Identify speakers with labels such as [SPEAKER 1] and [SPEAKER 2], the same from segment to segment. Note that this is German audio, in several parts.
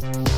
[SPEAKER 1] St.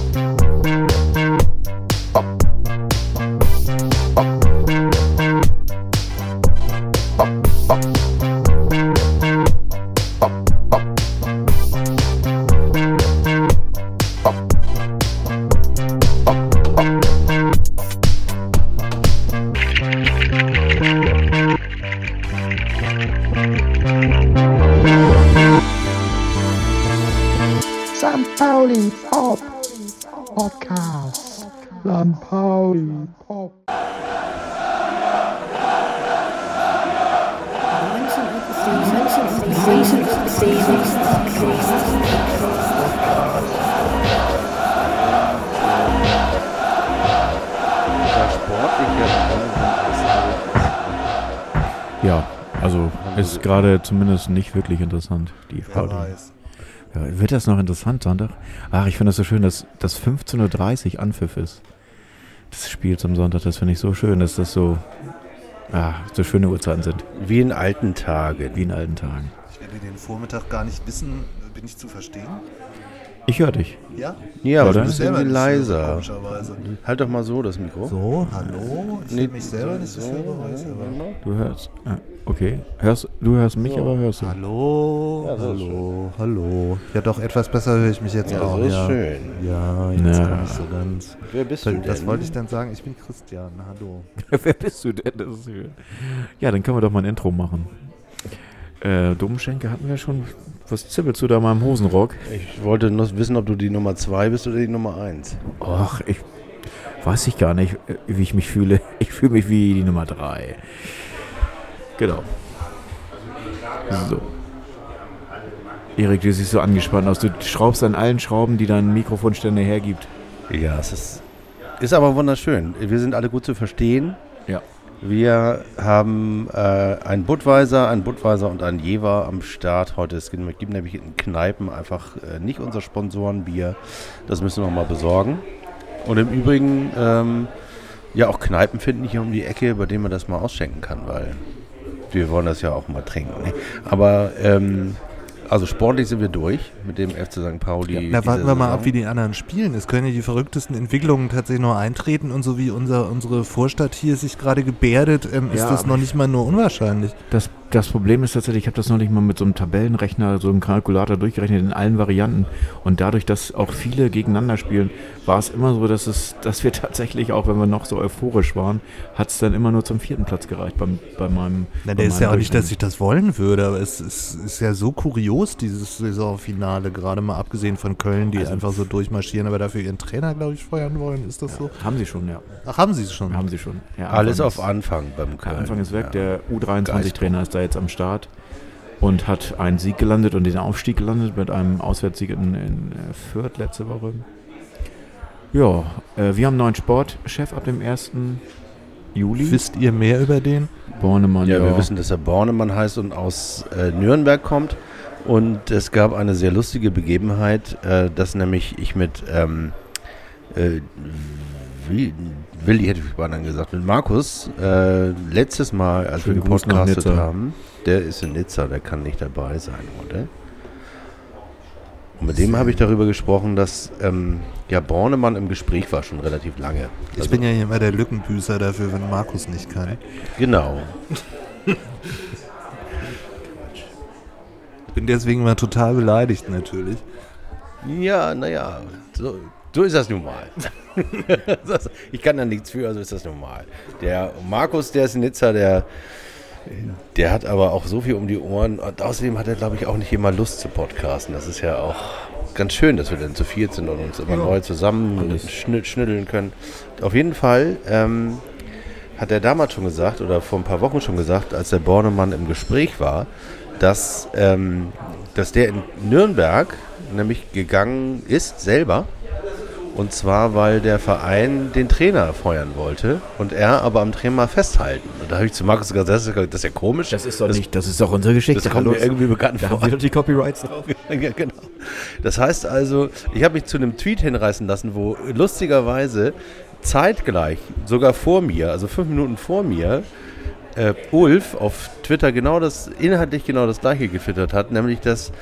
[SPEAKER 2] gerade zumindest nicht wirklich interessant, die
[SPEAKER 3] Wer weiß.
[SPEAKER 2] Ja, wird das noch interessant Sonntag? Ach, ich finde das so schön, dass das 15.30 Uhr Anpfiff ist. Das Spiel zum Sonntag, das finde ich so schön, dass das so, ah, so schöne Uhrzeiten sind,
[SPEAKER 4] Wie in alten Tagen.
[SPEAKER 2] wie in alten Tagen.
[SPEAKER 3] Ich werde den Vormittag gar nicht wissen, bin ich zu verstehen?
[SPEAKER 2] Ich höre dich.
[SPEAKER 3] Ja?
[SPEAKER 4] Ja, aber du bist irgendwie
[SPEAKER 3] so,
[SPEAKER 4] leiser.
[SPEAKER 3] Komischerweise.
[SPEAKER 4] Halt doch mal so das Mikro.
[SPEAKER 3] So, hallo? Ich
[SPEAKER 4] Nee,
[SPEAKER 3] mich selber nicht so viel weiß, aber...
[SPEAKER 2] Du hörst. Ah, okay. Hörst, du hörst mich, aber hörst du.
[SPEAKER 3] Hallo,
[SPEAKER 4] Ja, so
[SPEAKER 3] hallo, hallo. Ja, doch, etwas besser höre ich mich jetzt
[SPEAKER 4] Ja,
[SPEAKER 3] auch.
[SPEAKER 4] so ist
[SPEAKER 3] ja.
[SPEAKER 4] schön.
[SPEAKER 3] Ja, jetzt
[SPEAKER 2] Ja.
[SPEAKER 3] kann ich so ganz...
[SPEAKER 4] Wer bist du
[SPEAKER 3] Das
[SPEAKER 4] denn?
[SPEAKER 3] wollte ich dann sagen. Ich bin Christian, hallo.
[SPEAKER 2] Wer bist du denn? Das ist schön. Ja, dann können wir doch mal ein Intro machen. Äh, Domschenke hatten wir schon. Was zippelst du da mal im Hosenrock?
[SPEAKER 4] Ich wollte nur wissen, ob du die Nummer 2 bist oder die Nummer 1.
[SPEAKER 2] Och, ich weiß ich gar nicht, äh, wie ich mich fühle. Ich fühle mich wie die Nummer 3. Genau. So. Erik, du siehst so angespannt aus. Du schraubst an allen Schrauben, die dein Mikrofonständer hergibt.
[SPEAKER 4] Ja, es ist, ist aber wunderschön. Wir sind alle gut zu verstehen.
[SPEAKER 2] Ja.
[SPEAKER 4] Wir haben äh, einen Budweiser, einen Budweiser und einen Jever am Start heute. Es gibt, gibt nämlich in Kneipen einfach äh, nicht unser Sponsorenbier. Das müssen wir noch mal besorgen. Und im Übrigen, ähm, ja, auch Kneipen finden hier um die Ecke, bei denen man das mal ausschenken kann, weil wir wollen das ja auch mal trinken. Ne? Aber, ähm, also sportlich sind wir durch mit dem FC St. Pauli.
[SPEAKER 3] Na, warten
[SPEAKER 4] diese
[SPEAKER 3] wir mal
[SPEAKER 4] Saison.
[SPEAKER 3] ab, wie die anderen spielen. Es können ja die verrücktesten Entwicklungen tatsächlich noch eintreten und so wie unser, unsere Vorstadt hier sich gerade gebärdet, ähm, ist
[SPEAKER 2] Ja,
[SPEAKER 3] das
[SPEAKER 2] aber
[SPEAKER 3] noch nicht mal nur unwahrscheinlich.
[SPEAKER 2] Das, das Problem ist tatsächlich, ich habe das noch nicht mal mit so einem Tabellenrechner, so einem Kalkulator durchgerechnet in allen Varianten. Und dadurch, dass auch viele gegeneinander spielen, war es immer so, dass, es, dass wir tatsächlich, auch wenn wir noch so euphorisch waren, hat es dann immer nur zum vierten Platz gereicht beim, bei meinem.
[SPEAKER 3] Na,
[SPEAKER 2] bei
[SPEAKER 3] der ist ja auch nicht, dass ich das wollen würde, aber es ist, ist ja so kurios, dieses Saisonfinale, gerade mal abgesehen von Köln, die
[SPEAKER 2] Also-
[SPEAKER 3] einfach so durchmarschieren, aber dafür ihren Trainer, glaube ich, feuern wollen. Ist das so?
[SPEAKER 2] Haben sie schon, ja.
[SPEAKER 3] Ach, haben sie es schon?
[SPEAKER 2] Haben sie schon. Ja,
[SPEAKER 4] Alles auf Anfang beim Köln.
[SPEAKER 2] Anfang ist weg.
[SPEAKER 4] Ja.
[SPEAKER 2] Der U23-Trainer ist da jetzt am Start und hat einen Sieg gelandet und den Aufstieg gelandet mit einem Auswärtssieg in, in äh, Fürth letzte Woche. Ja, äh, wir haben einen neuen Sportchef ab dem 1. Juli.
[SPEAKER 3] Wisst ihr mehr über den?
[SPEAKER 2] Bornemann,
[SPEAKER 4] Ja, wir wissen, dass er Bornemann heißt und aus äh, Nürnberg kommt. Und es gab eine sehr lustige Begebenheit, äh, dass nämlich ich mit ähm, äh, Wi- Willi, hätte ich dann gesagt, mit Markus äh, letztes Mal, als
[SPEAKER 2] Schönen
[SPEAKER 4] wir
[SPEAKER 2] Gruß
[SPEAKER 4] gepodcastet haben, der ist in Nizza, der kann nicht dabei sein, oder? Und mit dem habe ich darüber gesprochen, dass ähm, ja Bornemann im Gespräch war schon relativ lange.
[SPEAKER 3] Ich
[SPEAKER 4] Also-
[SPEAKER 3] bin ja hier immer der Lückenbüßer dafür, wenn Markus nicht kann.
[SPEAKER 4] Genau.
[SPEAKER 3] Ich bin deswegen mal total beleidigt natürlich.
[SPEAKER 4] Ja, naja, so, so ist das nun mal. Ich kann da nichts für, also ist das nun mal. Der Markus, der ist in Nizza, der, der hat aber auch so viel um die Ohren. Und außerdem hat er, glaube ich, auch nicht immer Lust zu podcasten. Das ist ja auch ganz schön, dass wir dann zu viert sind und uns immer neu zusammen schnitt, können. Auf jeden Fall ähm, hat er damals schon gesagt, oder vor ein paar Wochen schon gesagt, als der Bornemann im Gespräch war, dass, ähm, dass der in Nürnberg nämlich gegangen ist, selber. Und zwar, weil der Verein den Trainer feuern wollte und er aber am Trainer festhalten. Und da habe ich zu Markus gesagt, das ist, das ist ja komisch.
[SPEAKER 2] Das ist doch nicht, das ist doch unsere Geschichte.
[SPEAKER 4] Das kommt mir irgendwie bekannt
[SPEAKER 2] da
[SPEAKER 4] vor.
[SPEAKER 2] haben wir die Copyrights drauf.
[SPEAKER 4] Ja, genau. Das heißt also, ich habe mich zu einem Tweet hinreißen lassen, wo lustigerweise zeitgleich, sogar vor mir, also fünf Minuten vor mir, äh, Ulf auf Twitter genau das, inhaltlich genau das gleiche getwittert hat, nämlich dass,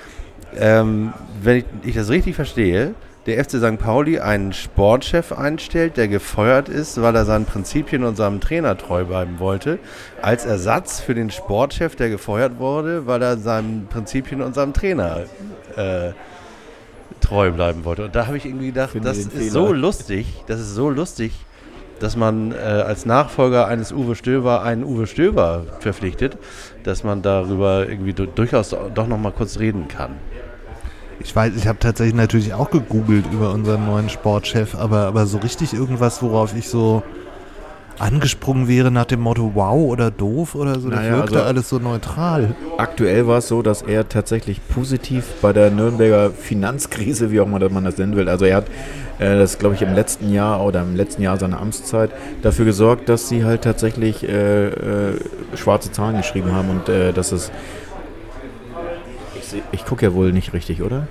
[SPEAKER 4] ähm, wenn ich, ich das richtig verstehe, der FC St. Pauli einen Sportchef einstellt, der gefeuert ist, weil er seinen Prinzipien und seinem Trainer treu bleiben wollte, als Ersatz für den Sportchef, der gefeuert wurde, weil er seinen Prinzipien und seinem Trainer äh, treu bleiben wollte. Und da habe ich irgendwie gedacht,
[SPEAKER 2] Finde
[SPEAKER 4] das ist
[SPEAKER 2] Fehler.
[SPEAKER 4] so lustig, das ist so lustig, dass man äh, als Nachfolger eines Uwe Stöber einen Uwe Stöber verpflichtet, dass man darüber irgendwie du durchaus doch noch mal kurz reden kann.
[SPEAKER 3] Ich weiß, ich habe tatsächlich natürlich auch gegoogelt über unseren neuen Sportchef, aber, aber so richtig irgendwas, worauf ich so angesprungen wäre nach dem Motto wow oder doof oder so, das
[SPEAKER 2] Naja,
[SPEAKER 3] wirkte
[SPEAKER 2] also-
[SPEAKER 3] alles so neutral.
[SPEAKER 2] Aktuell war es so, dass er tatsächlich positiv bei der Nürnberger Finanzkrise, wie auch immer man das nennen will, also er hat äh, das, glaube ich, im letzten Jahr oder im letzten Jahr seiner Amtszeit dafür gesorgt, dass sie halt tatsächlich äh, äh, schwarze Zahlen geschrieben haben und äh, dass es. Ich, gucke ja wohl nicht richtig, oder?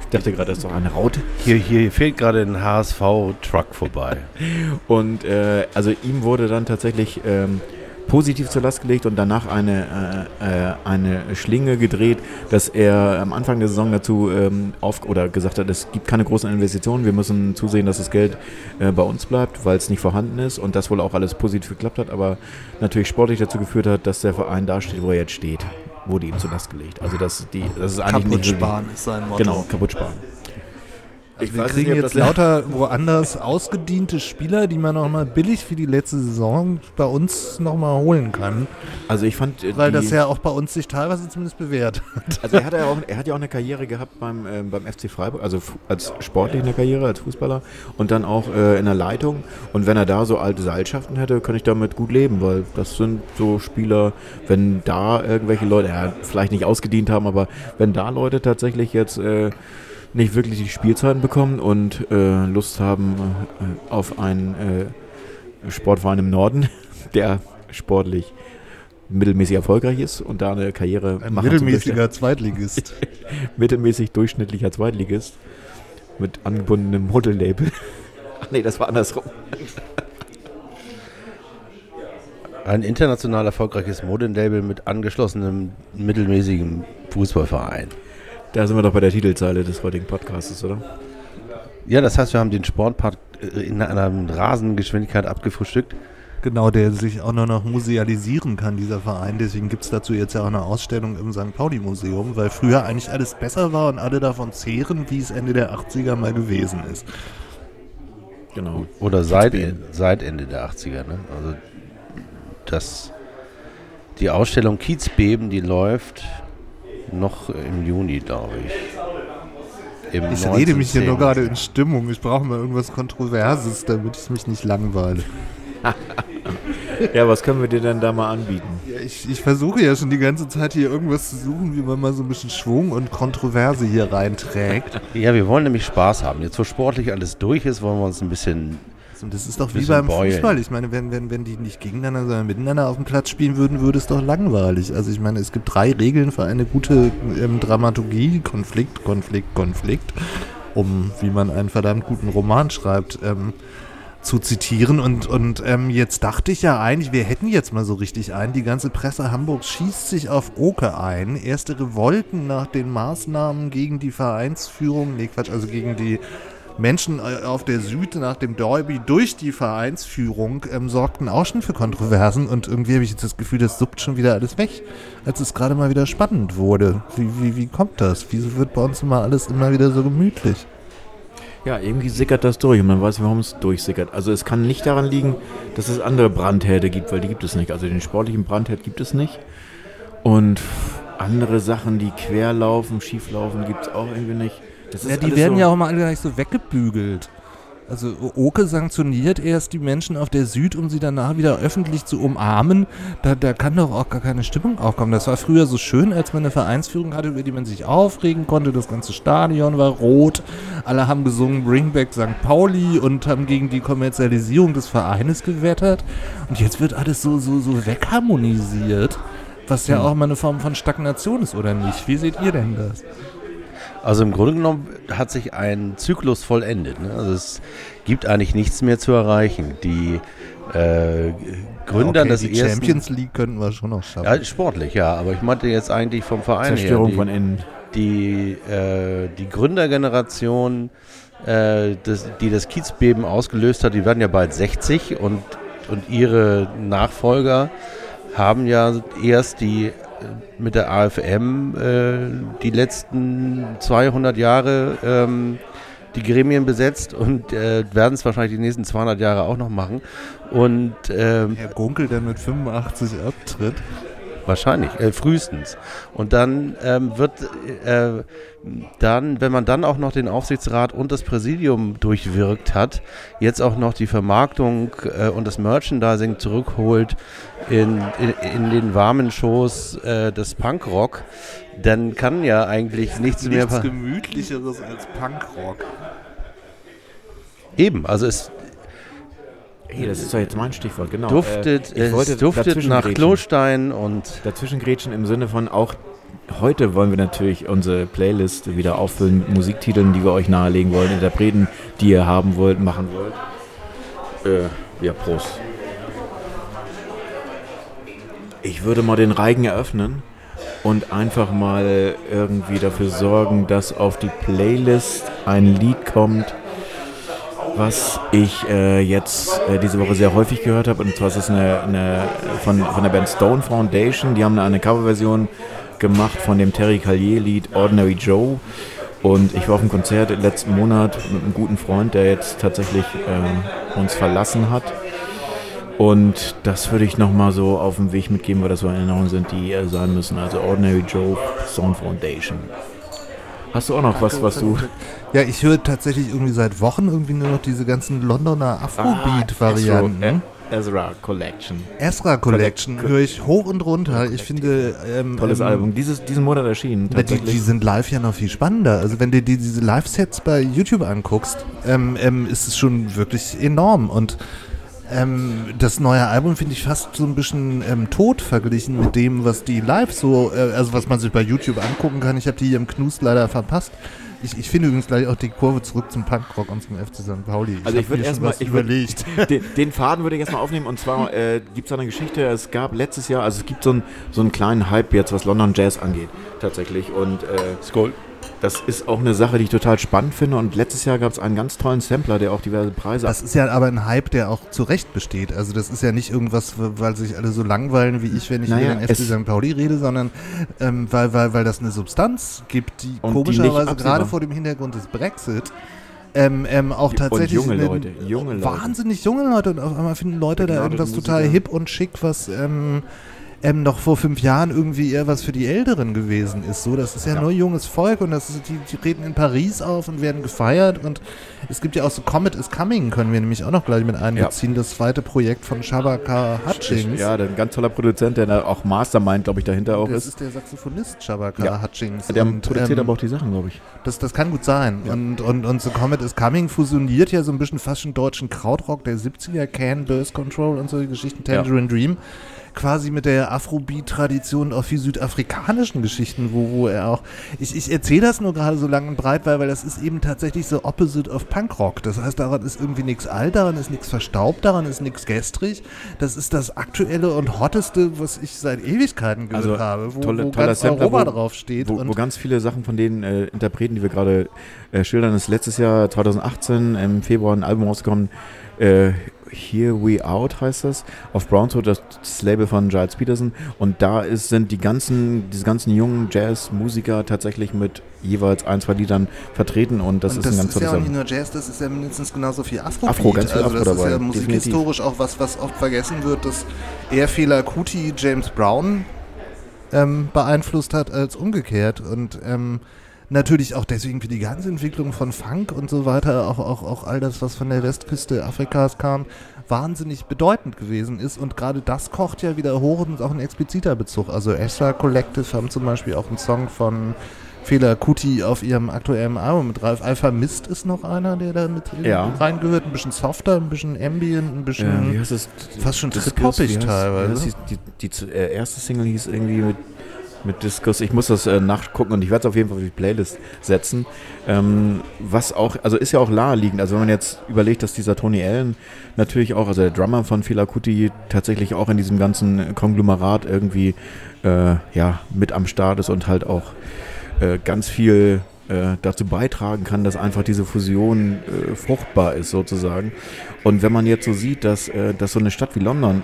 [SPEAKER 2] Ich dachte gerade, das ist doch eine Raute.
[SPEAKER 4] Hier, hier fehlt gerade ein HSV-Truck vorbei.
[SPEAKER 2] Und äh, also ihm wurde dann tatsächlich ähm, positiv zur Last gelegt und danach eine, äh, äh, eine Schlinge gedreht, dass er am Anfang der Saison dazu ähm, auf oder gesagt hat, es gibt keine großen Investitionen, wir müssen zusehen, dass das Geld äh, bei uns bleibt, weil es nicht vorhanden ist und das wohl auch alles positiv geklappt hat, aber natürlich sportlich dazu geführt hat, dass der Verein da steht, wo er jetzt steht. Wurde ihm zur Last gelegt. Also das, die, das ist eigentlich nicht wirklich-
[SPEAKER 3] ist sein Motto.
[SPEAKER 2] Genau, kaputt sparen.
[SPEAKER 3] Ich wir kriegen
[SPEAKER 2] nicht,
[SPEAKER 3] jetzt lauter woanders ausgediente Spieler, die man noch mal billig für die letzte Saison bei uns noch mal holen kann,
[SPEAKER 2] Also ich fand, äh,
[SPEAKER 3] weil das ja auch bei uns sich teilweise zumindest bewährt.
[SPEAKER 2] Also er hat ja auch, er hat ja auch eine Karriere gehabt beim, ähm, beim FC Freiburg, also als sportlich eine Karriere, als Fußballer und dann auch äh, in der Leitung. Und wenn er da so alte Seilschaften hätte, könnte ich damit gut leben, weil das sind so Spieler, wenn da irgendwelche Leute, ja, vielleicht nicht ausgedient haben, aber wenn da Leute tatsächlich jetzt äh, nicht wirklich die Spielzeiten bekommen und äh, Lust haben äh, auf einen äh, Sportverein im Norden, der sportlich mittelmäßig erfolgreich ist und da eine Karriere
[SPEAKER 3] Ein
[SPEAKER 2] machen
[SPEAKER 3] mittelmäßiger Zweitligist.
[SPEAKER 2] mittelmäßig durchschnittlicher Zweitligist mit angebundenem Modellabel. Ach nee, das war andersrum.
[SPEAKER 4] Ein international erfolgreiches Modenlabel mit angeschlossenem mittelmäßigem Fußballverein.
[SPEAKER 2] Da sind wir doch bei der Titelzeile des heutigen Podcasts, oder?
[SPEAKER 4] Ja, das heißt, wir haben den Sportpart äh, in einer rasenden Geschwindigkeit abgefrühstückt.
[SPEAKER 3] Genau, der sich auch nur noch musealisieren kann, dieser Verein. Deswegen gibt es dazu jetzt ja auch eine Ausstellung im St. Pauli-Museum, weil früher eigentlich alles besser war und alle davon zehren, wie es Ende der 80er mal gewesen ist.
[SPEAKER 2] Genau.
[SPEAKER 4] Oder seit, seit Ende der 80er. Ne? Also das, die Ausstellung Kiezbeben, die läuft noch im Juni, glaube ich. Im
[SPEAKER 3] Ich rede mich hier
[SPEAKER 4] 19.10..
[SPEAKER 3] nur gerade in Stimmung. Ich brauche mal irgendwas Kontroverses, damit ich mich nicht langweile.
[SPEAKER 2] Ja, was können wir dir denn da mal anbieten?
[SPEAKER 3] Ja, ich, ich versuche ja schon die ganze Zeit hier irgendwas zu suchen, wie man mal so ein bisschen Schwung und Kontroverse hier reinträgt.
[SPEAKER 4] Ja, wir wollen nämlich Spaß haben. Jetzt, wo sportlich alles durch ist, wollen wir uns ein bisschen.
[SPEAKER 3] Und das ist doch wie beim
[SPEAKER 4] beulen.
[SPEAKER 3] Fußball. Ich meine, wenn, wenn, wenn die nicht gegeneinander, sondern miteinander auf dem Platz spielen würden, würde es doch langweilig. Also ich meine, es gibt drei Regeln für eine gute ähm, Dramaturgie. Konflikt, Konflikt, Konflikt. Um, wie man einen verdammt guten Roman schreibt, ähm, zu zitieren. Und, und ähm, jetzt dachte ich ja eigentlich, wir hätten jetzt mal so richtig ein. Die ganze Presse Hamburgs schießt sich auf Oke ein. Erste Revolten nach den Maßnahmen gegen die Vereinsführung, nee Quatsch, also gegen die Menschen äh, auf der Süd nach dem Derby durch die Vereinsführung ähm, sorgten auch schon für Kontroversen und irgendwie habe ich jetzt das Gefühl, das suppt schon wieder alles weg, als es gerade mal wieder spannend wurde. Wie, wie, wie kommt das? Wieso wird bei uns immer alles immer wieder so gemütlich?
[SPEAKER 2] Ja, irgendwie sickert das durch und man weiß, warum es durchsickert. Also es kann nicht daran liegen, dass es andere Brandherde gibt, weil die gibt es nicht. Also den sportlichen Brandherd gibt es nicht. Und andere Sachen, die quer laufen, schief laufen, gibt es auch irgendwie nicht.
[SPEAKER 3] Ja, die werden
[SPEAKER 2] so,
[SPEAKER 3] ja auch mal alle gleich so weggebügelt. Also Oke sanktioniert erst die Menschen auf der Süd, um sie danach wieder öffentlich zu umarmen. Da, da kann doch auch gar keine Stimmung aufkommen. Das war früher so schön, als man eine Vereinsführung hatte, über die man sich aufregen konnte. Das ganze Stadion war rot. Alle haben gesungen Bring Back St. Pauli und haben gegen die Kommerzialisierung des Vereines gewettert. Und jetzt wird alles so, so, so wegharmonisiert. Was ja auch mal eine Form von Stagnation ist, oder nicht? Wie seht ihr denn das?
[SPEAKER 4] Also im Grunde genommen hat sich ein Zyklus vollendet. Ne? Also es gibt eigentlich nichts mehr zu erreichen. Die äh, Gründer
[SPEAKER 3] okay,
[SPEAKER 4] des
[SPEAKER 3] die
[SPEAKER 4] ersten.
[SPEAKER 3] Champions League könnten wir schon noch schaffen.
[SPEAKER 4] Ja, sportlich, ja, aber ich meinte jetzt eigentlich vom Verein
[SPEAKER 2] Zerstörung
[SPEAKER 4] her.
[SPEAKER 2] von
[SPEAKER 4] Die,
[SPEAKER 2] innen.
[SPEAKER 4] die, äh, die Gründergeneration äh, das, die das Kiezbeben ausgelöst hat, die werden ja bald 60 und, und ihre Nachfolger haben ja erst die mit der AFM äh, die letzten 200 Jahre ähm, die Gremien besetzt und äh, werden es wahrscheinlich die nächsten 200 Jahre auch noch machen. Und ähm,
[SPEAKER 3] Herr Gunkel, der mit 85 abtritt.
[SPEAKER 4] Wahrscheinlich, äh, frühestens. Und dann ähm, wird äh, dann, wenn man dann auch noch den Aufsichtsrat und das Präsidium durchwirkt hat, jetzt auch noch die Vermarktung äh, und das Merchandising zurückholt in, in, in den warmen Shows äh, des Punkrock, dann kann ja eigentlich nichts, mehr
[SPEAKER 3] Nichts gemütlicheres als Punkrock.
[SPEAKER 4] Eben, also es
[SPEAKER 2] Hey, das ist doch jetzt mein Stichwort, genau.
[SPEAKER 4] duftet,
[SPEAKER 2] Äh,
[SPEAKER 4] es duftet nach. Klostein und
[SPEAKER 2] Dazwischengrätschen im Sinne von auch heute wollen wir natürlich unsere Playlist wieder auffüllen mit Musiktiteln, die wir euch nahelegen wollen, Interpreten, die ihr haben wollt, machen wollt. Äh, ja, Prost. Ich würde mal den Reigen eröffnen und einfach mal irgendwie dafür sorgen, dass auf die Playlist ein Lied kommt, was ich äh, jetzt äh, diese Woche sehr häufig gehört habe. Und zwar ist es eine, eine von, von der Band Stone Foundation. Die haben eine Coverversion gemacht von dem Terry Callier-Lied Ordinary Joe. Und ich war auf einem Konzert letzten Monat mit einem guten Freund, der jetzt tatsächlich äh, uns verlassen hat. Und das würde ich nochmal so auf den Weg mitgeben, weil das so Erinnerungen sind, die sein müssen. Also Ordinary Joe, Stone Foundation. Hast du auch noch was, was du...
[SPEAKER 3] Ja, ich höre tatsächlich irgendwie seit Wochen irgendwie nur noch diese ganzen Londoner Afrobeat-Varianten.
[SPEAKER 2] Ah, Ezra Collection.
[SPEAKER 3] Ezra Collection höre ich hoch und runter. Ich finde. Ähm,
[SPEAKER 2] Tolles
[SPEAKER 3] ähm,
[SPEAKER 2] Album. Dieses, diesen Monat erschienen.
[SPEAKER 3] Die, die sind live ja noch viel spannender. Also wenn du dir diese Live-Sets bei YouTube anguckst, ähm, ähm, ist es schon wirklich enorm. Und ähm, das neue Album finde ich fast so ein bisschen ähm, tot verglichen mit dem, was die live so, äh, also was man sich bei YouTube angucken kann. Ich habe die hier im Knust leider verpasst. Ich, ich finde übrigens gleich auch die Kurve zurück zum Punkrock und zum FC St. Pauli.
[SPEAKER 2] Also ich würde erstmal, ich
[SPEAKER 3] überlegt.
[SPEAKER 2] den, den Faden würde ich erstmal aufnehmen und zwar äh, gibt es da eine Geschichte, es gab letztes Jahr, also es gibt so, ein, so einen kleinen Hype jetzt, was London Jazz angeht, tatsächlich und äh,
[SPEAKER 4] Skull.
[SPEAKER 2] Das ist auch eine Sache, die ich total spannend finde und letztes Jahr gab es einen ganz tollen Sampler, der auch diverse Preise
[SPEAKER 3] Das ist ja aber ein Hype, der auch zu Recht besteht. Also das ist ja nicht irgendwas, weil sich alle so langweilen wie ich, wenn ich
[SPEAKER 2] Naja,
[SPEAKER 3] über den FC St. Pauli rede, sondern ähm, weil, weil, weil das eine Substanz gibt, die komischerweise gerade vor dem Hintergrund des Brexit ähm, ähm, auch
[SPEAKER 2] Und
[SPEAKER 3] tatsächlich
[SPEAKER 2] junge Leute, junge Leute.
[SPEAKER 3] wahnsinnig junge Leute und auf einmal finden Leute da irgendwas total
[SPEAKER 2] Musiker.
[SPEAKER 3] hip und schick, was ähm, ähm, noch vor fünf Jahren irgendwie eher was für die Älteren gewesen ist. So, das ist ja,
[SPEAKER 2] Ja.
[SPEAKER 3] nur junges Volk und das ist, die, die treten in Paris auf und werden gefeiert und es gibt ja auch so Comet is Coming, können wir nämlich auch noch gleich mit einbeziehen, das zweite Projekt von Shabaka Hutchings.
[SPEAKER 2] Ja, der- ein ganz toller Produzent, der auch Mastermind, glaube ich, dahinter auch
[SPEAKER 3] das
[SPEAKER 2] ist.
[SPEAKER 3] ist der Saxophonist Shabaka
[SPEAKER 2] Ja.
[SPEAKER 3] Hutchings.
[SPEAKER 2] Der
[SPEAKER 3] Und,
[SPEAKER 2] produziert
[SPEAKER 3] ähm,
[SPEAKER 2] aber auch die Sachen, glaube ich.
[SPEAKER 3] das, das kann gut sein. Und, und, und so Comet is Coming fusioniert ja so ein bisschen fast schon deutschen Krautrock der 70er, Can, Burst Control und solche Geschichten, Tangerine Dream, quasi mit der Afrobeat-Tradition auch viel südafrikanischen Geschichten, wo, wo er auch. Ich, ich erzähle das nur gerade so lang und breit, weil, weil das ist eben tatsächlich so opposite of Punkrock. Das heißt, daran ist irgendwie nichts alt, daran ist nichts verstaubt, daran ist nichts gestrig. Das ist das aktuelle und hotteste, was ich seit Ewigkeiten gehört
[SPEAKER 2] Also,
[SPEAKER 3] habe, wo,
[SPEAKER 2] tolle-
[SPEAKER 3] wo ganz
[SPEAKER 2] Sampler,
[SPEAKER 3] Europa
[SPEAKER 2] wo-
[SPEAKER 3] drauf steht.
[SPEAKER 2] Wo,
[SPEAKER 3] und
[SPEAKER 2] wo ganz viele Sachen von den äh, Interpreten, die wir gerade äh, schildern, ist letztes Jahr 2018 im Februar ein Album rausgekommen. Äh, Here We Out heißt das. Auf Brownswood, das, das Label von Giles Peterson. Und da ist, sind die ganzen, diese ganzen jungen Jazz-Musiker tatsächlich mit jeweils ein, zwei Liedern vertreten. Und das
[SPEAKER 3] und
[SPEAKER 2] ist
[SPEAKER 3] das
[SPEAKER 2] ein ganz
[SPEAKER 3] ist ja auch nicht nur Jazz, das ist ja mindestens genauso viel Afro.
[SPEAKER 2] Afro, ganz viel
[SPEAKER 3] also
[SPEAKER 2] Afro
[SPEAKER 3] das
[SPEAKER 2] dabei,
[SPEAKER 3] ist ja musikhistorisch auch was, was oft vergessen wird, dass eher Fela Kuti James Brown ähm, beeinflusst hat als umgekehrt. Und ähm, natürlich auch deswegen für die ganze Entwicklung von Funk und so weiter, auch, auch, auch all das, was von der Westküste Afrikas kam, wahnsinnig bedeutend gewesen ist. Und gerade das kocht ja wieder hoch und ist auch ein expliziter Bezug. Also Esra Collective haben zum Beispiel auch einen Song von Fela Kuti auf ihrem aktuellen Album mit Ralf. Alpha Mist ist noch einer, der da mit
[SPEAKER 2] Ja.
[SPEAKER 3] reingehört. Ein bisschen softer, ein bisschen ambient, ein bisschen...
[SPEAKER 2] Das?
[SPEAKER 3] fast schon trip-hoppig
[SPEAKER 2] heißt-
[SPEAKER 3] teilweise.
[SPEAKER 2] Die, die, die äh, erste Single hieß irgendwie mit, mit Discus. Ich muss das äh, nachgucken und ich werde es auf jeden Fall auf die Playlist setzen. Ähm, was auch, also ist ja auch naheliegend. Also wenn man jetzt überlegt, dass dieser Tony Allen natürlich auch, also der Drummer von Fela Kuti tatsächlich auch in diesem ganzen Konglomerat irgendwie äh, ja, mit am Start ist und halt auch äh, ganz viel äh, dazu beitragen kann, dass einfach diese Fusion äh, fruchtbar ist sozusagen. Und wenn man jetzt so sieht, dass, äh, dass so eine Stadt wie London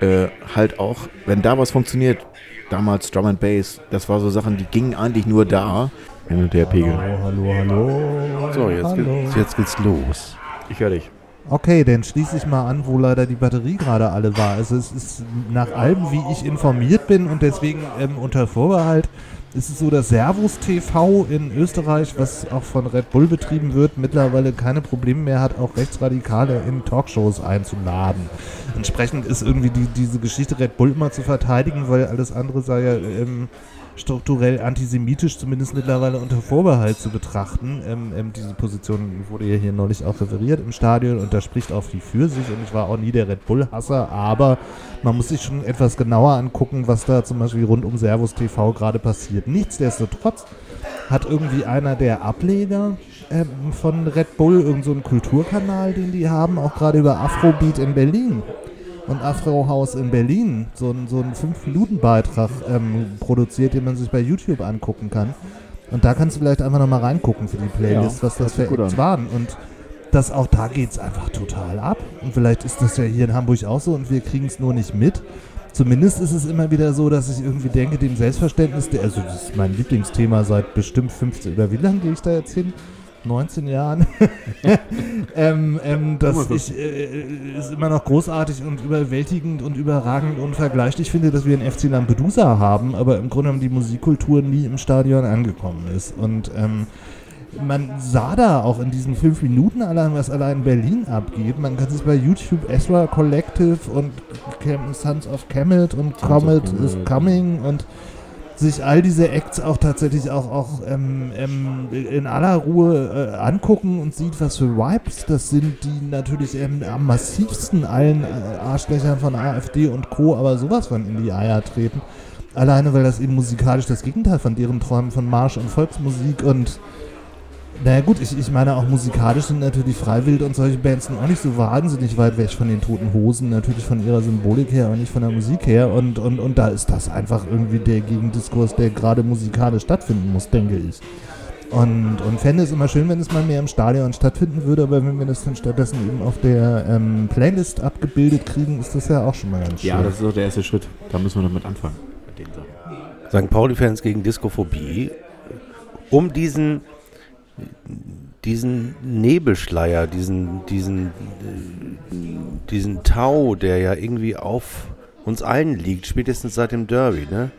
[SPEAKER 2] äh, halt auch, wenn da was funktioniert, damals Drum and Bass, das war so Sachen, die gingen eigentlich nur da. Hin und her Pegel.
[SPEAKER 3] Hallo, hallo.
[SPEAKER 4] So, jetzt,
[SPEAKER 3] hallo.
[SPEAKER 4] Geht's, jetzt geht's los.
[SPEAKER 2] Ich höre dich.
[SPEAKER 3] Okay, dann schließe ich mal an, wo leider die Batterie gerade alle war. Also es ist nach allem, wie ich informiert bin und deswegen ähm, unter Vorbehalt, ist es so, dass Servus TV in Österreich, was auch von Red Bull betrieben wird, mittlerweile keine Probleme mehr hat, auch Rechtsradikale in Talkshows einzuladen. Entsprechend ist irgendwie die, diese Geschichte Red Bull immer zu verteidigen, weil alles andere sei ja ähm, strukturell antisemitisch zumindest mittlerweile unter Vorbehalt zu betrachten. Ähm, ähm, diese Position wurde ja hier neulich auch referiert im Stadion und da spricht auch viel für sich und ich war auch nie der Red Bull-Hasser, aber man muss sich schon etwas genauer angucken, was da zum Beispiel rund um Servus TV gerade passiert. Nichtsdestotrotz hat irgendwie einer der Ableger ähm, von Red Bull, irgend so Kulturkanal, den die haben, auch gerade über Afrobeat in Berlin und Afro-Haus in Berlin so, einen- so einen 5-Minuten-Beitrag ähm, produziert, den man sich bei YouTube angucken kann. Und da kannst du vielleicht einfach nochmal reingucken für die Playlist,
[SPEAKER 2] Ja,
[SPEAKER 3] was das
[SPEAKER 2] hört
[SPEAKER 3] für Acts waren. Und das auch da geht es einfach total ab. Und vielleicht ist das ja hier in Hamburg auch so und wir kriegen es nur nicht mit. Zumindest ist es immer wieder so, dass ich irgendwie denke, dem Selbstverständnis, der, also das ist mein Lieblingsthema seit bestimmt 15 oder wie lange gehe ich da jetzt hin? 19 Jahren. ähm, ähm, dass ich äh, es immer noch großartig und überwältigend und überragend und vergleichlich finde, dass wir einen FC Lampedusa haben, aber im Grunde genommen die Musikkultur nie im Stadion angekommen ist. Und ähm, man sah da auch in diesen fünf Minuten allein, was allein in Berlin abgeht. Man kann sich bei YouTube Ezra Collective und Sons of Kemet und Comet is. Coming und sich all diese Acts auch tatsächlich auch, auch ähm, ähm, in aller Ruhe äh, angucken und sieht, was für Vibes das sind, die natürlich ähm, am massivsten allen äh, Arschlöchern von AfD und Co. aber sowas von in die Eier treten. Alleine, weil das eben musikalisch das Gegenteil von deren Träumen von Marsch und Volksmusik und naja gut, ich, ich meine auch musikalisch sind natürlich Freiwild und solche Bands sind auch nicht so wahnsinnig weit weg von den Toten Hosen, natürlich von ihrer Symbolik her, aber nicht von der Musik her und, und, und da ist das einfach irgendwie der Gegendiskurs, der gerade musikalisch stattfinden muss, denke ich. Und, und fände es immer schön, wenn es mal mehr im Stadion stattfinden würde, aber wenn wir das dann stattdessen eben auf der ähm, Playlist abgebildet kriegen, ist das ja auch schon mal ganz schön.
[SPEAKER 2] Ja, das ist auch der erste Schritt. Da müssen wir damit anfangen. Mit den Sachen.
[SPEAKER 4] St. Pauli-Fans gegen Diskophobie, um diesen, diesen Nebelschleier, diesen, diesen, diesen Tau, der ja irgendwie auf uns allen liegt, spätestens seit dem Derby, ne?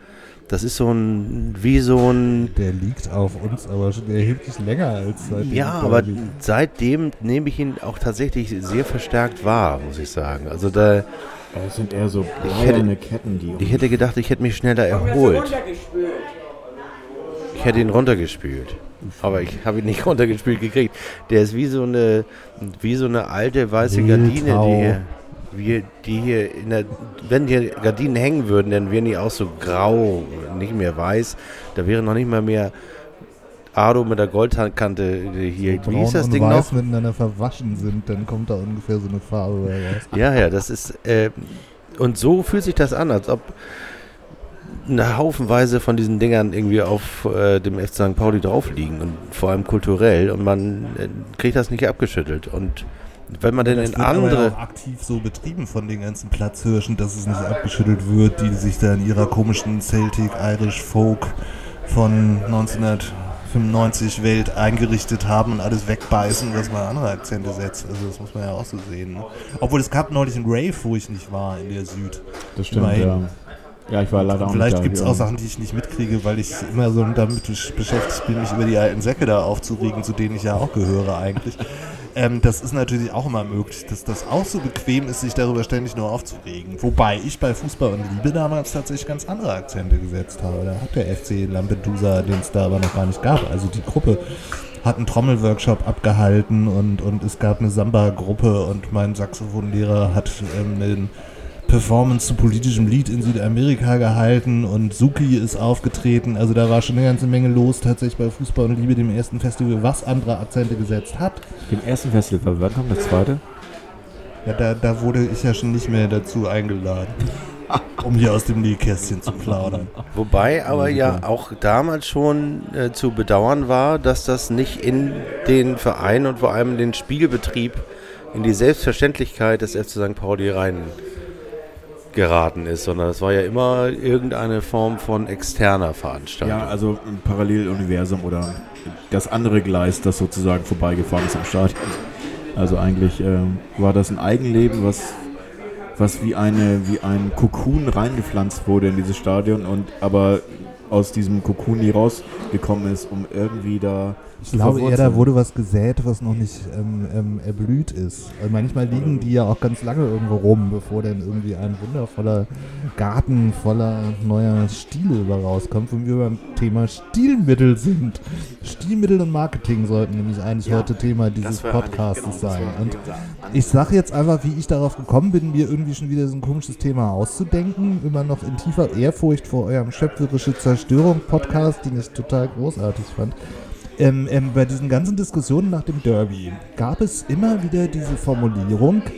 [SPEAKER 4] Das ist so ein, wie so ein,
[SPEAKER 3] der liegt auf uns aber schon erheblich länger als seit dem
[SPEAKER 4] ja, aber seitdem nehme ich ihn auch tatsächlich sehr verstärkt wahr, muss ich sagen. Also da,
[SPEAKER 2] Das sind eher so bleierne Ketten, die.
[SPEAKER 4] ich hätte gedacht, ich hätte mich schneller erholt. Ich hätte ihn runtergespült. Aber ich habe ihn nicht runtergespült gekriegt. Der ist wie so eine, wie so eine alte weiße Gardine, die
[SPEAKER 3] Wildtau.
[SPEAKER 4] hier, wie, die hier in der, wenn hier Gardinen hängen würden, dann wären die auch so grau, nicht mehr weiß. Da wäre noch nicht mal mehr Ado mit der Goldkante hier. Wie
[SPEAKER 3] Braun
[SPEAKER 4] hieß das
[SPEAKER 3] und
[SPEAKER 4] Ding
[SPEAKER 3] weiß
[SPEAKER 4] noch?
[SPEAKER 3] miteinander verwaschen sind, dann kommt da ungefähr so eine Farbe raus.
[SPEAKER 4] Ja, ja, das ist. Äh, und so fühlt sich das an, als ob eine Haufenweise von diesen Dingern irgendwie auf äh, dem FC St. Pauli drauf liegen und vor allem kulturell und man äh, kriegt das nicht abgeschüttelt. Und wenn man denn
[SPEAKER 3] Das
[SPEAKER 4] in
[SPEAKER 3] wird aber
[SPEAKER 4] andere.
[SPEAKER 3] auch aktiv so betrieben von den ganzen Platzhirschen, dass es nicht abgeschüttelt wird, die sich da in ihrer komischen Celtic Irish Folk von 1995 Welt eingerichtet haben und alles wegbeißen, was mal andere Akzente setzt. Also das muss man ja auch so sehen. Ne? Obwohl es gab neulich einen Rave, wo ich nicht war, in der Süd.
[SPEAKER 2] Das stimmt,
[SPEAKER 3] Immerhin.
[SPEAKER 2] ja. Ja, ich war leider auch
[SPEAKER 3] Vielleicht gibt es auch Sachen, die ich nicht mitkriege, weil ich immer so damit besch- beschäftigt bin, mich über die alten Säcke da aufzuregen, zu denen ich ja auch gehöre eigentlich. Ähm, das ist natürlich auch immer möglich, dass das auch so bequem ist, sich darüber ständig nur aufzuregen. Wobei ich bei Fußball und Liebe damals tatsächlich ganz andere Akzente gesetzt habe. Da hat der FC Lampedusa, den es da aber noch gar nicht gab, also die Gruppe hat einen Trommelworkshop abgehalten und, und es gab eine Samba-Gruppe und mein Saxophonlehrer hat ähm, einen Performance zu politischem Lied in Südamerika gehalten und Suki ist aufgetreten. Also da war schon eine ganze Menge los tatsächlich bei Fußball und Liebe, dem ersten Festival, was andere Akzente gesetzt hat.
[SPEAKER 2] Dem ersten Festival, wann kommt das zweite?
[SPEAKER 3] Ja, da, da wurde ich ja schon nicht mehr dazu eingeladen. um hier aus dem Nähkästchen zu plaudern.
[SPEAKER 4] Wobei aber ja auch damals schon äh, zu bedauern war, dass das nicht in den Verein und vor allem den Spielbetrieb, in die Selbstverständlichkeit des FC St. Pauli rein geraten ist, sondern es war ja immer irgendeine Form von externer Veranstaltung.
[SPEAKER 2] Ja, also ein Paralleluniversum oder das andere Gleis, das sozusagen vorbeigefahren ist am Stadion. Also eigentlich ähm, war das ein Eigenleben, was, was wie, eine, wie ein Kokon reingepflanzt wurde in dieses Stadion und aber aus diesem Kokon nie rausgekommen ist, um irgendwie da
[SPEAKER 3] Ich glaube eher, da wurde was gesät, was noch nicht ähm, ähm, erblüht ist. Also manchmal liegen die ja auch ganz lange irgendwo rum, bevor dann irgendwie ein wundervoller Garten voller neuer Stile über rauskommt, wo wir beim Thema Stilmittel sind. Stilmittel und Marketing sollten nämlich eigentlich heute Thema dieses Podcasts sein. Und ich sage jetzt einfach, wie ich darauf gekommen bin, mir irgendwie schon wieder so ein komisches Thema auszudenken. Immer noch in tiefer Ehrfurcht vor eurem schöpferische Zerstörung-Podcast, den ich total großartig fand. Ähm, ähm, bei diesen ganzen Diskussionen nach dem Derby gab es immer wieder diese Formulierung, äh,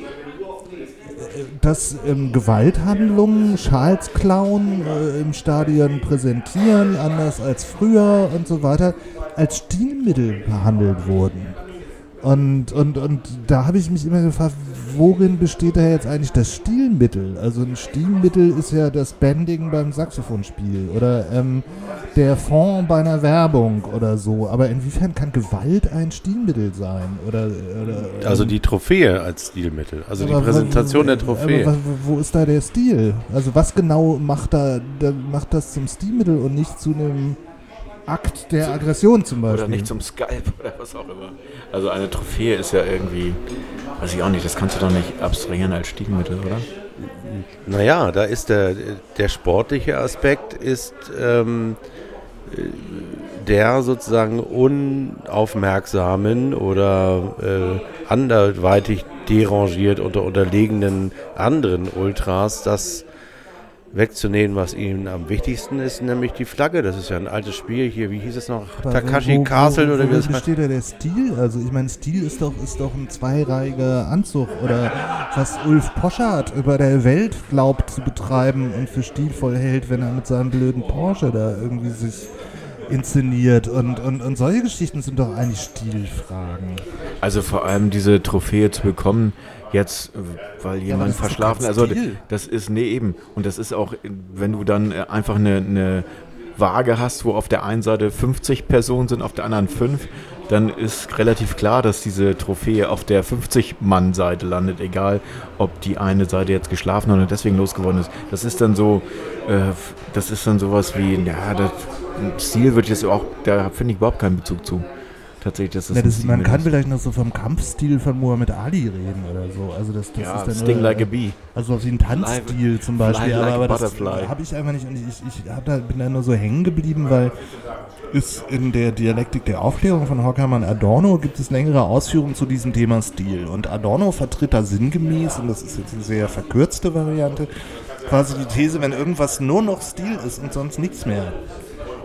[SPEAKER 3] dass ähm, Gewalthandlungen, Schals klauen, äh, im Stadion präsentieren, anders als früher und so weiter, als Stilmittel behandelt wurden. Und, und, und da habe ich mich immer gefragt, worin besteht da jetzt eigentlich das Stilmittel? Also ein Stilmittel ist ja das Bending beim Saxophonspiel oder ähm, der Fond bei einer Werbung oder so. Aber inwiefern kann Gewalt ein Stilmittel sein? Oder, oder
[SPEAKER 4] Also die Trophäe als Stilmittel, also die Präsentation der Trophäe.
[SPEAKER 3] Aber wa- wo ist da der Stil? Also was genau macht da, da macht das zum Stilmittel und nicht zu einem Akt der Aggression zum Beispiel?
[SPEAKER 2] Oder nicht zum Skype oder was auch immer. Also eine Trophäe ist ja irgendwie, weiß ich auch nicht, das kannst du doch nicht abstrahieren als Stilmittel, oder?
[SPEAKER 4] Naja, da ist der, der sportliche Aspekt ist ähm, äh, der sozusagen unaufmerksamen oder äh, anderweitig derangiert unter unterlegenen anderen Ultras das wegzunehmen, was ihnen am wichtigsten ist, nämlich die Flagge. Das ist ja ein altes Spiel hier, wie hieß es noch?
[SPEAKER 3] Aber
[SPEAKER 4] Takashi
[SPEAKER 3] wo- wo-
[SPEAKER 4] Castle oder wie
[SPEAKER 3] wo
[SPEAKER 4] das heißt.
[SPEAKER 3] besteht da der Stil? Also ich meine, Stil ist doch, ist doch ein zweireihiger Anzug oder was Ulf Poschardt über der Welt glaubt zu betreiben und für stilvoll hält, wenn er mit seinem blöden Porsche da irgendwie sich inszeniert und, und, und solche Geschichten sind doch eigentlich Stilfragen.
[SPEAKER 2] Also vor allem diese Trophäe zu bekommen, jetzt, weil jemand
[SPEAKER 3] doch
[SPEAKER 2] verschlafen, also das ist, nee eben, und das ist auch, wenn du dann äh, einfach eine, eine Waage hast, wo auf der einen Seite 50 Personen sind, auf der anderen 5, dann ist relativ klar, dass diese Trophäe auf der 50-Mann-Seite landet, egal ob die eine Seite jetzt geschlafen hat und deswegen losgeworden ist. Das ist dann so, äh, das ist dann sowas wie, ja, das Stil wird jetzt auch, da finde ich überhaupt keinen Bezug zu. Tatsächlich, dass das,
[SPEAKER 3] Ja,
[SPEAKER 2] ein
[SPEAKER 3] das, man kann
[SPEAKER 2] ist.
[SPEAKER 3] vielleicht noch so vom Kampfstil von Muhammad Ali reden oder so. Also das, das
[SPEAKER 2] Ja,
[SPEAKER 3] ist dann
[SPEAKER 2] Sting like a bee.
[SPEAKER 3] Also wie ein Tanzstil zum Beispiel,
[SPEAKER 2] fly
[SPEAKER 3] aber,
[SPEAKER 2] like
[SPEAKER 3] aber das habe ich einfach nicht und ich, ich hab da, bin da nur so hängen geblieben, weil es in der Dialektik der Aufklärung von Horkheimer und Adorno gibt es längere Ausführungen zu diesem Thema Stil und Adorno vertritt da sinngemäß, und das ist jetzt eine sehr verkürzte Variante, quasi die These, wenn irgendwas nur noch Stil ist und sonst nichts mehr,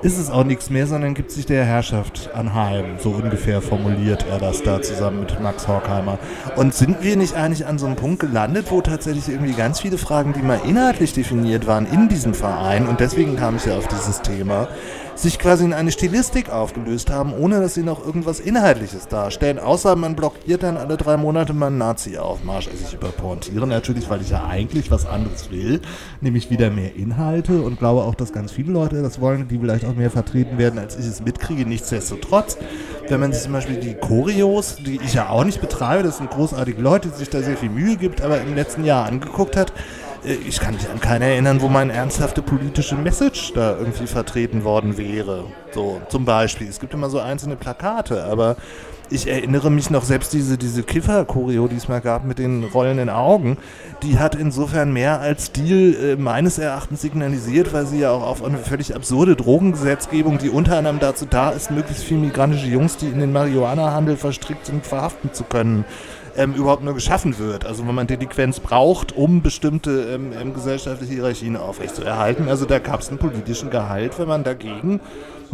[SPEAKER 3] ist es auch nichts mehr, sondern gibt sich der Herrschaft anheim. So ungefähr formuliert er das da zusammen mit Max Horkheimer. Und sind wir nicht eigentlich an so einem Punkt gelandet, wo tatsächlich irgendwie ganz viele Fragen, die mal inhaltlich definiert waren in diesem Verein, und deswegen kam ich ja auf dieses Thema, sich quasi in eine Stilistik aufgelöst haben, ohne dass sie noch irgendwas Inhaltliches darstellen, außer man blockiert dann alle drei Monate mal einen Nazi-Aufmarsch. Also ich überpointiere natürlich, weil ich ja eigentlich was anderes will, nämlich wieder mehr Inhalte und glaube auch, dass ganz viele Leute das wollen, die vielleicht auch mehr vertreten werden, als ich es mitkriege. Nichtsdestotrotz, wenn man sich zum Beispiel die Choreos, die ich ja auch nicht betreibe, das sind großartige Leute, die sich da sehr viel Mühe gibt, aber im letzten Jahr angeguckt hat, ich kann mich an keine erinnern, wo meine ernsthafte politische Message da irgendwie vertreten worden wäre. So, zum Beispiel. Es gibt immer so einzelne Plakate, aber ich erinnere mich noch, selbst diese, diese Kiffer-Choreo, die es mal gab mit den rollenden Augen, die hat insofern mehr als Stil äh, meines Erachtens signalisiert, weil sie ja auch auf eine völlig absurde Drogengesetzgebung, die unter anderem dazu da ist, möglichst viele migrantische Jungs, die in den Marihuana-Handel verstrickt sind, verhaften zu können, ähm, überhaupt nur geschaffen wird. Also wenn man Delinquenz braucht, um bestimmte ähm, ähm, gesellschaftliche Hierarchien aufrechtzuerhalten. Also da gab es einen politischen Gehalt, wenn man dagegen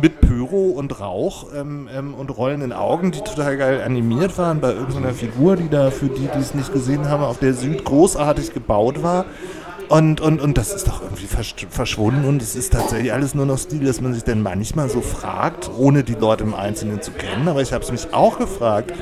[SPEAKER 3] mit Pyro und Rauch ähm, ähm, und rollenden Augen, die total geil animiert waren, bei irgendeiner Figur, die da für die, die es nicht gesehen haben, auf der Süd großartig gebaut war, Und, und, und das ist doch irgendwie versch verschwunden und es ist tatsächlich alles nur noch Stil, dass man sich dann manchmal so fragt, ohne die Leute im Einzelnen zu kennen. Aber ich habe es mich auch gefragt,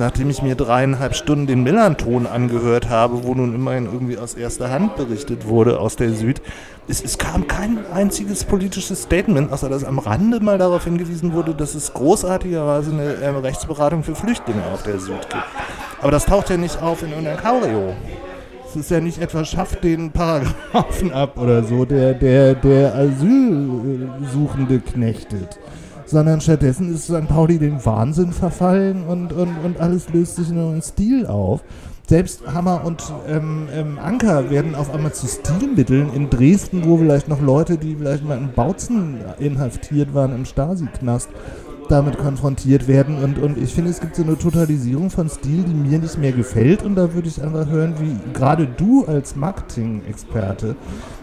[SPEAKER 3] nachdem ich mir dreieinhalb Stunden den Millanton angehört habe, wo nun immerhin irgendwie aus erster Hand berichtet wurde aus der Süd. Es, es kam kein einziges politisches Statement, außer dass am Rande mal darauf hingewiesen wurde, dass es großartigerweise eine äh, Rechtsberatung für Flüchtlinge auf der Süd gibt. Aber das taucht ja nicht auf in irgendeiner Choreo. Es ist ja nicht etwa schafft den Paragraphen ab oder so, der, der, der Asylsuchende knechtet. Sondern stattdessen ist St. Pauli dem Wahnsinn verfallen und, und, und alles löst sich in einem Stil auf. Selbst Hammer und ähm, ähm, Anker werden auf einmal zu Stilmitteln in Dresden, wo vielleicht noch Leute, die vielleicht mal in Bautzen inhaftiert waren im Stasi-Knast, damit konfrontiert werden. Und, und ich finde, es gibt so eine Totalisierung von Stil, die mir nicht mehr gefällt. Und da würde ich einfach hören, wie gerade du als Marketing-Experte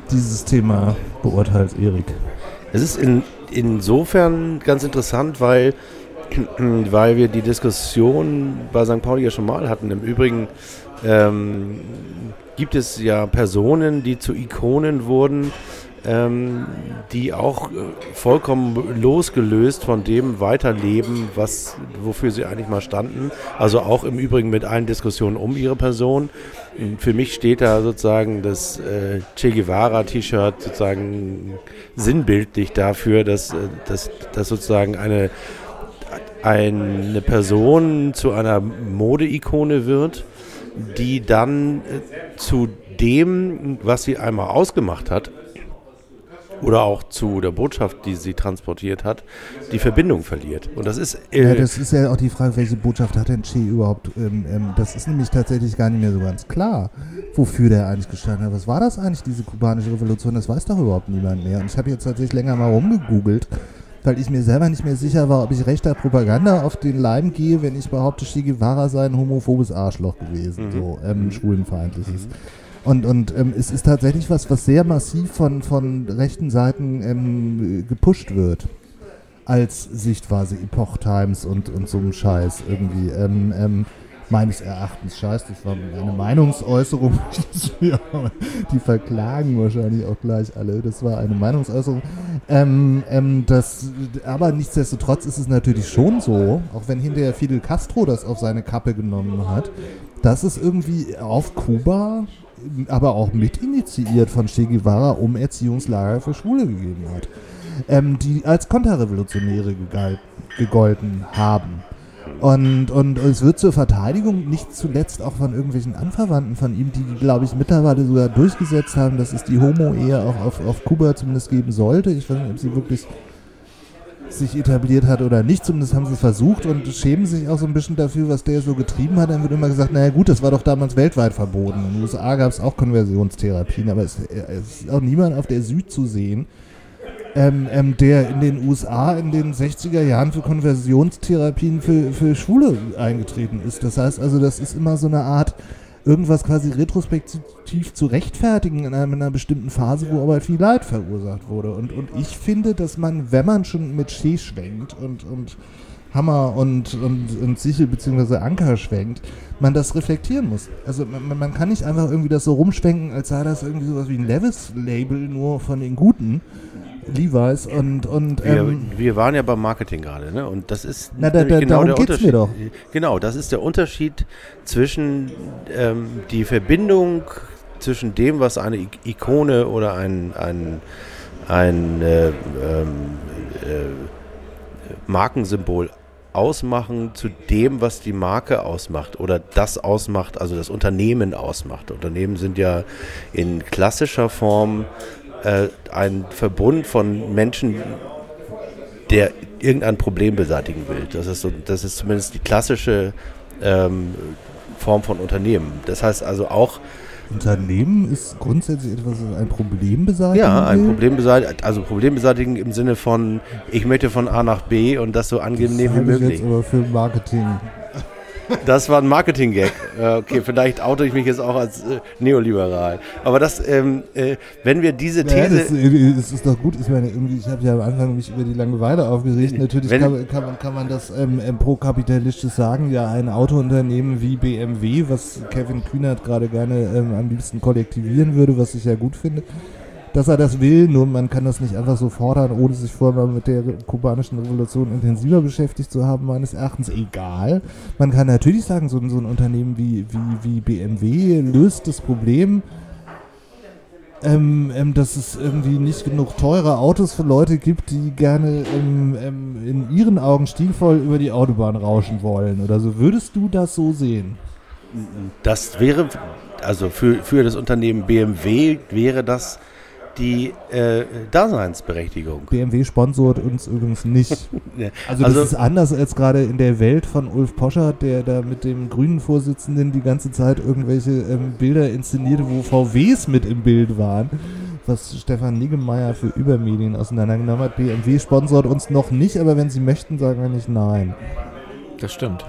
[SPEAKER 3] dieses Thema beurteilst, Erik.
[SPEAKER 4] Es ist in, insofern ganz interessant, weil, weil wir die Diskussion bei St. Pauli ja schon mal hatten. Im Übrigen ähm, gibt es ja Personen, die zu Ikonen wurden, ähm, die auch äh, vollkommen losgelöst von dem weiterleben, was, wofür sie eigentlich mal standen. Also auch im Übrigen mit allen Diskussionen um ihre Person. Für mich steht da sozusagen das äh, Che Guevara-T-Shirt sozusagen sinnbildlich dafür, dass, äh, dass, dass sozusagen eine, eine Person zu einer Modeikone wird, die dann äh, zu dem, was sie einmal ausgemacht hat, oder auch zu der Botschaft, die sie transportiert hat, die Verbindung verliert. Und das ist.
[SPEAKER 3] Äh ja, das ist ja auch die Frage, welche Botschaft hat denn Che überhaupt? Ähm, ähm, das ist nämlich tatsächlich gar nicht mehr so ganz klar, wofür der eigentlich gestanden hat. Was war das eigentlich, diese kubanische Revolution? Das weiß doch überhaupt niemand mehr. Und ich habe jetzt tatsächlich länger mal rumgegoogelt, weil ich mir selber nicht mehr sicher war, ob ich rechter Propaganda auf den Leim gehe, wenn ich behaupte, Che Guevara sei ein homophobes Arschloch gewesen, mhm. so ähm, mhm. schwulenfeindliches. Mhm. Und, und ähm, es ist tatsächlich was, was sehr massiv von, von rechten Seiten ähm, gepusht wird. Als Sichtweise Epoch Times und, und so ein Scheiß irgendwie. Ähm, ähm, meines Erachtens scheiß, das war eine Meinungsäußerung. die verklagen wahrscheinlich auch gleich alle. Das war eine Meinungsäußerung. Ähm, ähm, das, aber nichtsdestotrotz ist es natürlich schon so, auch wenn hinterher Fidel Castro das auf seine Kappe genommen hat, dass es irgendwie auf Kuba aber auch mitinitiiert von Che Guevara um Erziehungslager für Schwule gegeben hat, ähm, die als Konterrevolutionäre gegolten haben. Und, und es wird zur Verteidigung nicht zuletzt auch von irgendwelchen Anverwandten von ihm, die, glaube ich, mittlerweile sogar durchgesetzt haben, dass es die Homo-Ehe auch auf, auf Kuba zumindest geben sollte. Ich weiß nicht, ob sie wirklich sich etabliert hat oder nicht. Zumindest haben sie es versucht und schämen sich auch so ein bisschen dafür, was der so getrieben hat. Dann wird immer gesagt, naja gut, das war doch damals weltweit verboten. In den USA gab es auch Konversionstherapien, aber es, es, ist auch niemand auf der Süd zu sehen, ähm, ähm, der in den USA in den 60er Jahren für Konversionstherapien für, für Schwule eingetreten ist. Das heißt also, das ist immer so eine Art irgendwas quasi retrospektiv zu rechtfertigen in einer, in einer, bestimmten Phase, wo aber viel Leid verursacht wurde. Und, und ich finde, dass man, wenn man schon mit Schee schwenkt und, und Hammer und, und, und Sichel bzw. Anker schwenkt, man das reflektieren muss. Also man, man, kann nicht einfach irgendwie das so rumschwenken, als sei das irgendwie sowas wie ein Levis-Label nur von den Guten, Levi's und. und
[SPEAKER 4] ähm, wir, wir, waren ja beim Marketing gerade, ne? Und das ist
[SPEAKER 3] na, da, da, genau der Unterschied. Mir doch.
[SPEAKER 4] Genau, das ist der Unterschied zwischen ähm, die Verbindung zwischen dem, was eine Ikone oder ein, ein, ein äh, ähm, äh, Markensymbol ausmachen zu dem, was die Marke ausmacht oder das ausmacht, also das Unternehmen ausmacht. Unternehmen sind ja in klassischer Form äh, ein Verbund von Menschen, der irgendein Problem beseitigen will. Das ist, so, das ist zumindest die klassische ähm, Form von Unternehmen. Das heißt also auch.
[SPEAKER 3] Unternehmen ist grundsätzlich etwas, ein Problem beseitigen
[SPEAKER 4] Ja, ein Problem beseitigen, also Problem beseitigen im Sinne von, ich möchte von A nach B und das so angenehm das wie möglich.
[SPEAKER 3] Ich jetzt aber für Marketing
[SPEAKER 4] Das war ein Marketing-Gag. Äh, okay, vielleicht oute ich mich jetzt auch als äh, neoliberal. Aber das, ähm, äh, wenn wir diese
[SPEAKER 3] Ja,
[SPEAKER 4] These.
[SPEAKER 3] das, äh, das ist doch gut. Ich meine, irgendwie, ich habe ja am Anfang mich über die Langeweile aufgeregt. Natürlich
[SPEAKER 4] Wenn-
[SPEAKER 3] kann, kann, man, kann man das ähm, pro-kapitalistisch sagen. Ja, ein Autounternehmen wie BMW, was Kevin Kühnert gerade gerne ähm, am liebsten kollektivieren würde, was ich ja gut finde, dass er das will. Nur man kann das nicht einfach so fordern, ohne sich vorher mal mit der kubanischen Revolution intensiver beschäftigt zu haben, meines Erachtens. Egal. Man kann natürlich sagen, so, ein- so ein Unternehmen wie, wie, wie BMW löst das Problem ähm, ähm, dass es irgendwie nicht genug teure Autos für Leute gibt, die gerne ähm, ähm, in ihren Augen stilvoll über die Autobahn rauschen wollen oder so. Würdest du das so sehen?
[SPEAKER 4] Das wäre, also für, für das Unternehmen BMW wäre das die äh, Daseinsberechtigung.
[SPEAKER 3] BMW sponsort uns übrigens nicht. Also,
[SPEAKER 4] Also-
[SPEAKER 3] das ist anders als gerade in der Welt von Ulf Poschert, der da mit dem grünen Vorsitzenden die ganze Zeit irgendwelche ähm, Bilder inszenierte, wo VWs mit im Bild waren. Was Stefan Niggemeier für Übermedien auseinandergenommen hat. BMW sponsort uns noch nicht, aber wenn sie möchten, sagen wir nicht nein.
[SPEAKER 2] Das stimmt.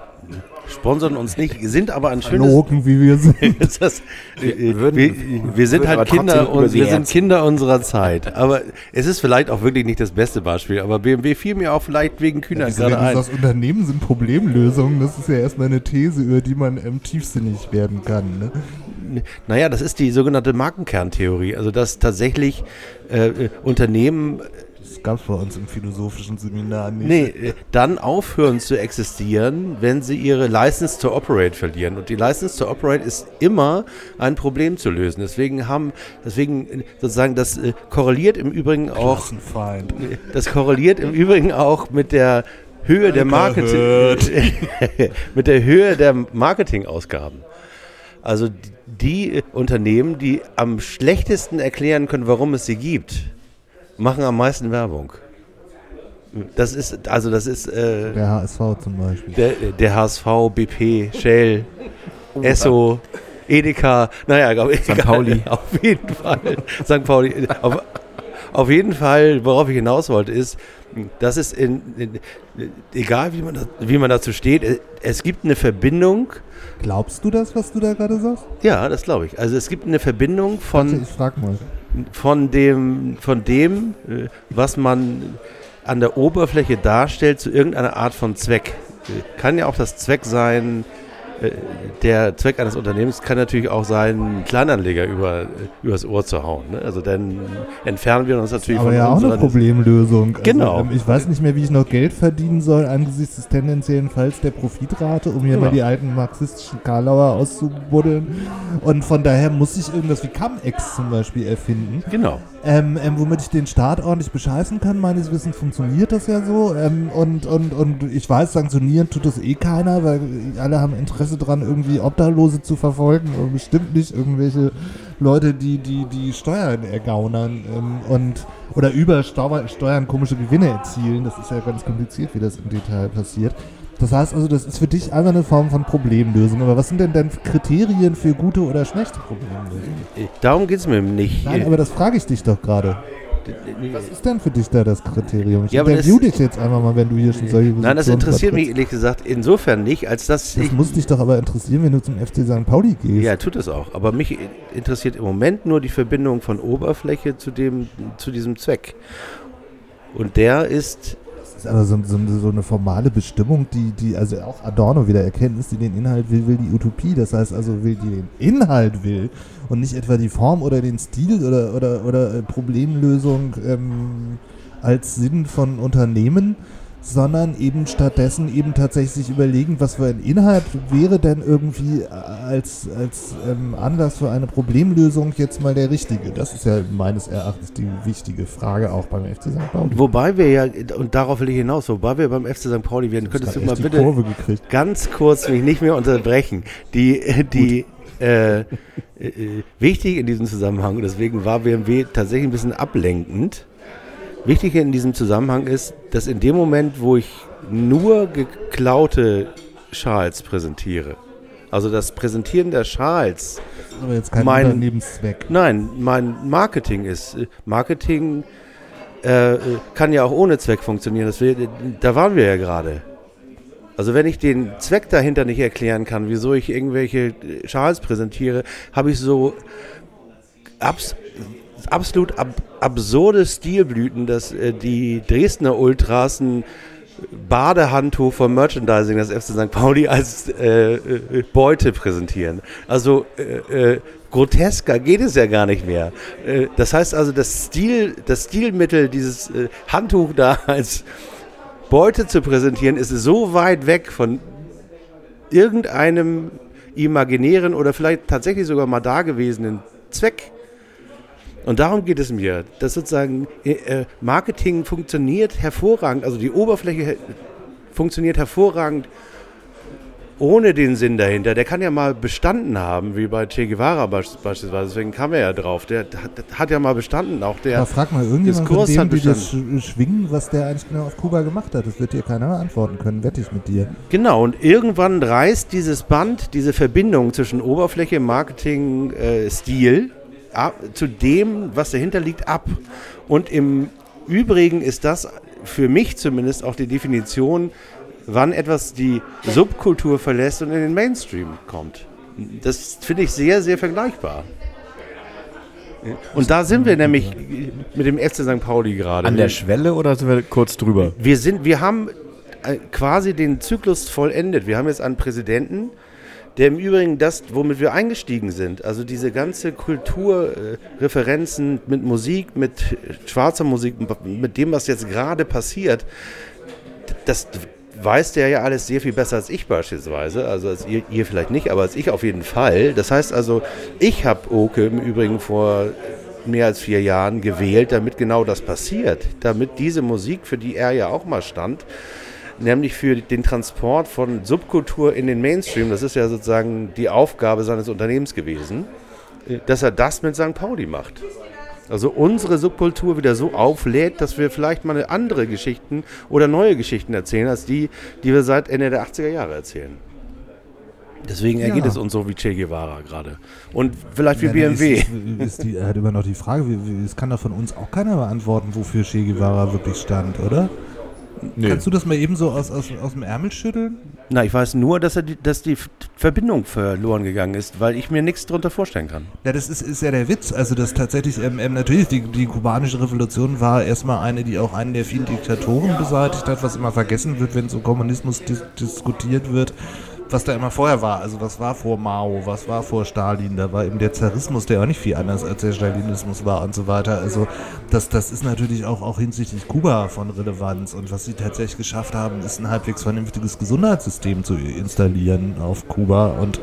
[SPEAKER 4] Sponsern uns nicht, sind aber ein schönes.
[SPEAKER 3] Logen, wie wir sind.
[SPEAKER 4] Das,
[SPEAKER 2] Wir
[SPEAKER 4] wir,
[SPEAKER 2] würden-
[SPEAKER 4] wir, wir sind halt Kinder und wir sind. Kinder unserer Zeit. Aber es ist vielleicht auch wirklich nicht das beste Beispiel. Aber BMW fiel mir auch vielleicht wegen Kühner
[SPEAKER 3] Wieso,
[SPEAKER 4] gerade ein.
[SPEAKER 3] sagst, Unternehmen sind Problemlösungen, das ist ja erstmal eine These, über die man ähm, tiefsinnig werden kann. Ne?
[SPEAKER 4] Naja, das ist die sogenannte Markenkerntheorie. Also dass tatsächlich äh, äh, Unternehmen
[SPEAKER 3] Das gab es bei uns im philosophischen Seminar nicht.
[SPEAKER 4] nee, äh, dann aufhören zu existieren, wenn sie ihre License to Operate verlieren. Und die License to Operate ist immer ein Problem zu lösen. Deswegen haben, deswegen sozusagen, das äh, korreliert im Übrigen auch. Das korreliert im Übrigen auch mit der Höhe der Marketing mit der Höhe der Marketingausgaben. Also die Unternehmen, die am schlechtesten erklären können, warum es sie gibt, machen am meisten Werbung. Das ist also das ist äh,
[SPEAKER 3] Der HSV zum Beispiel.
[SPEAKER 4] der, der HSV, BP, Shell, Esso, Edeka, naja, glaub ich,
[SPEAKER 2] St. Pauli.
[SPEAKER 4] Auf jeden Fall. St. Pauli. Auf, auf jeden Fall, worauf ich hinaus wollte, ist, dass es in, in egal wie man, da, wie man dazu steht, es gibt eine Verbindung,
[SPEAKER 3] Glaubst du das, was du da gerade sagst?
[SPEAKER 4] ja, das glaube ich. Also es gibt eine Verbindung
[SPEAKER 3] Warte,
[SPEAKER 4] von,
[SPEAKER 3] ich frag mal.
[SPEAKER 4] von dem, von dem, äh, was man an der Oberfläche darstellt, zu irgendeiner Art von Zweck. Äh, Kann ja auch das Zweck sein, der Zweck eines Unternehmens kann natürlich auch sein, Kleinanleger über, äh, übers Ohr zu hauen. Ne? Also dann entfernen wir uns natürlich
[SPEAKER 3] Aber
[SPEAKER 4] von
[SPEAKER 3] ja auch eine. Problemlösung. Also,
[SPEAKER 4] Genau.
[SPEAKER 3] ähm, ich weiß nicht mehr, wie ich noch Geld verdienen soll angesichts des tendenziellen Falls der Profitrate, um hier
[SPEAKER 4] Genau.
[SPEAKER 3] mal die alten marxistischen Karlauer auszubuddeln. Und von daher muss ich irgendwas wie Cum-Ex zum Beispiel erfinden.
[SPEAKER 4] Genau.
[SPEAKER 3] Ähm, ähm, womit ich den Staat ordentlich bescheißen kann. Meines Wissens funktioniert das ja so. Ähm, und, und, und ich weiß, sanktionieren tut das eh keiner, weil alle haben Interesse dran, irgendwie Obdachlose zu verfolgen. Aber bestimmt nicht irgendwelche Leute, die die, die Steuern ergaunern ähm, und oder über Steuern komische Gewinne erzielen. Das ist ja ganz kompliziert, wie das im Detail passiert. Das heißt also, das ist für dich einfach eine Form von Problemlösung. Aber was sind denn dann Kriterien für gute oder schlechte Problemlösung?
[SPEAKER 4] Darum geht es mir nicht.
[SPEAKER 3] Nein, aber das frage ich dich doch gerade. Was ist denn für dich da das Kriterium? Ich
[SPEAKER 4] Ja,
[SPEAKER 3] interview
[SPEAKER 4] das-
[SPEAKER 3] dich jetzt einfach mal, wenn du hier schon solche
[SPEAKER 4] Nein, das
[SPEAKER 3] Positionen
[SPEAKER 4] interessiert mich ehrlich gesagt insofern nicht, als dass
[SPEAKER 3] Das
[SPEAKER 4] ich...
[SPEAKER 3] muss dich doch aber interessieren, wenn du zum FC St. Pauli gehst.
[SPEAKER 4] Ja, tut es auch. Aber mich interessiert im Moment nur die Verbindung von Oberfläche zu, dem, zu diesem Zweck. Und der ist
[SPEAKER 3] ist aber so, so, so eine formale Bestimmung, die, die also auch Adorno wieder erkennt, ist, die den Inhalt will, will die Utopie. Das heißt also, will die den Inhalt will und nicht etwa die Form oder den Stil oder, oder, oder äh, Problemlösung ähm, als Sinn von Unternehmen, sondern eben stattdessen eben tatsächlich sich überlegen, was für ein Inhalt wäre denn irgendwie äh, als, als ähm, Anlass für eine Problemlösung jetzt mal der richtige. Das ist ja meines Erachtens die wichtige Frage auch beim FC St. Pauli.
[SPEAKER 4] Wobei wir ja, und darauf will ich hinaus, wobei wir beim FC St. Pauli werden, könntest du mal bitte ganz kurz mich nicht mehr unterbrechen. Die, die äh, äh, wichtig in diesem Zusammenhang, und deswegen war BMW tatsächlich ein bisschen ablenkend. Wichtig in diesem Zusammenhang ist, dass in dem Moment, wo ich nur geklaute Schals präsentiere, also das Präsentieren der Schals
[SPEAKER 3] Das ist aber jetzt kein
[SPEAKER 4] Mein-
[SPEAKER 3] Unternehmenszweck.
[SPEAKER 4] Nein, mein Marketing ist. Marketing äh, kann ja auch ohne Zweck funktionieren. Das wir, da waren wir ja gerade. Also wenn ich den Zweck dahinter nicht erklären kann, wieso ich irgendwelche Schals präsentiere, habe ich so abs absolut ab absurde Stilblüten, dass äh, die Dresdner Ultras ein Badehandtuch vom Merchandising des FC St. Pauli als äh, äh, Beute präsentieren. Also äh, äh, grotesker geht es ja gar nicht mehr. Äh, das heißt also, das, Stil, das Stilmittel, dieses Handtuch da als Beute zu präsentieren, ist so weit weg von irgendeinem imaginären oder vielleicht tatsächlich sogar mal dagewesenen Zweck. Und darum geht es mir, dass sozusagen äh, Marketing funktioniert hervorragend, also die Oberfläche he- funktioniert hervorragend ohne den Sinn dahinter. Der kann ja mal bestanden haben, wie bei Che Guevara beispielsweise, deswegen kam er ja drauf. Der hat, hat ja mal bestanden, auch der.
[SPEAKER 3] Aber frag mal irgendjemand von
[SPEAKER 4] Diskurs
[SPEAKER 3] dem,
[SPEAKER 4] hat
[SPEAKER 3] die das sch- schwingen, was der eigentlich genau auf Kuba gemacht hat. Das wird dir keiner beantworten können, wette ich mit dir.
[SPEAKER 4] Genau, und irgendwann reißt dieses Band, diese Verbindung zwischen Oberfläche, Marketing, äh, Stil zu dem, was dahinter liegt, ab. Und im Übrigen ist das für mich zumindest auch die Definition, wann etwas die Subkultur verlässt und in den Mainstream kommt. Das finde ich sehr, sehr vergleichbar. Und da sind wir nämlich mit dem FC St. Pauli gerade.
[SPEAKER 2] An der Schwelle oder sind wir kurz drüber?
[SPEAKER 4] Wir sind, wir haben äh, quasi den Zyklus vollendet. Wir haben jetzt einen Präsidenten, der im Übrigen das, womit wir eingestiegen sind, also diese ganze Kulturreferenzen mit Musik, mit schwarzer Musik, mit dem, was jetzt gerade passiert, das weiß der ja alles sehr viel besser als ich beispielsweise. Also als ihr, ihr vielleicht nicht, aber als ich auf jeden Fall. Das heißt also, ich habe Oke im Übrigen vor mehr als vier Jahren gewählt, damit genau das passiert. Damit diese Musik, für die er ja auch mal stand, nämlich für den Transport von Subkultur in den Mainstream, das ist ja sozusagen die Aufgabe seines Unternehmens gewesen, dass er das mit St. Pauli macht. Also unsere Subkultur wieder so auflädt, dass wir vielleicht mal andere Geschichten oder neue Geschichten erzählen, als die, die wir seit Ende der 80er Jahre erzählen. Deswegen ergeht
[SPEAKER 3] Ja.
[SPEAKER 4] es uns so wie Che Guevara gerade. Und vielleicht wie
[SPEAKER 3] Ja,
[SPEAKER 4] BMW.
[SPEAKER 3] Ist, ist, die, er hat immer noch die Frage, es kann doch von uns auch keiner beantworten, wofür Che Guevara wirklich stand, oder?
[SPEAKER 2] Nee.
[SPEAKER 3] Kannst du das mal eben so aus, aus, aus dem Ärmel schütteln?
[SPEAKER 4] Na, ich weiß nur, dass, er die, dass die Verbindung verloren gegangen ist, weil ich mir nichts darunter vorstellen kann.
[SPEAKER 3] Ja, das ist, ist ja der Witz. Also, das tatsächlich, ähm, ähm, natürlich, die, die kubanische Revolution war erstmal eine, die auch einen der vielen Diktatoren beseitigt hat, was immer vergessen wird, wenn so Kommunismus dis diskutiert wird, was da immer vorher war. Also, was war vor Mao, was war vor Stalin? Da war eben der Zarismus, der auch nicht viel anders als der Stalinismus war und so weiter. Also, das, das ist natürlich auch, auch hinsichtlich Kuba von Relevanz. Und was sie tatsächlich geschafft haben, ist ein halbwegs vernünftiges Gesundheitssystem zu installieren auf Kuba und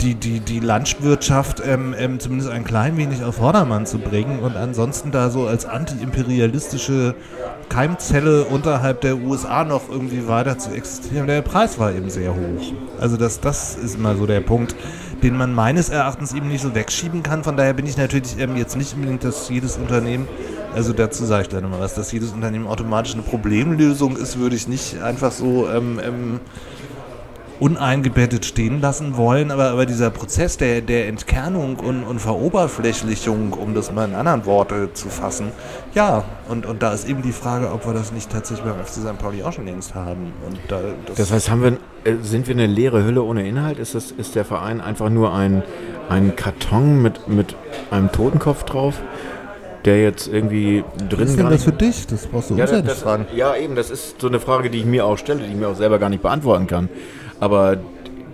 [SPEAKER 3] die, die, die Landwirtschaft ähm, ähm, zumindest ein klein wenig auf Vordermann zu bringen und ansonsten da so als antiimperialistische Keimzelle unterhalb der USA noch irgendwie weiter zu existieren. Der Preis war eben sehr hoch. Also das, das ist immer so der Punkt, den man meines Erachtens eben nicht so wegschieben kann. Von daher bin ich natürlich ähm, jetzt nicht unbedingt, dass jedes Unternehmen, also dazu sage ich gleich nochmal was, dass jedes Unternehmen automatisch eine Problemlösung ist, würde ich nicht einfach so ähm, ähm, uneingebettet stehen lassen wollen, aber, aber dieser Prozess der, der Entkernung und, und Veroberflächlichung, um das mal in anderen Worte zu fassen, ja, und, und da ist eben die Frage, ob wir das nicht tatsächlich beim FC St. Pauli auch schon längst haben. Und da, das,
[SPEAKER 2] Das heißt, haben wir, äh, sind wir eine leere Hülle ohne Inhalt? Ist, das, ist der Verein einfach nur ein, ein Karton mit, mit einem Totenkopf drauf, der jetzt irgendwie drin
[SPEAKER 3] ist denn das für dich? Das brauchst du
[SPEAKER 2] Ja,
[SPEAKER 3] uns ja nicht fragen.
[SPEAKER 2] ja, eben, das ist so eine Frage, die ich mir auch stelle, die ich mir auch selber gar nicht beantworten kann. Aber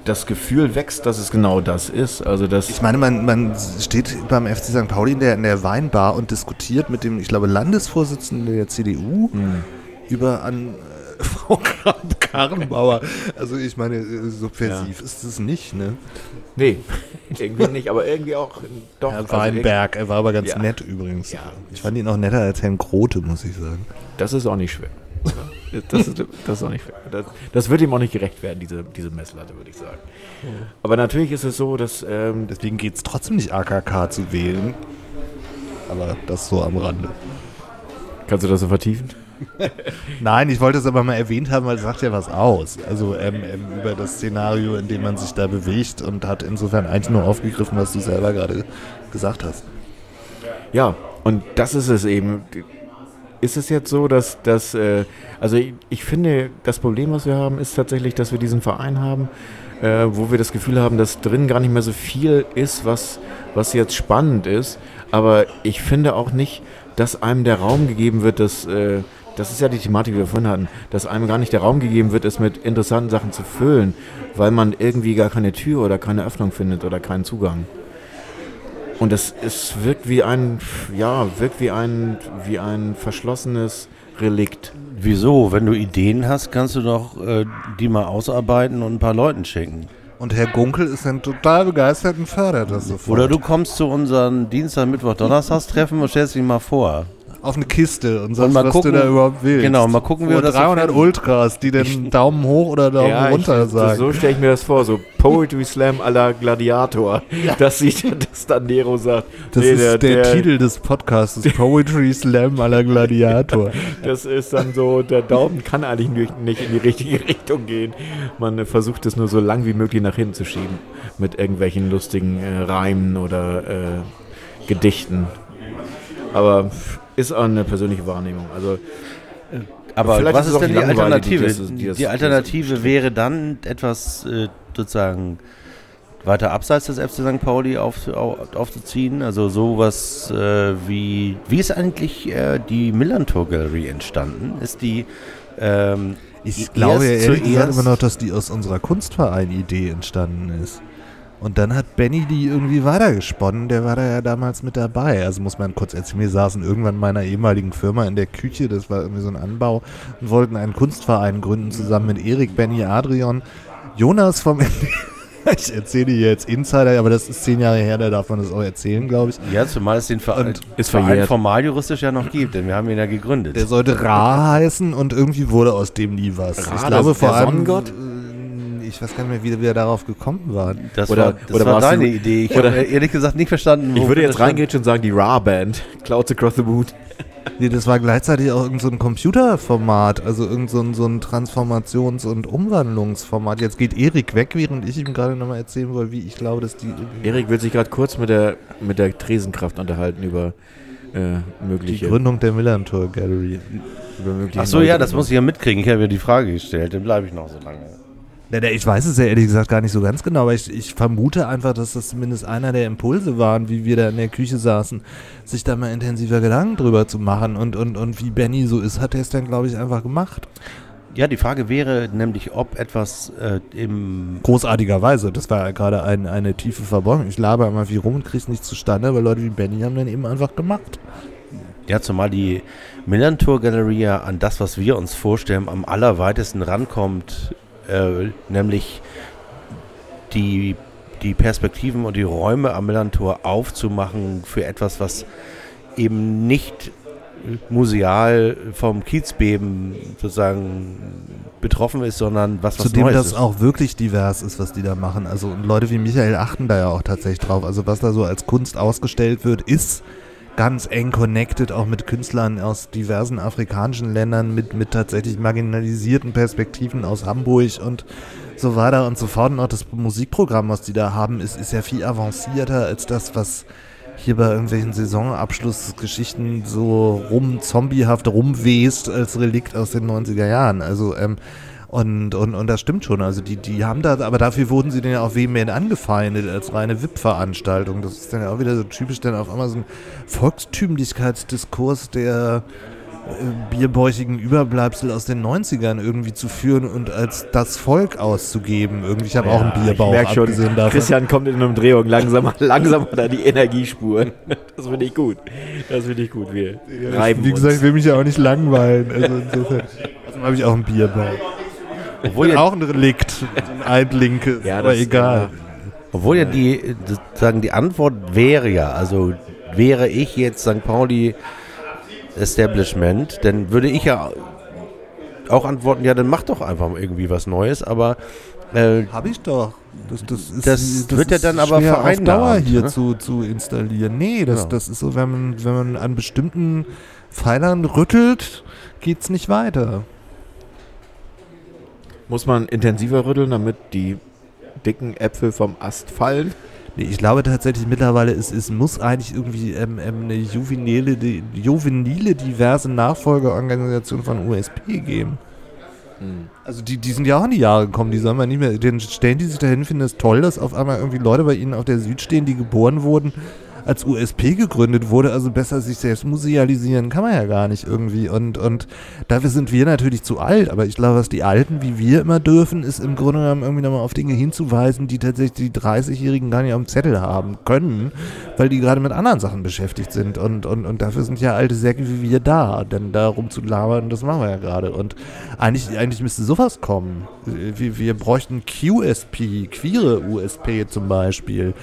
[SPEAKER 2] das Gefühl wächst, dass es genau das ist. Also das
[SPEAKER 5] Ich meine, man, man steht beim FC St. Pauli in der, in der Weinbar und diskutiert mit dem, ich glaube, Landesvorsitzenden der CDU über an äh, Frau Karrenbauer. Also ich meine, äh, subversiv ist es nicht, ne?
[SPEAKER 2] nee, irgendwie nicht, aber irgendwie auch doch.
[SPEAKER 5] Herr
[SPEAKER 2] also
[SPEAKER 5] Weinberg, er war aber ganz
[SPEAKER 2] Ja.
[SPEAKER 5] nett übrigens.
[SPEAKER 2] Ja.
[SPEAKER 5] Ich fand ihn auch netter als Herrn Grote, muss ich sagen.
[SPEAKER 2] Das ist auch nicht schwer. Das ist, das ist auch nicht. Das, das wird ihm auch nicht gerecht werden, diese, diese Messlatte, würde ich sagen. Aber natürlich ist es so, dass ähm,
[SPEAKER 5] Deswegen geht es trotzdem nicht AKK zu wählen. Aber das so am Rande.
[SPEAKER 2] Kannst du das so vertiefen?
[SPEAKER 5] Nein, ich wollte es aber mal erwähnt haben, weil es sagt ja was aus. Also ähm, ähm, über das Szenario, in dem man sich da bewegt und hat insofern eigentlich nur aufgegriffen, was du selber gerade gesagt hast.
[SPEAKER 2] Ja, und das ist es eben. Ist es jetzt so, dass, dass äh, also ich, ich finde, das Problem, was wir haben, ist tatsächlich, dass wir diesen Verein haben, äh, wo wir das Gefühl haben, dass drin gar nicht mehr so viel ist, was, was jetzt spannend ist. Aber ich finde auch nicht, dass einem der Raum gegeben wird, dass, äh, das ist ja die Thematik, die wir vorhin hatten, dass einem gar nicht der Raum gegeben wird, es mit interessanten Sachen zu füllen, weil man irgendwie gar keine Tür oder keine Öffnung findet oder keinen Zugang. Und es, es wirkt wie ein, ja, wirkt wie ein, wie ein verschlossenes Relikt.
[SPEAKER 4] Wieso? Wenn du Ideen hast, kannst du doch äh, die mal ausarbeiten und ein paar Leuten schicken.
[SPEAKER 3] Und Herr Gunkel ist dann total begeistert und fördert das sofort.
[SPEAKER 4] Oder du kommst zu unseren Dienstag, Mittwoch, Donnerstagstreffen und stellst dich mal vor.
[SPEAKER 3] Auf eine Kiste und sagst,
[SPEAKER 4] mal
[SPEAKER 3] was
[SPEAKER 4] gucken-
[SPEAKER 3] du da überhaupt willst.
[SPEAKER 4] genau, mal gucken, wie wir so
[SPEAKER 3] 300
[SPEAKER 4] finden.
[SPEAKER 3] Ultras, die den Daumen hoch oder Daumen
[SPEAKER 2] Ja,
[SPEAKER 3] runter
[SPEAKER 2] ich,
[SPEAKER 3] sagen.
[SPEAKER 2] so stelle ich mir das vor, so Poetry Slam à la Gladiator. Dass, sie, dass dann Nero sagt,
[SPEAKER 3] das
[SPEAKER 2] nee,
[SPEAKER 3] ist der, Titel des Podcasts, Poetry Slam à la Gladiator.
[SPEAKER 2] Das ist dann so, der Daumen kann eigentlich nicht in die richtige Richtung gehen. Man versucht es nur so lang wie möglich nach hinten zu schieben. Mit irgendwelchen lustigen äh, Reimen oder äh, Gedichten. Aber ist auch eine persönliche Wahrnehmung. Also
[SPEAKER 4] Aber
[SPEAKER 2] Vielleicht
[SPEAKER 4] was
[SPEAKER 2] ist
[SPEAKER 4] ist denn
[SPEAKER 2] die
[SPEAKER 4] die
[SPEAKER 2] die
[SPEAKER 4] Alternative?
[SPEAKER 2] die das-
[SPEAKER 4] die Alternative wäre dann etwas äh, sozusagen weiter abseits des FC St. Pauli auf, au- aufzuziehen. Also sowas äh, wie, wie ist eigentlich äh, die Millantor Gallery entstanden? Ist die ähm,
[SPEAKER 3] Ich glaube ja ehrlich gesagt immer noch, dass die aus unserer Kunstverein-Idee entstanden ist. Und dann hat Benny die irgendwie weitergesponnen. Der war da ja damals mit dabei. Also muss man kurz erzählen, wir saßen irgendwann in meiner ehemaligen Firma in der Küche, das war irgendwie so ein Anbau, und wollten einen Kunstverein gründen zusammen mit Erik, Benny, Adrian, Jonas vom Ich erzähle hier jetzt Insider, aber das ist zehn Jahre her, da darf man das auch erzählen, glaube ich.
[SPEAKER 4] ja, zumal es den Verein,
[SPEAKER 3] Und
[SPEAKER 2] ist
[SPEAKER 4] Verein formal juristisch ja noch gibt, denn wir haben ihn ja gegründet.
[SPEAKER 3] Der sollte Ra heißen und irgendwie wurde aus dem nie was.
[SPEAKER 2] Ra,
[SPEAKER 3] ich glaube
[SPEAKER 2] das-
[SPEAKER 3] vor
[SPEAKER 2] der
[SPEAKER 3] allem.
[SPEAKER 2] Sonnengott?
[SPEAKER 3] Ich weiß gar nicht mehr, wie wir darauf gekommen waren.
[SPEAKER 4] Das
[SPEAKER 2] Oder-
[SPEAKER 4] war, das
[SPEAKER 2] oder
[SPEAKER 4] war
[SPEAKER 2] warst du-
[SPEAKER 4] deine Idee. Ich habe ehrlich gesagt nicht verstanden,
[SPEAKER 2] ich würde jetzt reingehen und sagen, die Ra-Band, Clouds Across the Moon.
[SPEAKER 3] Nee, das war gleichzeitig auch irgendein so ein Computerformat, also irgendein so ein, so ein Transformations- und Umwandlungsformat. Jetzt geht Erik weg, während ich ihm gerade nochmal erzählen wollte, wie ich glaube, dass die.
[SPEAKER 2] Erik will sich gerade kurz mit der, mit der Tresenkraft unterhalten über äh,
[SPEAKER 3] Die
[SPEAKER 2] mögliche.
[SPEAKER 3] Gründung der Millantor Gallery.
[SPEAKER 2] über mögliche
[SPEAKER 4] Ach so, ja, das muss ich ja mitkriegen. Ich habe ja die Frage gestellt, dann bleibe ich noch so lange.
[SPEAKER 3] Ich weiß es ja ehrlich gesagt gar nicht so ganz genau, aber ich, ich vermute einfach, dass das zumindest einer der Impulse waren, wie wir da in der Küche saßen, sich da mal intensiver Gedanken drüber zu machen. Und, und, und wie Benny so ist, hat er es dann, glaube ich, einfach gemacht.
[SPEAKER 4] Ja, die Frage wäre nämlich, ob etwas äh, im
[SPEAKER 3] Großartigerweise. Das war ja gerade ein, eine tiefe Verbeugung. Ich laber immer viel rum und krieg's nicht zustande, aber Leute wie Benny haben dann eben einfach gemacht.
[SPEAKER 4] Ja, zumal die Millantor Gallery ja an das, was wir uns vorstellen, am allerweitesten rankommt, äh, nämlich die, die Perspektiven und die Räume am Millantor aufzumachen für etwas, was eben nicht museal vom Kiezbeben sozusagen betroffen ist, sondern was was
[SPEAKER 3] Zudem
[SPEAKER 4] Neues
[SPEAKER 3] das
[SPEAKER 4] ist.
[SPEAKER 3] auch wirklich divers ist, was die da machen. Also und Leute wie Michael achten da ja auch tatsächlich drauf. Also was da so als Kunst ausgestellt wird, ist ganz eng connected auch mit Künstlern aus diversen afrikanischen Ländern, mit, mit tatsächlich marginalisierten Perspektiven aus Hamburg und so weiter und so fort. Und auch das Musikprogramm, was die da haben, ist, ist ja viel avancierter als das, was hier bei irgendwelchen Saisonabschlussgeschichten so rum, zombiehaft rumwest als Relikt aus den 90er Jahren. Also, ähm, und, und, und das stimmt schon. Also die, die haben da, aber dafür wurden sie dann ja auch vehement angefeindet als reine VIP-Veranstaltung. Das ist dann ja auch wieder so typisch dann auf einmal so ein Volkstümlichkeitsdiskurs der äh, bierbäuchigen Überbleibsel aus den 90ern irgendwie zu führen und als das Volk auszugeben. Irgendwie, ich habe auch einen Bierbauch,
[SPEAKER 2] ich merk schon,
[SPEAKER 3] abgesehen davon.
[SPEAKER 2] Christian kommt in Umdrehung, langsam, langsam er die Energiespur. Das finde ich gut. Das finde ich gut. Wir reiben
[SPEAKER 3] Wie gesagt, ich will mich ja auch nicht langweilen. Also insofern also habe ich auch einen Bierbauch.
[SPEAKER 4] Obwohl ja
[SPEAKER 3] auch ein Relikt, ein Eidlinke,
[SPEAKER 2] Ja,
[SPEAKER 3] aber
[SPEAKER 2] das-
[SPEAKER 3] egal.
[SPEAKER 4] Obwohl ja die, äh, sozusagen die Antwort wäre ja, also wäre ich jetzt St. Pauli Establishment, dann würde ich ja auch antworten, ja, dann mach doch einfach mal irgendwie was Neues, aber äh,
[SPEAKER 3] Habe ich doch. Das, das, ist,
[SPEAKER 4] Das wird ja dann aber
[SPEAKER 3] auf Dauer hier
[SPEAKER 4] ne?
[SPEAKER 3] zu, zu installieren. Nee, das,
[SPEAKER 4] Genau.
[SPEAKER 3] das ist so, wenn man, wenn man an bestimmten Pfeilern rüttelt, geht's nicht weiter.
[SPEAKER 2] Muss man intensiver rütteln, damit die dicken Äpfel vom Ast fallen?
[SPEAKER 3] Nee, ich glaube tatsächlich mittlerweile, es, es muss eigentlich irgendwie ähm, ähm, eine juvenile, die, juvenile diverse Nachfolgeorganisation von USP geben. Also die, die sind ja auch in die Jahre gekommen, die sollen wir nicht mehr, den stellen die sich dahin, finden es toll, dass auf einmal irgendwie Leute bei ihnen auf der Süd stehen, die geboren wurden, als USP gegründet wurde, also besser sich selbst musealisieren kann man ja gar nicht irgendwie. Und, und dafür sind wir natürlich zu alt, aber ich glaube, was die Alten wie wir immer dürfen, ist im Grunde genommen irgendwie nochmal auf Dinge hinzuweisen, die tatsächlich die 30-Jährigen gar nicht auf dem Zettel haben können, weil die gerade mit anderen Sachen beschäftigt sind. Und, und, und dafür sind ja alte Säcke wie wir da, denn da rumzulabern, das machen wir ja gerade. Und eigentlich, eigentlich müsste sowas kommen. Wir, wir bräuchten QSP, queere USP zum Beispiel.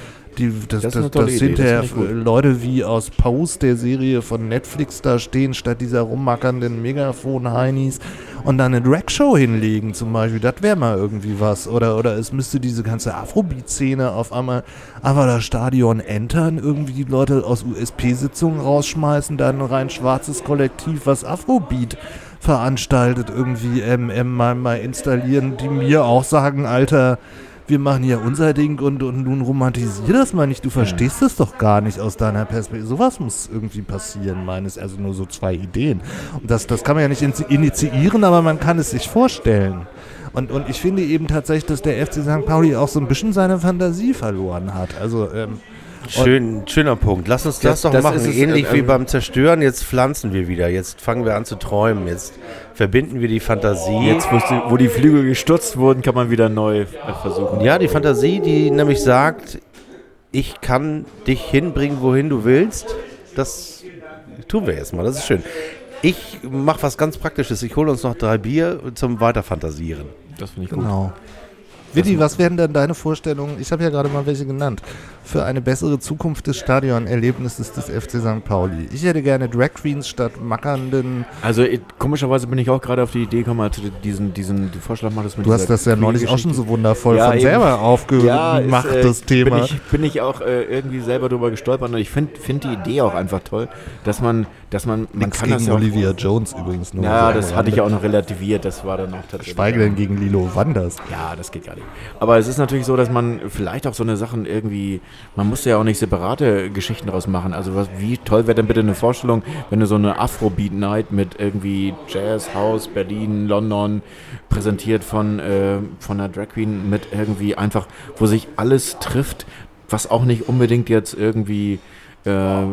[SPEAKER 3] Die, das,
[SPEAKER 2] Das
[SPEAKER 3] das, das hinterher. Leute wie aus Pose, der Serie von Netflix, da stehen, statt dieser rummackernden Megafon-Heinis und dann eine Drag-Show hinlegen zum Beispiel. Das wäre mal irgendwie was. Oder, oder es müsste diese ganze Afrobeat-Szene auf einmal einfach das Stadion entern, irgendwie die Leute aus USP-Sitzungen rausschmeißen, dann ein rein schwarzes Kollektiv, was Afrobeat veranstaltet, irgendwie ähm, mal, mal installieren, die mir auch sagen, Alter, wir machen hier unser Ding und, und nun romantisier das mal nicht. Du verstehst das doch gar nicht aus deiner Perspektive. Sowas muss irgendwie passieren, meines, also nur so zwei Ideen. Und das, das kann man ja nicht initi- initiieren, aber man kann es sich vorstellen. Und, und ich finde eben tatsächlich, dass der FC St. Pauli auch so ein bisschen seine Fantasie verloren hat. Also, ähm,
[SPEAKER 4] Schön, schöner Punkt. Lass uns das,
[SPEAKER 2] Das-
[SPEAKER 4] doch
[SPEAKER 2] das
[SPEAKER 4] machen.
[SPEAKER 2] ist es,
[SPEAKER 4] Ähnlich
[SPEAKER 2] ähm,
[SPEAKER 4] wie beim Zerstören. Jetzt pflanzen wir wieder. Jetzt fangen wir an zu träumen. Jetzt verbinden wir die Fantasie.
[SPEAKER 2] Jetzt, wo die, wo die Flügel gestutzt wurden, kann man wieder neu äh, versuchen.
[SPEAKER 4] Ja, die Fantasie, die nämlich sagt, ich kann dich hinbringen, wohin du willst. Das tun wir jetzt mal. Das ist schön. Ich mache was ganz Praktisches. Ich hole uns noch drei Bier zum Weiterfantasieren.
[SPEAKER 2] Das finde ich gut.
[SPEAKER 3] Genau. Vitti, was wären denn deine Vorstellungen? Ich habe ja gerade mal welche genannt. Für eine bessere Zukunft des Stadionerlebnisses des FC St. Pauli. Ich hätte gerne Drag Queens statt mackernden.
[SPEAKER 2] Also ich, komischerweise bin ich auch gerade auf die Idee gekommen, als du diesen, diesen Vorschlag machtest mit
[SPEAKER 3] Du hast das ja neulich auch schon so wundervoll
[SPEAKER 2] Ja,
[SPEAKER 3] von
[SPEAKER 2] eben.
[SPEAKER 3] selber
[SPEAKER 2] ja,
[SPEAKER 3] aufgemacht,
[SPEAKER 2] ist, äh,
[SPEAKER 3] das Thema.
[SPEAKER 2] Bin ich, bin ich auch äh, irgendwie selber drüber gestolpert und ich finde find die Idee auch einfach toll, dass man, dass man, man
[SPEAKER 3] Nichts
[SPEAKER 2] kann
[SPEAKER 3] gegen
[SPEAKER 2] das ja auch,
[SPEAKER 3] Olivia Jones übrigens nur.
[SPEAKER 2] Ja,
[SPEAKER 3] so
[SPEAKER 2] das hatte ich auch noch relativiert, das war dann auch tatsächlich.
[SPEAKER 3] Schweige denn gegen Lilo Wanders.
[SPEAKER 2] Ja, das geht gar nicht. Aber es ist natürlich so, dass man vielleicht auch so eine Sachen irgendwie, man muss ja auch nicht separate Geschichten draus machen. Also was, wie toll wäre denn bitte eine Vorstellung, wenn du so eine Afrobeat Night mit irgendwie Jazz, House, Berlin, London präsentiert von, äh, von einer Drag Queen mit irgendwie einfach, wo sich alles trifft, was auch nicht unbedingt jetzt irgendwie, äh,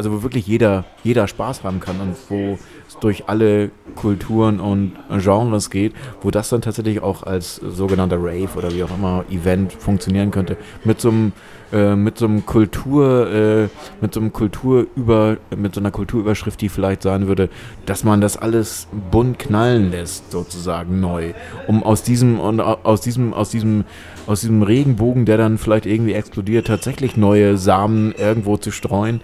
[SPEAKER 2] also wo wirklich jeder, jeder Spaß haben kann und wo es durch alle Kulturen und Genres geht, wo das dann tatsächlich auch als sogenannter Rave oder wie auch immer Event funktionieren könnte. Mit so einem, äh, mit so einem Kultur, äh, mit so einem Kulturüber, mit so einer Kulturüberschrift, die vielleicht sein würde, dass man das alles bunt knallen lässt, sozusagen neu, um aus diesem und au- aus diesem, aus diesem, aus diesem Regenbogen, der dann vielleicht irgendwie explodiert, tatsächlich neue Samen irgendwo zu streuen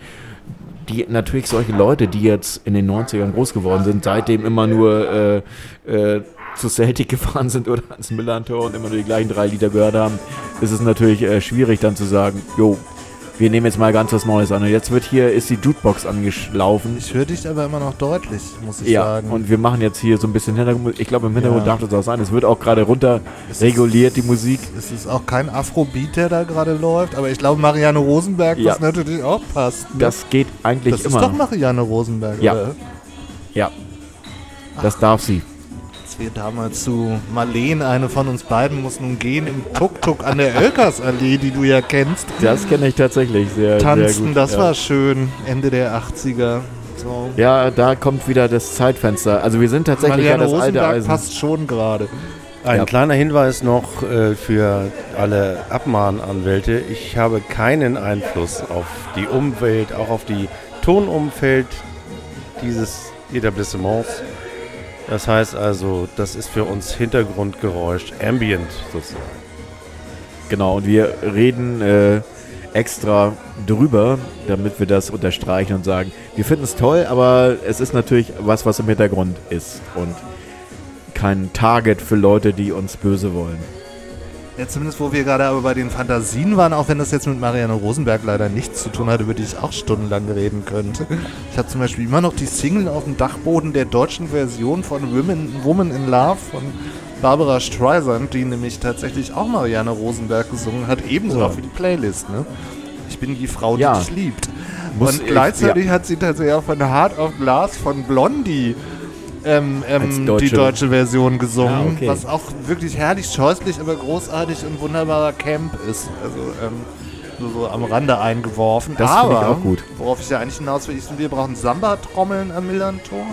[SPEAKER 2] die natürlich solche Leute, die jetzt in den 90ern groß geworden sind, seitdem immer nur äh, äh, zu Celtic gefahren sind oder ans Millantor und immer nur die gleichen drei Lieder gehört haben, ist es natürlich äh, schwierig dann zu sagen, jo, wir nehmen jetzt mal ganz was Neues an. Und jetzt wird hier, ist die Jukebox angelaufen.
[SPEAKER 3] Ich höre dich aber immer noch deutlich, muss ich
[SPEAKER 2] Ja,
[SPEAKER 3] sagen.
[SPEAKER 2] und wir machen jetzt hier so ein bisschen Hintergrund. Ich glaube, im Hintergrund
[SPEAKER 3] Ja.
[SPEAKER 2] darf das auch sein. Es wird auch gerade runter
[SPEAKER 3] Es ist-
[SPEAKER 2] reguliert, die Musik.
[SPEAKER 3] es ist auch kein Afrobeat, der da gerade läuft, aber ich glaube Marianne Rosenberg,
[SPEAKER 2] Ja.
[SPEAKER 3] was natürlich auch passt. ne?
[SPEAKER 2] Das geht eigentlich
[SPEAKER 3] das ist
[SPEAKER 2] immer.
[SPEAKER 3] doch Marianne Rosenberg,
[SPEAKER 2] Ja.
[SPEAKER 3] oder?
[SPEAKER 2] ja, das darf sie.
[SPEAKER 3] Als wir damals zu Marleen, eine von uns beiden, muss nun gehen, im Tuk-Tuk an der Oelkersallee, die du ja kennst,
[SPEAKER 2] Das kenne ich tatsächlich sehr, sehr
[SPEAKER 3] tanzen.
[SPEAKER 2] gut.
[SPEAKER 3] das
[SPEAKER 2] ja.
[SPEAKER 3] war schön, Ende der 80er. So.
[SPEAKER 2] Ja, da kommt wieder das Zeitfenster. Also wir sind tatsächlich
[SPEAKER 3] Marianne
[SPEAKER 2] ja das alte
[SPEAKER 3] Rosenberg
[SPEAKER 2] Eisen.
[SPEAKER 3] passt schon gerade.
[SPEAKER 4] Ein
[SPEAKER 2] Ja.
[SPEAKER 4] kleiner Hinweis noch äh, für alle Abmahnanwälte. Ich habe keinen Einfluss auf die Umwelt, auch auf die Tonumfeld dieses Etablissements. Das heißt also, das ist für uns Hintergrundgeräusch, Ambient sozusagen.
[SPEAKER 2] Genau, und wir reden äh, extra drüber, damit wir das unterstreichen und sagen, wir finden es toll, aber es ist natürlich was, was im Hintergrund ist und kein Target für Leute, die uns böse wollen.
[SPEAKER 3] Ja, zumindest wo wir gerade aber bei den Fantasien waren, auch wenn das jetzt mit Marianne Rosenberg leider nichts zu tun hat, über die ich auch stundenlang reden könnte. Ich habe zum Beispiel immer noch die Single auf dem Dachboden der deutschen Version von Women, Woman in Love von Barbara Streisand, die nämlich tatsächlich auch Marianne Rosenberg gesungen hat, ebenso
[SPEAKER 2] Ja.
[SPEAKER 3] auch für die Playlist. Ne? Ich bin die Frau, die
[SPEAKER 2] Ja.
[SPEAKER 3] dich liebt.
[SPEAKER 2] Muss
[SPEAKER 3] Und
[SPEAKER 2] ich-
[SPEAKER 3] gleichzeitig hat sie tatsächlich auch von Hard of Glass von Blondie ähm, ähm,
[SPEAKER 2] deutsche-
[SPEAKER 3] die deutsche Version gesungen,
[SPEAKER 2] Ah, okay.
[SPEAKER 3] was auch wirklich herrlich scheußlich, aber großartig und wunderbarer Camp ist. Also ähm, nur so am Rande eingeworfen.
[SPEAKER 2] Das
[SPEAKER 3] aber,
[SPEAKER 2] ich auch gut.
[SPEAKER 3] worauf ich ja eigentlich hinaus will, ist, wir brauchen Samba-Trommeln am Millantor.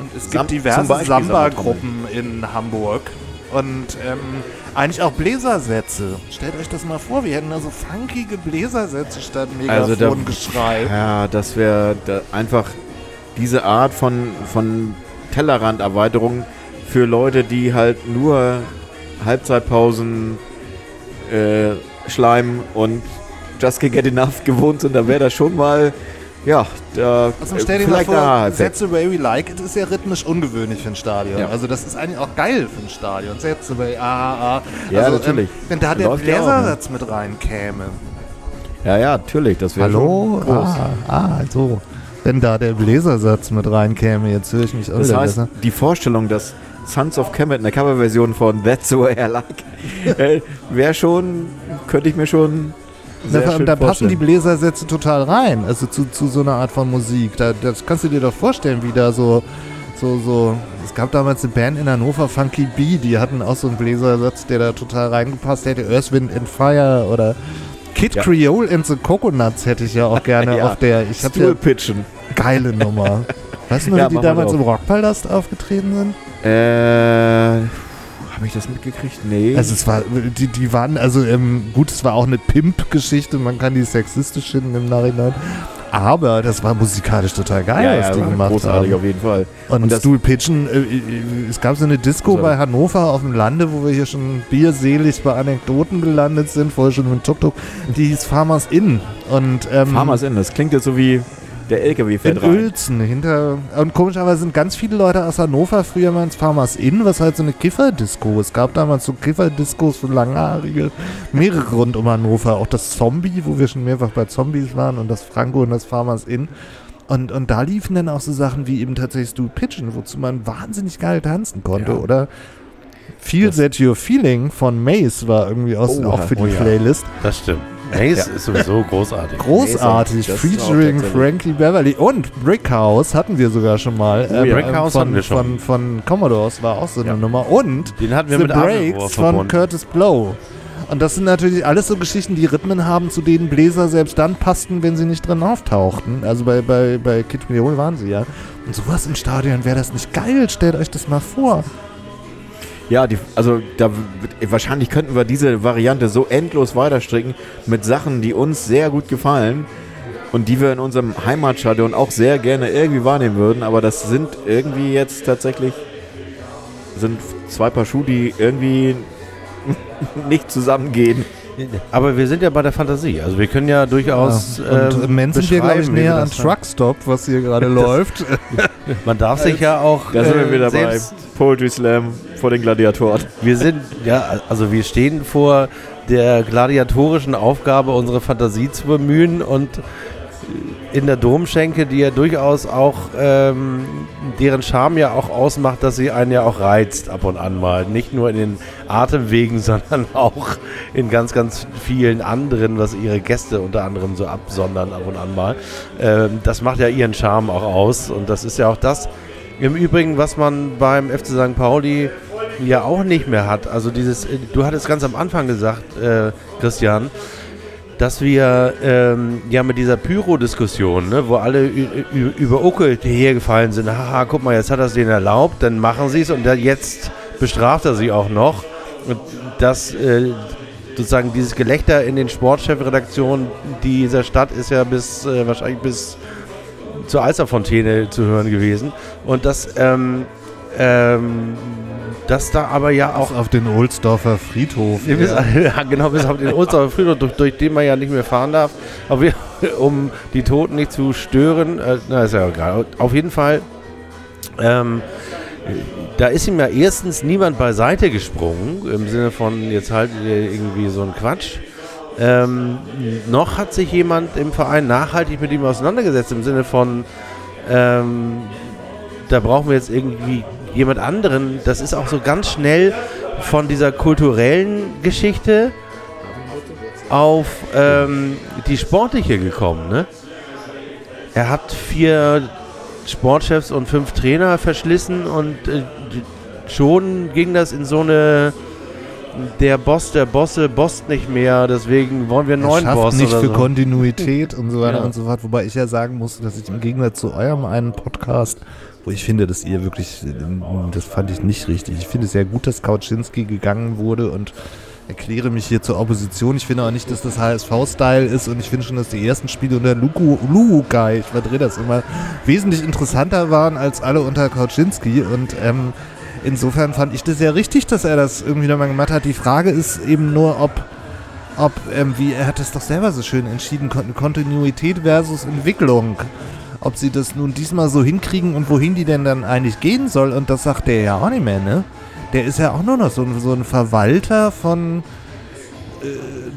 [SPEAKER 3] Und es gibt
[SPEAKER 2] Sam- zum
[SPEAKER 3] diverse Samba-Gruppen in Hamburg. Und ähm, eigentlich auch Bläsersätze. Stellt euch das mal vor, wir hätten da so funkige Bläsersätze statt
[SPEAKER 2] Also da-
[SPEAKER 3] Megafongeschrei.
[SPEAKER 2] Ja, das wäre da einfach diese Art von, von Tellerranderweiterung für Leute, die halt nur Halbzeitpausen, äh, Schleim und Just Can't Get Enough gewohnt sind. Da wäre das schon mal, ja, da
[SPEAKER 3] Also stell dir mal
[SPEAKER 2] vielleicht
[SPEAKER 3] vor,
[SPEAKER 2] da
[SPEAKER 3] That's the way we like it ist ja rhythmisch ungewöhnlich für ein Stadion.
[SPEAKER 2] Ja.
[SPEAKER 3] Also das ist eigentlich auch geil für ein Stadion. That's the way, ah, ah.
[SPEAKER 2] Ja,
[SPEAKER 3] also,
[SPEAKER 2] natürlich.
[SPEAKER 3] Ähm, wenn da der
[SPEAKER 2] ja ne?
[SPEAKER 3] Bläsersatz mit reinkäme.
[SPEAKER 2] Ja, ja, natürlich, das wäre
[SPEAKER 3] Hallo?
[SPEAKER 2] groß.
[SPEAKER 3] Ah, ah, so. Wenn da der Bläsersatz mit reinkäme, jetzt höre ich mich auch
[SPEAKER 2] Das
[SPEAKER 3] wieder
[SPEAKER 2] heißt,
[SPEAKER 3] besser.
[SPEAKER 2] die Vorstellung, dass Sons of Kemet eine Coverversion von That's the Way I Like äh, wäre schon, könnte ich mir schon sehr
[SPEAKER 3] allem,
[SPEAKER 2] schön
[SPEAKER 3] da passen die. Bläsersätze total rein, also zu, zu so einer Art von Musik. Da, das kannst du dir doch vorstellen, wie da so, so, so. Es gab damals eine Band in Hannover, Funky Bee, die hatten auch so einen Bläsersatz, der da total reingepasst hätte. Earth, Wind and Fire oder Kid
[SPEAKER 2] Ja.
[SPEAKER 3] Creole and the Coconuts hätte ich ja auch gerne
[SPEAKER 2] Ja.
[SPEAKER 3] auf der. Ich ja
[SPEAKER 2] Stool pitchen.
[SPEAKER 3] geile Nummer. Weißt du noch,
[SPEAKER 2] Ja,
[SPEAKER 3] wie die damals im Rockpalast aufgetreten sind?
[SPEAKER 2] Äh, habe ich das mitgekriegt? Nee.
[SPEAKER 3] Also es war, die, die waren, also ähm, gut, es war auch eine Pimp-Geschichte, man kann die sexistisch finden im Nachhinein. Aber das war musikalisch total geil,
[SPEAKER 2] ja,
[SPEAKER 3] was
[SPEAKER 2] ja,
[SPEAKER 3] die
[SPEAKER 2] war
[SPEAKER 3] gemacht
[SPEAKER 2] großartig
[SPEAKER 3] haben.
[SPEAKER 2] auf jeden Fall.
[SPEAKER 3] Und,
[SPEAKER 2] Und das-
[SPEAKER 3] Stool Pitchen, äh, äh, es gab so eine Disco
[SPEAKER 2] Also-
[SPEAKER 3] bei Hannover auf dem Lande, wo wir hier schon bierselig bei Anekdoten gelandet sind, vorher schon mit Tuk-Tuk, die hieß Farmers Inn. Und, ähm,
[SPEAKER 2] Farmers Inn, das klingt jetzt so wie der LKW
[SPEAKER 3] in
[SPEAKER 2] fährt rein.
[SPEAKER 3] Uelzen, hinter. Und komischerweise sind ganz viele Leute aus Hannover früher mal ins Farmers Inn, was halt so eine Kifferdisco. Es gab damals so Kifferdiscos für Langhaarige, mehrere rund um Hannover. Auch das Zombie, wo wir schon mehrfach bei Zombies waren, und das Franco und das Farmers Inn. Und, und da liefen dann auch so Sachen wie eben tatsächlich Stu Pitchen, wozu man wahnsinnig geil tanzen konnte,
[SPEAKER 2] Ja.
[SPEAKER 3] oder? Feel
[SPEAKER 2] Das-
[SPEAKER 3] That Your Feeling von Mace war irgendwie aus,
[SPEAKER 2] Oh,
[SPEAKER 3] auch für die
[SPEAKER 4] oh ja.
[SPEAKER 3] Playlist.
[SPEAKER 4] Das stimmt. Mace ist sowieso großartig.
[SPEAKER 3] Großartig,
[SPEAKER 2] Das
[SPEAKER 3] featuring Frankie Beverly und Brickhouse hatten wir sogar schon mal.
[SPEAKER 4] Oh ja. Brickhouse
[SPEAKER 3] von,
[SPEAKER 4] hatten wir schon.
[SPEAKER 3] Von, von Commodores war auch so eine
[SPEAKER 4] Ja.
[SPEAKER 3] Nummer. Und
[SPEAKER 4] Den hatten wir
[SPEAKER 3] The
[SPEAKER 4] mit
[SPEAKER 3] Breaks von
[SPEAKER 4] verbunden.
[SPEAKER 3] Curtis Blow. Und das sind natürlich alles so Geschichten, die Rhythmen haben, zu denen Bläser selbst dann passten, wenn sie nicht drin auftauchten. Also bei, bei, bei Kid Creole waren sie ja. Und sowas im Stadion, wäre das nicht geil? Stellt euch das mal vor.
[SPEAKER 2] Ja, die, also da wahrscheinlich könnten wir diese Variante so endlos weiterstricken mit Sachen, die uns sehr gut gefallen und die wir in unserem Heimatstadion auch sehr gerne irgendwie wahrnehmen würden, aber das sind irgendwie jetzt tatsächlich sind zwei Paar Schuhe, die irgendwie nicht zusammengehen.
[SPEAKER 4] Aber wir sind ja bei der Fantasie. Also wir können ja durchaus.
[SPEAKER 3] Ja. Und
[SPEAKER 4] ähm,
[SPEAKER 3] im Moment sind wir, glaube ich, näher an. Truckstop, was hier gerade läuft.
[SPEAKER 4] Man darf sich ja auch.
[SPEAKER 2] Da sind wir
[SPEAKER 4] äh,
[SPEAKER 2] wieder bei Poetry Slam vor den Gladiatoren.
[SPEAKER 4] Wir sind, ja, also wir stehen vor der gladiatorischen Aufgabe, unsere Fantasie zu bemühen und in der Domschenke, die ja durchaus auch, ähm, deren Charme ja auch ausmacht, dass sie einen ja auch reizt ab und an mal. Nicht nur in den Atemwegen, sondern auch in ganz, ganz vielen anderen, was ihre Gäste unter anderem so absondern ab und an mal. Ähm, das macht ja ihren Charme auch aus und das ist ja auch das, im Übrigen, was man beim FC St. Pauli ja auch nicht mehr hat. Also dieses, äh, du hattest ganz am Anfang gesagt, äh, Christian, dass wir ähm, ja mit dieser Pyro-Diskussion, ne, wo alle über Uckel hergefallen sind, haha, guck mal, jetzt hat er es denen erlaubt, dann machen sie es und jetzt bestraft er sie auch noch. Und das äh, sozusagen dieses Gelächter in den Sportchefredaktionen dieser Stadt ist ja bis äh, wahrscheinlich bis zur Eiserfontäne zu hören gewesen. Und das, ähm, ähm, das da aber ja auch
[SPEAKER 3] auf den Ohlsdorfer Friedhof.
[SPEAKER 4] ja, bis, ja, genau, bis auf den Osterhofer Friedhof, durch, durch den man ja nicht mehr fahren darf. Aber wir, um die Toten nicht zu stören, äh, na, ist ja egal. Auf jeden Fall, ähm, da ist ihm ja erstens niemand beiseite gesprungen, im Sinne von, jetzt haltet ihr irgendwie so einen Quatsch. Ähm, noch hat sich jemand im Verein nachhaltig mit ihm auseinandergesetzt, im Sinne von, ähm, da brauchen wir jetzt irgendwie jemand anderen, das ist auch so ganz schnell von dieser kulturellen Geschichte auf ähm, die sportliche gekommen. Ne? Er hat vier Sportchefs und fünf Trainer verschlissen und äh, schon ging das in so eine der Boss der Bosse bosst nicht mehr, deswegen wollen wir einen neuen
[SPEAKER 3] schafft
[SPEAKER 4] Boss
[SPEAKER 3] nicht für
[SPEAKER 4] so.
[SPEAKER 3] Kontinuität und so weiter
[SPEAKER 4] Ja.
[SPEAKER 3] und so fort. Wobei ich ja sagen muss, dass ich im Gegensatz zu eurem einen Podcast, wo ich finde, dass ihr wirklich, das fand ich nicht richtig. Ich finde es sehr gut, dass Kauczynski gegangen wurde und erkläre mich hier zur Opposition. Ich finde auch nicht, dass das HSV-Style ist und ich finde schon, dass die ersten Spiele unter Luku, Luhukai, ich verdrehe das immer, wesentlich interessanter waren als alle unter Kauczynski und ähm, insofern fand ich das sehr richtig, dass er das irgendwie nochmal gemacht hat. Die Frage ist eben nur, ob ob, ähm, wie, er hat es doch selber so schön entschieden, Kon Kontinuität versus Entwicklung. Ob sie das nun diesmal so hinkriegen und wohin die denn dann eigentlich gehen soll. Und das sagt der ja auch nicht mehr, ne? Der ist ja auch nur noch so, ein- so ein Verwalter von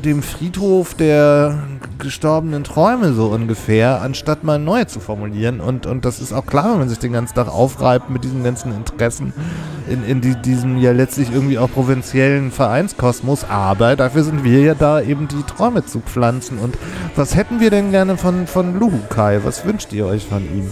[SPEAKER 3] dem Friedhof der gestorbenen Träume so ungefähr, anstatt mal neue zu formulieren. Und, und das ist auch klar, wenn man sich den ganzen Tag aufreibt mit diesen ganzen Interessen in, in die, diesem ja letztlich irgendwie auch provinziellen Vereinskosmos. Aber dafür sind wir ja da, eben die Träume zu pflanzen. Und was hätten wir denn gerne von, von Luhukai? Was wünscht ihr euch von ihm?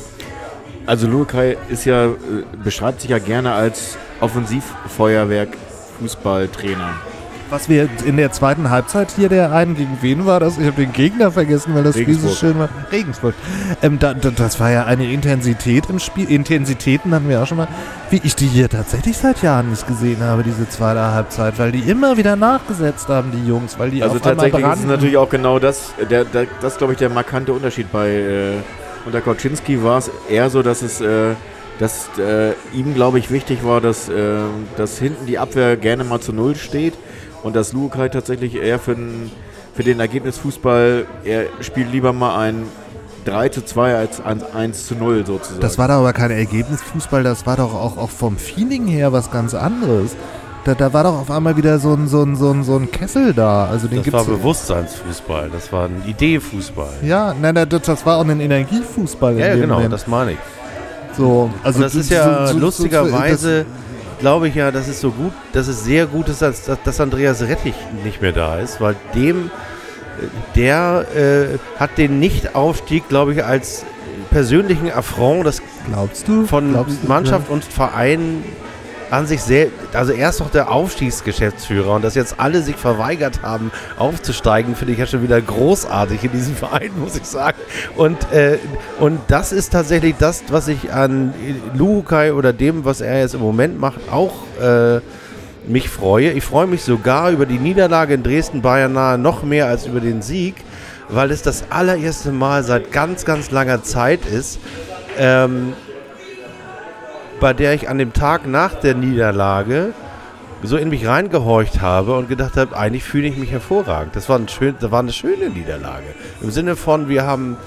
[SPEAKER 2] Also Lukai ist ja, äh, beschreibt sich ja gerne als Offensivfeuerwerk Fußballtrainer.
[SPEAKER 3] Was wir in der zweiten Halbzeit hier der einen gegen wen war das? Ich habe den Gegner vergessen, weil das Spiel so schön war. Regensburg. Ähm, da, da, das war ja eine Intensität im Spiel. Intensitäten hatten wir auch schon mal, wie ich die hier tatsächlich seit Jahren nicht gesehen habe, diese zweite Halbzeit, weil die immer wieder nachgesetzt haben, die Jungs, weil die
[SPEAKER 2] Also tatsächlich ist es natürlich auch genau das, der, der, das glaube ich der markante Unterschied bei äh, unter Koczynski war es eher so, dass es äh, dass äh, ihm glaube ich wichtig war, dass, äh, dass hinten die Abwehr gerne mal zu Null steht und dass Lukai tatsächlich eher für den, für den Ergebnisfußball, er spielt lieber mal ein 3 zu 2 als ein 1 zu 0 sozusagen.
[SPEAKER 3] Das war doch aber kein Ergebnisfußball, das war doch auch, auch vom Feeling her was ganz anderes. Da, da war doch auf einmal wieder so ein, so ein, so ein, so ein Kessel da. Also den
[SPEAKER 4] Das war
[SPEAKER 3] gibt's
[SPEAKER 4] Bewusstseinsfußball, das war ein Ideefußball.
[SPEAKER 3] ja, nein, nein, das, das war auch ein Energiefußball. in
[SPEAKER 4] Ja, genau,
[SPEAKER 3] Moment.
[SPEAKER 4] das meine ich.
[SPEAKER 3] so, also
[SPEAKER 4] Und das ist ja
[SPEAKER 3] so- so-
[SPEAKER 4] lustigerweise, glaube ich ja, dass es so gut, dass es sehr gut ist, dass, dass Andreas Rettich nicht mehr da ist, weil dem, der äh, hat den Nicht-Aufstieg, glaube ich, als persönlichen Affront das
[SPEAKER 3] das, glaubst du?
[SPEAKER 4] von
[SPEAKER 3] glaubst du?
[SPEAKER 4] Mannschaft und Verein an sich sehr, also er ist doch der Aufstiegsgeschäftsführer und dass jetzt alle sich verweigert haben, aufzusteigen, finde ich ja schon wieder großartig in diesem Verein, muss ich sagen. Und, äh, und das ist tatsächlich das, was ich an Luhukai oder dem, was er jetzt im Moment macht, auch äh, mich freue. Ich freue mich sogar über die Niederlage in Dresden-Bayern nahe noch mehr als über den Sieg, weil es das allererste Mal seit ganz, ganz langer Zeit ist, ähm, bei der ich an dem Tag nach der Niederlage so in mich reingehorcht habe und gedacht habe, eigentlich fühle ich mich hervorragend. Das war, ein schön, das war eine schöne Niederlage. Im Sinne von, wir haben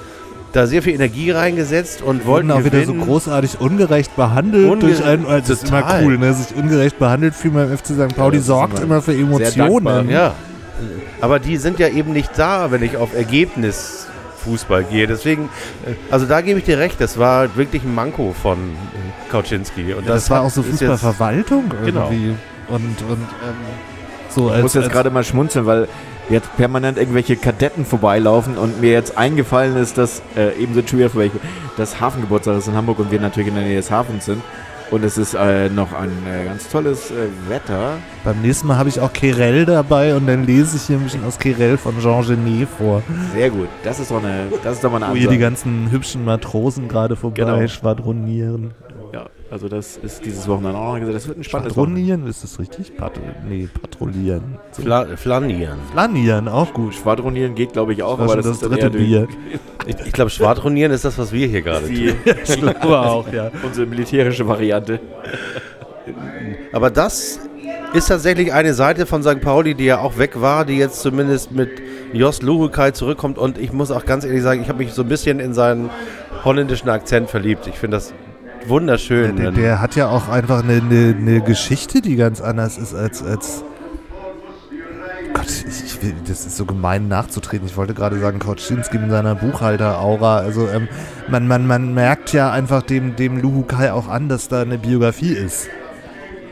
[SPEAKER 4] da sehr viel Energie reingesetzt und wollten
[SPEAKER 3] auch wieder so großartig ungerecht behandelt
[SPEAKER 4] Unge-
[SPEAKER 3] durch einen, also das ist immer cool, ne? sich ungerecht behandelt fühlen beim FC St. Pauli,
[SPEAKER 2] ist
[SPEAKER 3] sorgt
[SPEAKER 2] immer
[SPEAKER 3] immer für Emotionen.
[SPEAKER 4] Ja. Aber die sind ja eben nicht da, wenn ich auf Ergebnisfußball gehe. Deswegen, äh, also da gebe ich dir recht, das war wirklich ein Manko von äh, Kauczynski. Und
[SPEAKER 3] Ja, das, war
[SPEAKER 4] hat-
[SPEAKER 3] auch so Fußballverwaltung
[SPEAKER 4] Genau.
[SPEAKER 3] irgendwie. Und, und ähm, so
[SPEAKER 2] Ich muss jetzt gerade mal schmunzeln, weil jetzt permanent irgendwelche Kadetten vorbeilaufen und mir jetzt eingefallen ist, dass äh, ebenso Trivia für welche, das Hafengeburtstag ist in Hamburg und wir natürlich in der Nähe des Hafens sind. Und es ist äh, noch ein äh, ganz tolles äh, Wetter.
[SPEAKER 3] beim nächsten Mal habe ich auch Querelle dabei und dann lese ich hier ein bisschen aus Querelle von Jean Genet vor,
[SPEAKER 2] Sehr gut. Das ist doch eine, das ist doch mal eine
[SPEAKER 3] wo hier die
[SPEAKER 2] Ansage.
[SPEAKER 3] ganzen hübschen Matrosen gerade vorbei
[SPEAKER 2] Genau.
[SPEAKER 3] schwadronieren.
[SPEAKER 2] Also das ist dieses Wochenende auch noch gesagt. Das wird ein spannendes Wochenende.
[SPEAKER 3] Schwadronieren, ist das richtig? Pat nee, patrouillieren. So.
[SPEAKER 4] Fla flanieren.
[SPEAKER 3] Flanieren, auch gut.
[SPEAKER 2] Schwadronieren geht, glaube ich, auch,
[SPEAKER 3] Das
[SPEAKER 2] aber das,
[SPEAKER 3] das
[SPEAKER 2] ist
[SPEAKER 3] dritte
[SPEAKER 2] eher
[SPEAKER 3] Bier.
[SPEAKER 4] Ich, ich glaube, Schwadronieren ist das, was wir hier gerade tun.
[SPEAKER 2] die,
[SPEAKER 3] Ich glaube auch, ja.
[SPEAKER 2] unsere militärische Variante.
[SPEAKER 4] Aber das ist tatsächlich eine Seite von St. Pauli, die ja auch weg war, die jetzt zumindest mit Jos Luhukai zurückkommt. Und ich muss auch ganz ehrlich sagen, ich habe mich so ein bisschen in seinen holländischen Akzent verliebt. Ich finde das wunderschön.
[SPEAKER 3] Der, der hat ja auch einfach eine, eine, eine Geschichte, die ganz anders ist als. als Gott, ich, ich das ist so gemein nachzutreten. Ich wollte gerade sagen, Koczynski mit seiner Buchhalter-Aura. Also ähm, man, man, man merkt ja einfach dem, dem Luhu Kai auch an, dass da eine Biografie ist,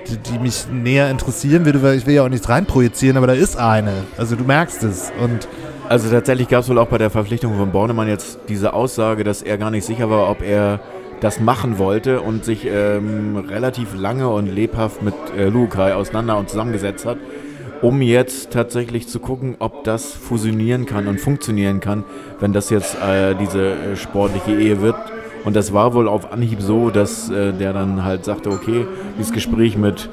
[SPEAKER 3] die, die mich näher interessieren würde, weil ich will ja auch nichts reinprojizieren, aber da ist eine. Also du merkst es. Und
[SPEAKER 2] Also tatsächlich gab es wohl auch bei der Verpflichtung von Bornemann jetzt diese Aussage, dass er gar nicht sicher war, ob er das machen wollte und sich ähm, relativ lange und lebhaft mit äh, Lukai auseinander und zusammengesetzt hat, um jetzt tatsächlich zu gucken, ob das fusionieren kann und funktionieren kann, wenn das jetzt äh, diese äh, sportliche Ehe wird. Und das war wohl auf Anhieb so, dass äh, der dann halt sagte, okay, dieses Gespräch mit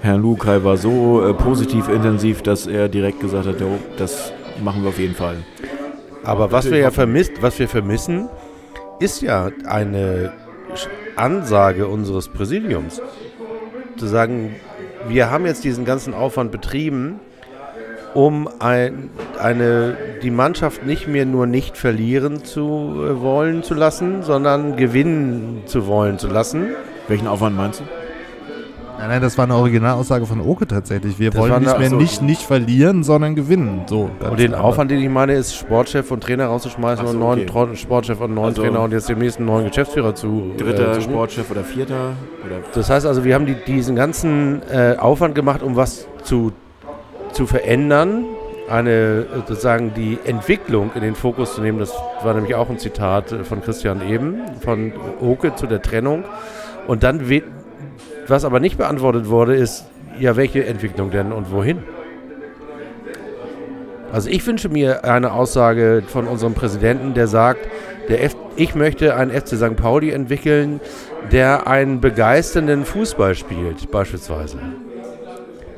[SPEAKER 2] Herrn Lukai war so äh, positiv intensiv, dass er direkt gesagt hat, jo, das machen wir auf jeden Fall.
[SPEAKER 4] Aber was wir ja vermisst, was wir vermissen, ist ja eine Ansage unseres Präsidiums. Zu sagen, wir haben jetzt diesen ganzen Aufwand betrieben, um ein, eine, die Mannschaft nicht mehr nur nicht verlieren zu äh, wollen zu lassen, sondern gewinnen zu wollen zu lassen.
[SPEAKER 2] Welchen Aufwand meinst du?
[SPEAKER 3] Nein, nein, das war eine Originalaussage von Oke tatsächlich. Wir
[SPEAKER 4] Das
[SPEAKER 3] wollen nicht mehr
[SPEAKER 4] also-
[SPEAKER 3] nicht, nicht verlieren, sondern gewinnen. So,
[SPEAKER 4] Und den
[SPEAKER 3] einfach.
[SPEAKER 4] Aufwand, den ich meine, ist Sportchef und Trainer rauszuschmeißen
[SPEAKER 2] so,
[SPEAKER 4] und neuen
[SPEAKER 2] okay.
[SPEAKER 4] Sportchef und neuen
[SPEAKER 2] Also-
[SPEAKER 4] Trainer und jetzt demnächst einen neuen Geschäftsführer zu.
[SPEAKER 2] Dritter
[SPEAKER 4] äh,
[SPEAKER 2] Sportchef oder vierter? Oder
[SPEAKER 4] Das heißt also, wir haben die, diesen ganzen äh, Aufwand gemacht, um was zu, zu verändern, eine äh, sozusagen die Entwicklung in den Fokus zu nehmen. Das war nämlich auch ein Zitat äh, von Christian eben, von Oke zu der Trennung. Und dann, was aber nicht beantwortet wurde, ist, ja, welche Entwicklung denn und wohin? Also ich wünsche mir eine Aussage von unserem Präsidenten, der sagt, der F ich möchte einen FC St. Pauli entwickeln, der einen begeisternden Fußball spielt, beispielsweise.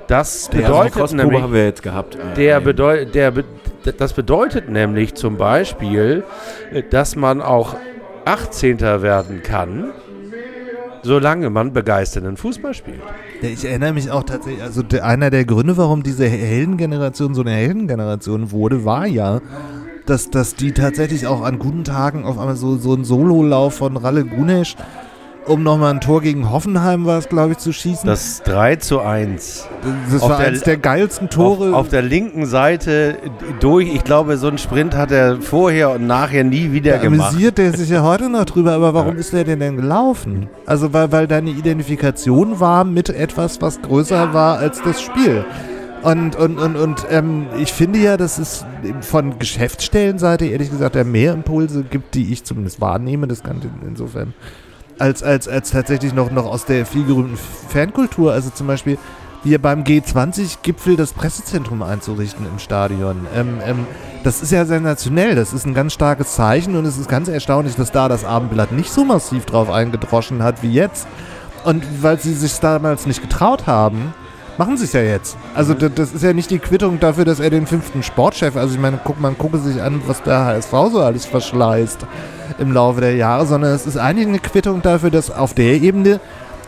[SPEAKER 4] Das
[SPEAKER 2] also
[SPEAKER 4] bedeutet
[SPEAKER 2] Kostprobe
[SPEAKER 4] nämlich,
[SPEAKER 2] haben wir jetzt gehabt. äh,
[SPEAKER 4] der bedeu der be das bedeutet nämlich zum Beispiel, dass man auch 18. werden kann, solange man begeisternden Fußball spielt.
[SPEAKER 3] Ich erinnere mich auch tatsächlich, also einer der Gründe, warum diese Heldengeneration so eine Heldengeneration wurde, war ja, dass, dass die tatsächlich auch an guten Tagen auf einmal so, so einen Sololauf von Ralle Gunesch, um nochmal ein Tor gegen Hoffenheim war es, glaube ich, zu schießen.
[SPEAKER 4] Das 3 zu 1.
[SPEAKER 3] das
[SPEAKER 4] auf
[SPEAKER 3] war
[SPEAKER 4] der-
[SPEAKER 3] eines der geilsten Tore.
[SPEAKER 4] Auf, auf der linken Seite durch, ich glaube, so einen Sprint hat er vorher und nachher nie wieder
[SPEAKER 3] da
[SPEAKER 4] gemacht.
[SPEAKER 3] amüsiert der sich ja heute noch drüber, aber warum ist der denn denn gelaufen? Also weil, weil deine Identifikation war mit etwas, was größer war als das Spiel. Und, und, und, und ähm, ich finde ja, dass es von Geschäftsstellenseite ehrlich gesagt ja mehr Impulse gibt, die ich zumindest wahrnehme, das kann in- insofern, als, als, als tatsächlich noch, noch aus der vielgerühmten Fankultur. Also zum Beispiel hier beim G20-Gipfel das Pressezentrum einzurichten im Stadion. Ähm, ähm, das ist ja sensationell, das ist ein ganz starkes Zeichen und es ist ganz erstaunlich, dass da das Abendblatt nicht so massiv drauf eingedroschen hat wie jetzt. Und weil sie sich damals nicht getraut haben, machen sie es ja jetzt. Also
[SPEAKER 2] Mhm.
[SPEAKER 3] das ist ja nicht die Quittung dafür, dass er den fünften Sportchef, also ich meine, guck, man gucke sich an, was der HSV so alles verschleißt im Laufe der Jahre, sondern es ist eigentlich eine Quittung dafür, dass auf der Ebene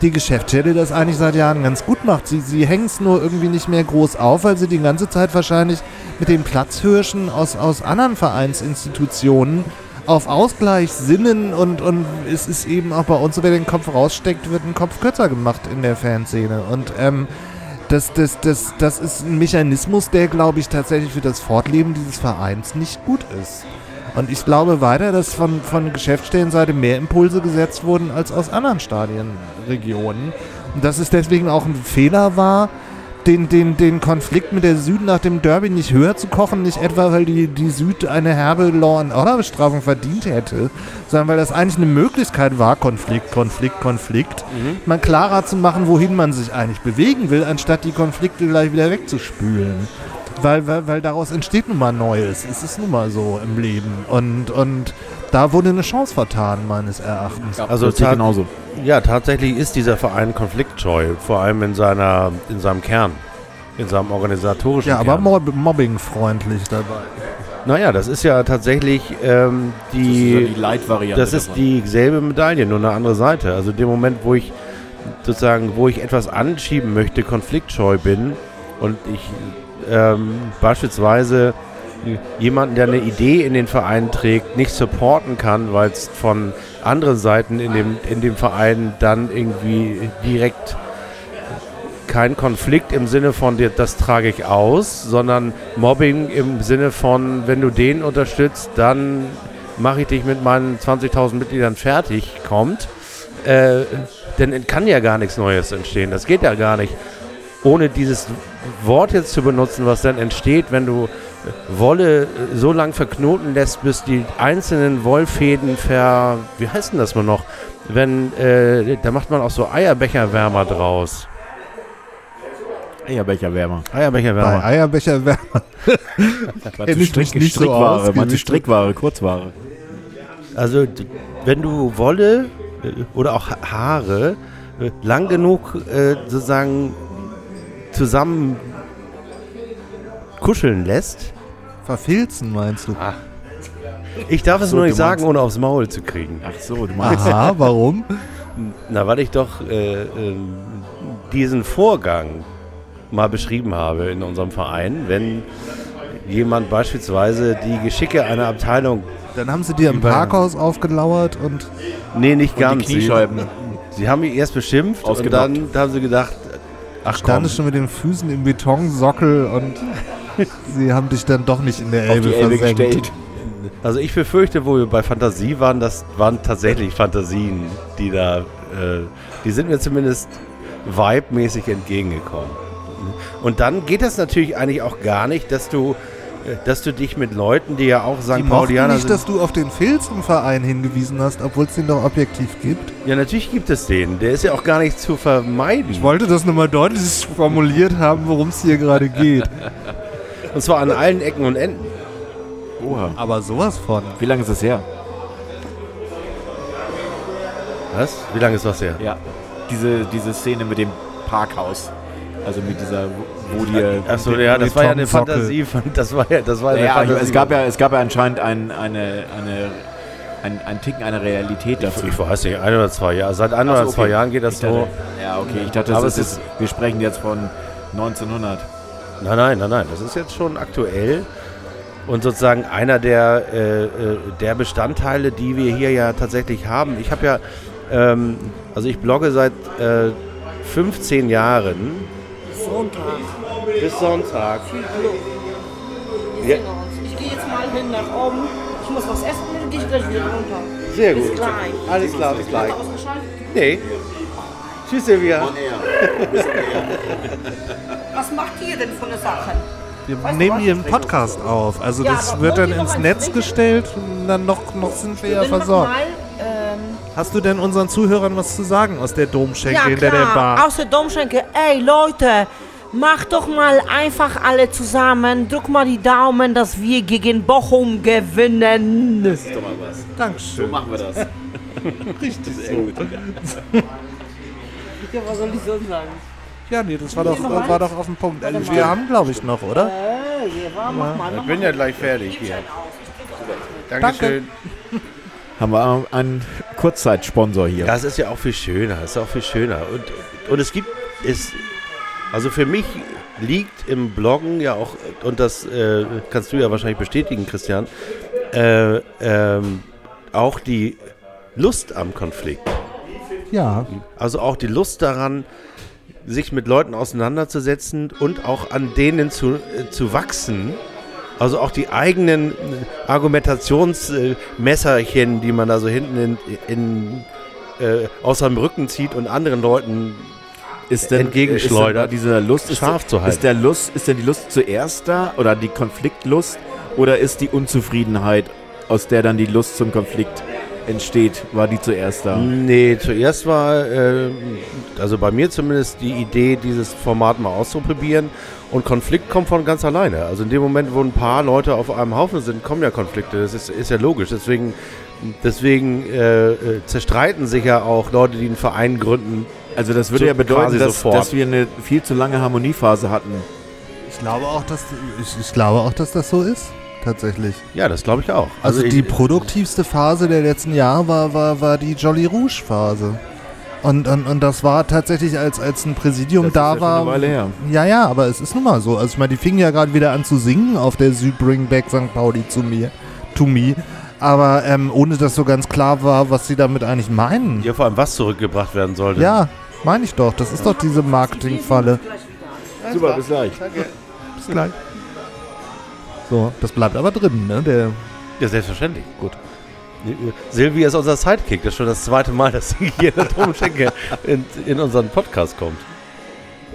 [SPEAKER 3] die Geschäftsstelle das eigentlich seit Jahren ganz gut macht. Sie, sie hängen es nur irgendwie nicht mehr groß auf, weil sie die ganze Zeit wahrscheinlich mit den Platzhirschen aus, aus anderen Vereinsinstitutionen auf Ausgleich sinnen und, und es ist eben auch bei uns, so wer den Kopf raussteckt, wird ein Kopf kürzer gemacht in der Fanszene. Und ähm, das, das, das, das ist ein Mechanismus, der, glaube ich, tatsächlich für das Fortleben dieses Vereins nicht gut ist. Und ich glaube weiter, dass von, von Geschäftsstellenseite mehr Impulse gesetzt wurden als aus anderen Stadienregionen. Und dass es deswegen auch ein Fehler war, den, den, den Konflikt mit der Süd nach dem Derby nicht höher zu kochen, nicht etwa, weil die, die Süd eine herbe Law-and-Order-Bestrafung verdient hätte, sondern weil das eigentlich eine Möglichkeit war, Konflikt, Konflikt, Konflikt, mal klarer zu machen, wohin man sich eigentlich bewegen will, anstatt die Konflikte gleich wieder wegzuspülen. Weil, weil, weil daraus entsteht nun mal Neues. Es ist nun mal so im Leben. Und, und da wurde eine Chance vertan, meines Erachtens.
[SPEAKER 4] Also
[SPEAKER 2] ich
[SPEAKER 4] tat-
[SPEAKER 2] genauso.
[SPEAKER 4] Ja, tatsächlich ist dieser Verein konfliktscheu, vor allem in, seiner, in seinem Kern, in seinem organisatorischen
[SPEAKER 3] Ja, aber
[SPEAKER 4] Kern.
[SPEAKER 3] mob mobbingfreundlich dabei.
[SPEAKER 4] Naja, das ist ja tatsächlich ähm,
[SPEAKER 2] Das ist ja
[SPEAKER 4] die,
[SPEAKER 2] die Leitvariante.
[SPEAKER 4] das ist dieselbe Medaille, nur eine andere Seite. Also dem Moment, wo ich sozusagen, wo ich etwas anschieben möchte, konfliktscheu bin und ich ähm, beispielsweise jemanden, der eine Idee in den Verein trägt, nicht supporten kann, weil es von anderen Seiten in dem, in dem Verein dann irgendwie direkt kein Konflikt im Sinne von, das trage ich aus, sondern Mobbing im Sinne von, wenn du den unterstützt, dann mache ich dich mit meinen 20.000 Mitgliedern fertig, kommt. Äh, denn kann ja gar nichts Neues entstehen. Das geht ja gar nicht. Ohne dieses Wort jetzt zu benutzen, was dann entsteht, wenn du Wolle so lang verknoten lässt, bis die einzelnen Wollfäden ver... Wie heißt denn das mal noch? Wenn, äh, da macht man auch so Eierbecherwärmer draus.
[SPEAKER 2] Eierbecher wärmer.
[SPEAKER 3] Bei
[SPEAKER 4] Eierbecherwärmer.
[SPEAKER 2] Meinst du
[SPEAKER 3] ich mich nicht so
[SPEAKER 2] Strickware?
[SPEAKER 3] aus,
[SPEAKER 2] Meinst du? Strickware, Kurzware?
[SPEAKER 4] Also, wenn du Wolle äh, oder auch Ha- Haare äh, lang genug äh, sozusagen zusammen kuscheln lässt,
[SPEAKER 3] Verfilzen, meinst du?
[SPEAKER 4] ich darf es
[SPEAKER 2] So,
[SPEAKER 4] nur nicht sagen, ohne aufs Maul zu kriegen.
[SPEAKER 2] Ach so, du meinst.
[SPEAKER 3] Aha, warum?
[SPEAKER 4] Na, weil ich doch äh, ähm, diesen Vorgang mal beschrieben habe in unserem Verein, wenn jemand beispielsweise die Geschicke einer Abteilung,
[SPEAKER 3] Dann haben sie dir im Parkhaus aufgelauert und
[SPEAKER 4] nee, nicht
[SPEAKER 2] Und
[SPEAKER 4] ganz,
[SPEAKER 2] die Kniescheiben.
[SPEAKER 4] Sie, sie haben mich erst beschimpft und dann haben sie gedacht, ach komm,
[SPEAKER 3] standest schon mit den Füßen im Betonsockel und sie haben dich dann doch nicht in der Elbe
[SPEAKER 2] Elbe
[SPEAKER 3] versenkt.
[SPEAKER 2] gestellt.
[SPEAKER 4] Also ich befürchte, wo wir bei Fantasie waren, das waren tatsächlich Fantasien, die da, äh, die sind mir zumindest vibe-mäßig entgegengekommen. Und dann geht das natürlich eigentlich auch gar nicht, dass du, äh, dass du dich mit Leuten, die ja auch
[SPEAKER 3] mochten
[SPEAKER 4] Paulianer
[SPEAKER 3] nicht,
[SPEAKER 4] sind.
[SPEAKER 3] dass du auf den Filz im Verein hingewiesen hast, obwohl es den doch objektiv gibt.
[SPEAKER 4] Ja, natürlich gibt es den. Der ist ja auch gar nicht zu vermeiden.
[SPEAKER 3] Ich wollte das nochmal deutlich formuliert haben, worum es hier gerade geht.
[SPEAKER 4] Und zwar an allen Ecken und Enden.
[SPEAKER 2] Oha.
[SPEAKER 3] Aber sowas von.
[SPEAKER 2] Wie lange ist das her?
[SPEAKER 4] Was? Wie lange ist was her?
[SPEAKER 2] Ja. Diese, diese Szene mit dem Parkhaus. Also mit dieser, wo die.
[SPEAKER 4] Achso, ja, das war ja eine. Fantasie. Von, das war ja, das war eine
[SPEAKER 2] Ja,
[SPEAKER 4] Fantasie.
[SPEAKER 2] es gab ja, es gab ja anscheinend ein, eine, eine, ein, ein Ticken einer Realität dazu.
[SPEAKER 4] Ich weiß nicht, ein oder zwei Jahre. Seit ein
[SPEAKER 2] Ach
[SPEAKER 4] oder
[SPEAKER 2] so,
[SPEAKER 4] zwei
[SPEAKER 2] okay.
[SPEAKER 4] Jahren geht das
[SPEAKER 2] Ich dachte,
[SPEAKER 4] so.
[SPEAKER 2] Ja, okay. Ich dachte, das
[SPEAKER 4] es
[SPEAKER 2] ist, wir sprechen jetzt von 1900.
[SPEAKER 4] Nein, nein, nein, nein. Das ist jetzt schon aktuell. Und sozusagen einer der, äh, äh, der Bestandteile, die wir hier ja tatsächlich haben. Ich habe ja, ähm, also ich blogge seit äh, 15 Jahren.
[SPEAKER 6] Sonntag.
[SPEAKER 4] Bis Sonntag. Ja.
[SPEAKER 6] Ich gehe jetzt mal hin nach oben. Ich muss was essen, dann gehe ich gleich wieder runter.
[SPEAKER 4] Sehr
[SPEAKER 6] Bis
[SPEAKER 4] gut.
[SPEAKER 6] gleich.
[SPEAKER 4] Alles klar, bis gleich. Nee. Tschüss, Silvia.
[SPEAKER 6] Was macht ihr denn von den Sachen?
[SPEAKER 3] Wir
[SPEAKER 6] Weißt
[SPEAKER 3] nehmen
[SPEAKER 6] was?
[SPEAKER 3] hier einen Podcast auf. Also
[SPEAKER 6] Ja,
[SPEAKER 3] das wird dann ins Netz
[SPEAKER 6] trinken?
[SPEAKER 3] gestellt und dann noch, noch sind wir ja
[SPEAKER 6] mach
[SPEAKER 3] versorgt.
[SPEAKER 6] Mal, ähm,
[SPEAKER 3] Hast du denn unseren Zuhörern was zu sagen aus der Domschenke
[SPEAKER 6] ja,
[SPEAKER 3] hinter der. Bar?
[SPEAKER 6] Aus der Domschenke. Ey, Leute, macht doch mal einfach alle zusammen. Drück mal die Daumen, dass wir gegen Bochum gewinnen.
[SPEAKER 3] Dankeschön.
[SPEAKER 2] machen wir das. Richtig gut.
[SPEAKER 6] Ja, was soll ich sonst sagen?
[SPEAKER 3] Ja, nee, das war doch,
[SPEAKER 6] noch
[SPEAKER 3] war doch auf dem Punkt.
[SPEAKER 6] Warte
[SPEAKER 3] Wir
[SPEAKER 6] mal.
[SPEAKER 3] haben, glaube ich, noch, oder?
[SPEAKER 6] Äh, hier war, mach mal, mach
[SPEAKER 4] Ich bin
[SPEAKER 6] mal.
[SPEAKER 4] ja gleich fertig hier. Dankeschön.
[SPEAKER 2] Haben wir einen Kurzzeitsponsor hier.
[SPEAKER 4] Ja, es ist ja auch viel schöner. Ist auch viel schöner. Und, und es gibt, es, also für mich liegt im Bloggen ja auch, und das äh, kannst du ja wahrscheinlich bestätigen, Christian, äh, ähm, auch die Lust am Konflikt.
[SPEAKER 3] Ja.
[SPEAKER 4] Also auch die Lust daran, sich mit Leuten auseinanderzusetzen und auch an denen zu, äh, zu wachsen. Also auch die eigenen Argumentationsmesserchen, die man da so hinten in, in, äh, aus seinem Rücken zieht und anderen Leuten
[SPEAKER 2] ist denn
[SPEAKER 4] entgegenschleudert,
[SPEAKER 2] Ist denn diese Lust
[SPEAKER 4] scharf
[SPEAKER 2] ist,
[SPEAKER 4] zu halten.
[SPEAKER 2] Ist der Lust, ist denn die Lust zuerst da oder die Konfliktlust oder ist die Unzufriedenheit, aus der dann die Lust zum Konflikt entsteht, war die zuerst da?
[SPEAKER 4] Nee, zuerst war, äh, also bei mir zumindest, die Idee, dieses Format mal auszuprobieren. Und Konflikt kommt von ganz alleine. Also in dem Moment, wo ein paar Leute auf einem Haufen sind, kommen ja Konflikte. Das ist, ist ja logisch. Deswegen, deswegen äh, äh, zerstreiten sich ja auch Leute, die einen Verein gründen.
[SPEAKER 2] Also das würde
[SPEAKER 4] So
[SPEAKER 2] ja bedeuten, dass, dass wir eine viel zu lange Harmoniephase hatten.
[SPEAKER 3] Ich glaube auch, dass ich, ich glaube auch, dass das so ist. Tatsächlich.
[SPEAKER 4] Ja, das glaube ich auch.
[SPEAKER 3] Also,
[SPEAKER 4] ich,
[SPEAKER 3] die produktivste Phase der letzten Jahre war, war, war die Jolly Rouge Phase. Und, und, und das war tatsächlich, als, als ein Präsidium
[SPEAKER 2] Das
[SPEAKER 3] da
[SPEAKER 2] ist ja schon
[SPEAKER 3] war.
[SPEAKER 2] eine Weile her.
[SPEAKER 3] Ja, ja, aber es ist nun mal so. Also ich meine, die fingen ja gerade wieder an zu singen auf der Süd Bring Back St. Pauli zu mir. To me. Aber ähm, ohne dass so ganz klar war, was sie damit eigentlich meinen.
[SPEAKER 4] ja, vor allem was zurückgebracht werden sollte.
[SPEAKER 3] Ja, Meine ich doch, das ist doch diese Marketingfalle.
[SPEAKER 2] Super, bis gleich.
[SPEAKER 3] Bis gleich. So, das bleibt aber drin, ne? Der,
[SPEAKER 4] Ja, selbstverständlich. Gut. Silvia ist unser Sidekick. Das ist schon das zweite Mal, dass sie hier in der Domschenke in, in unseren Podcast kommt.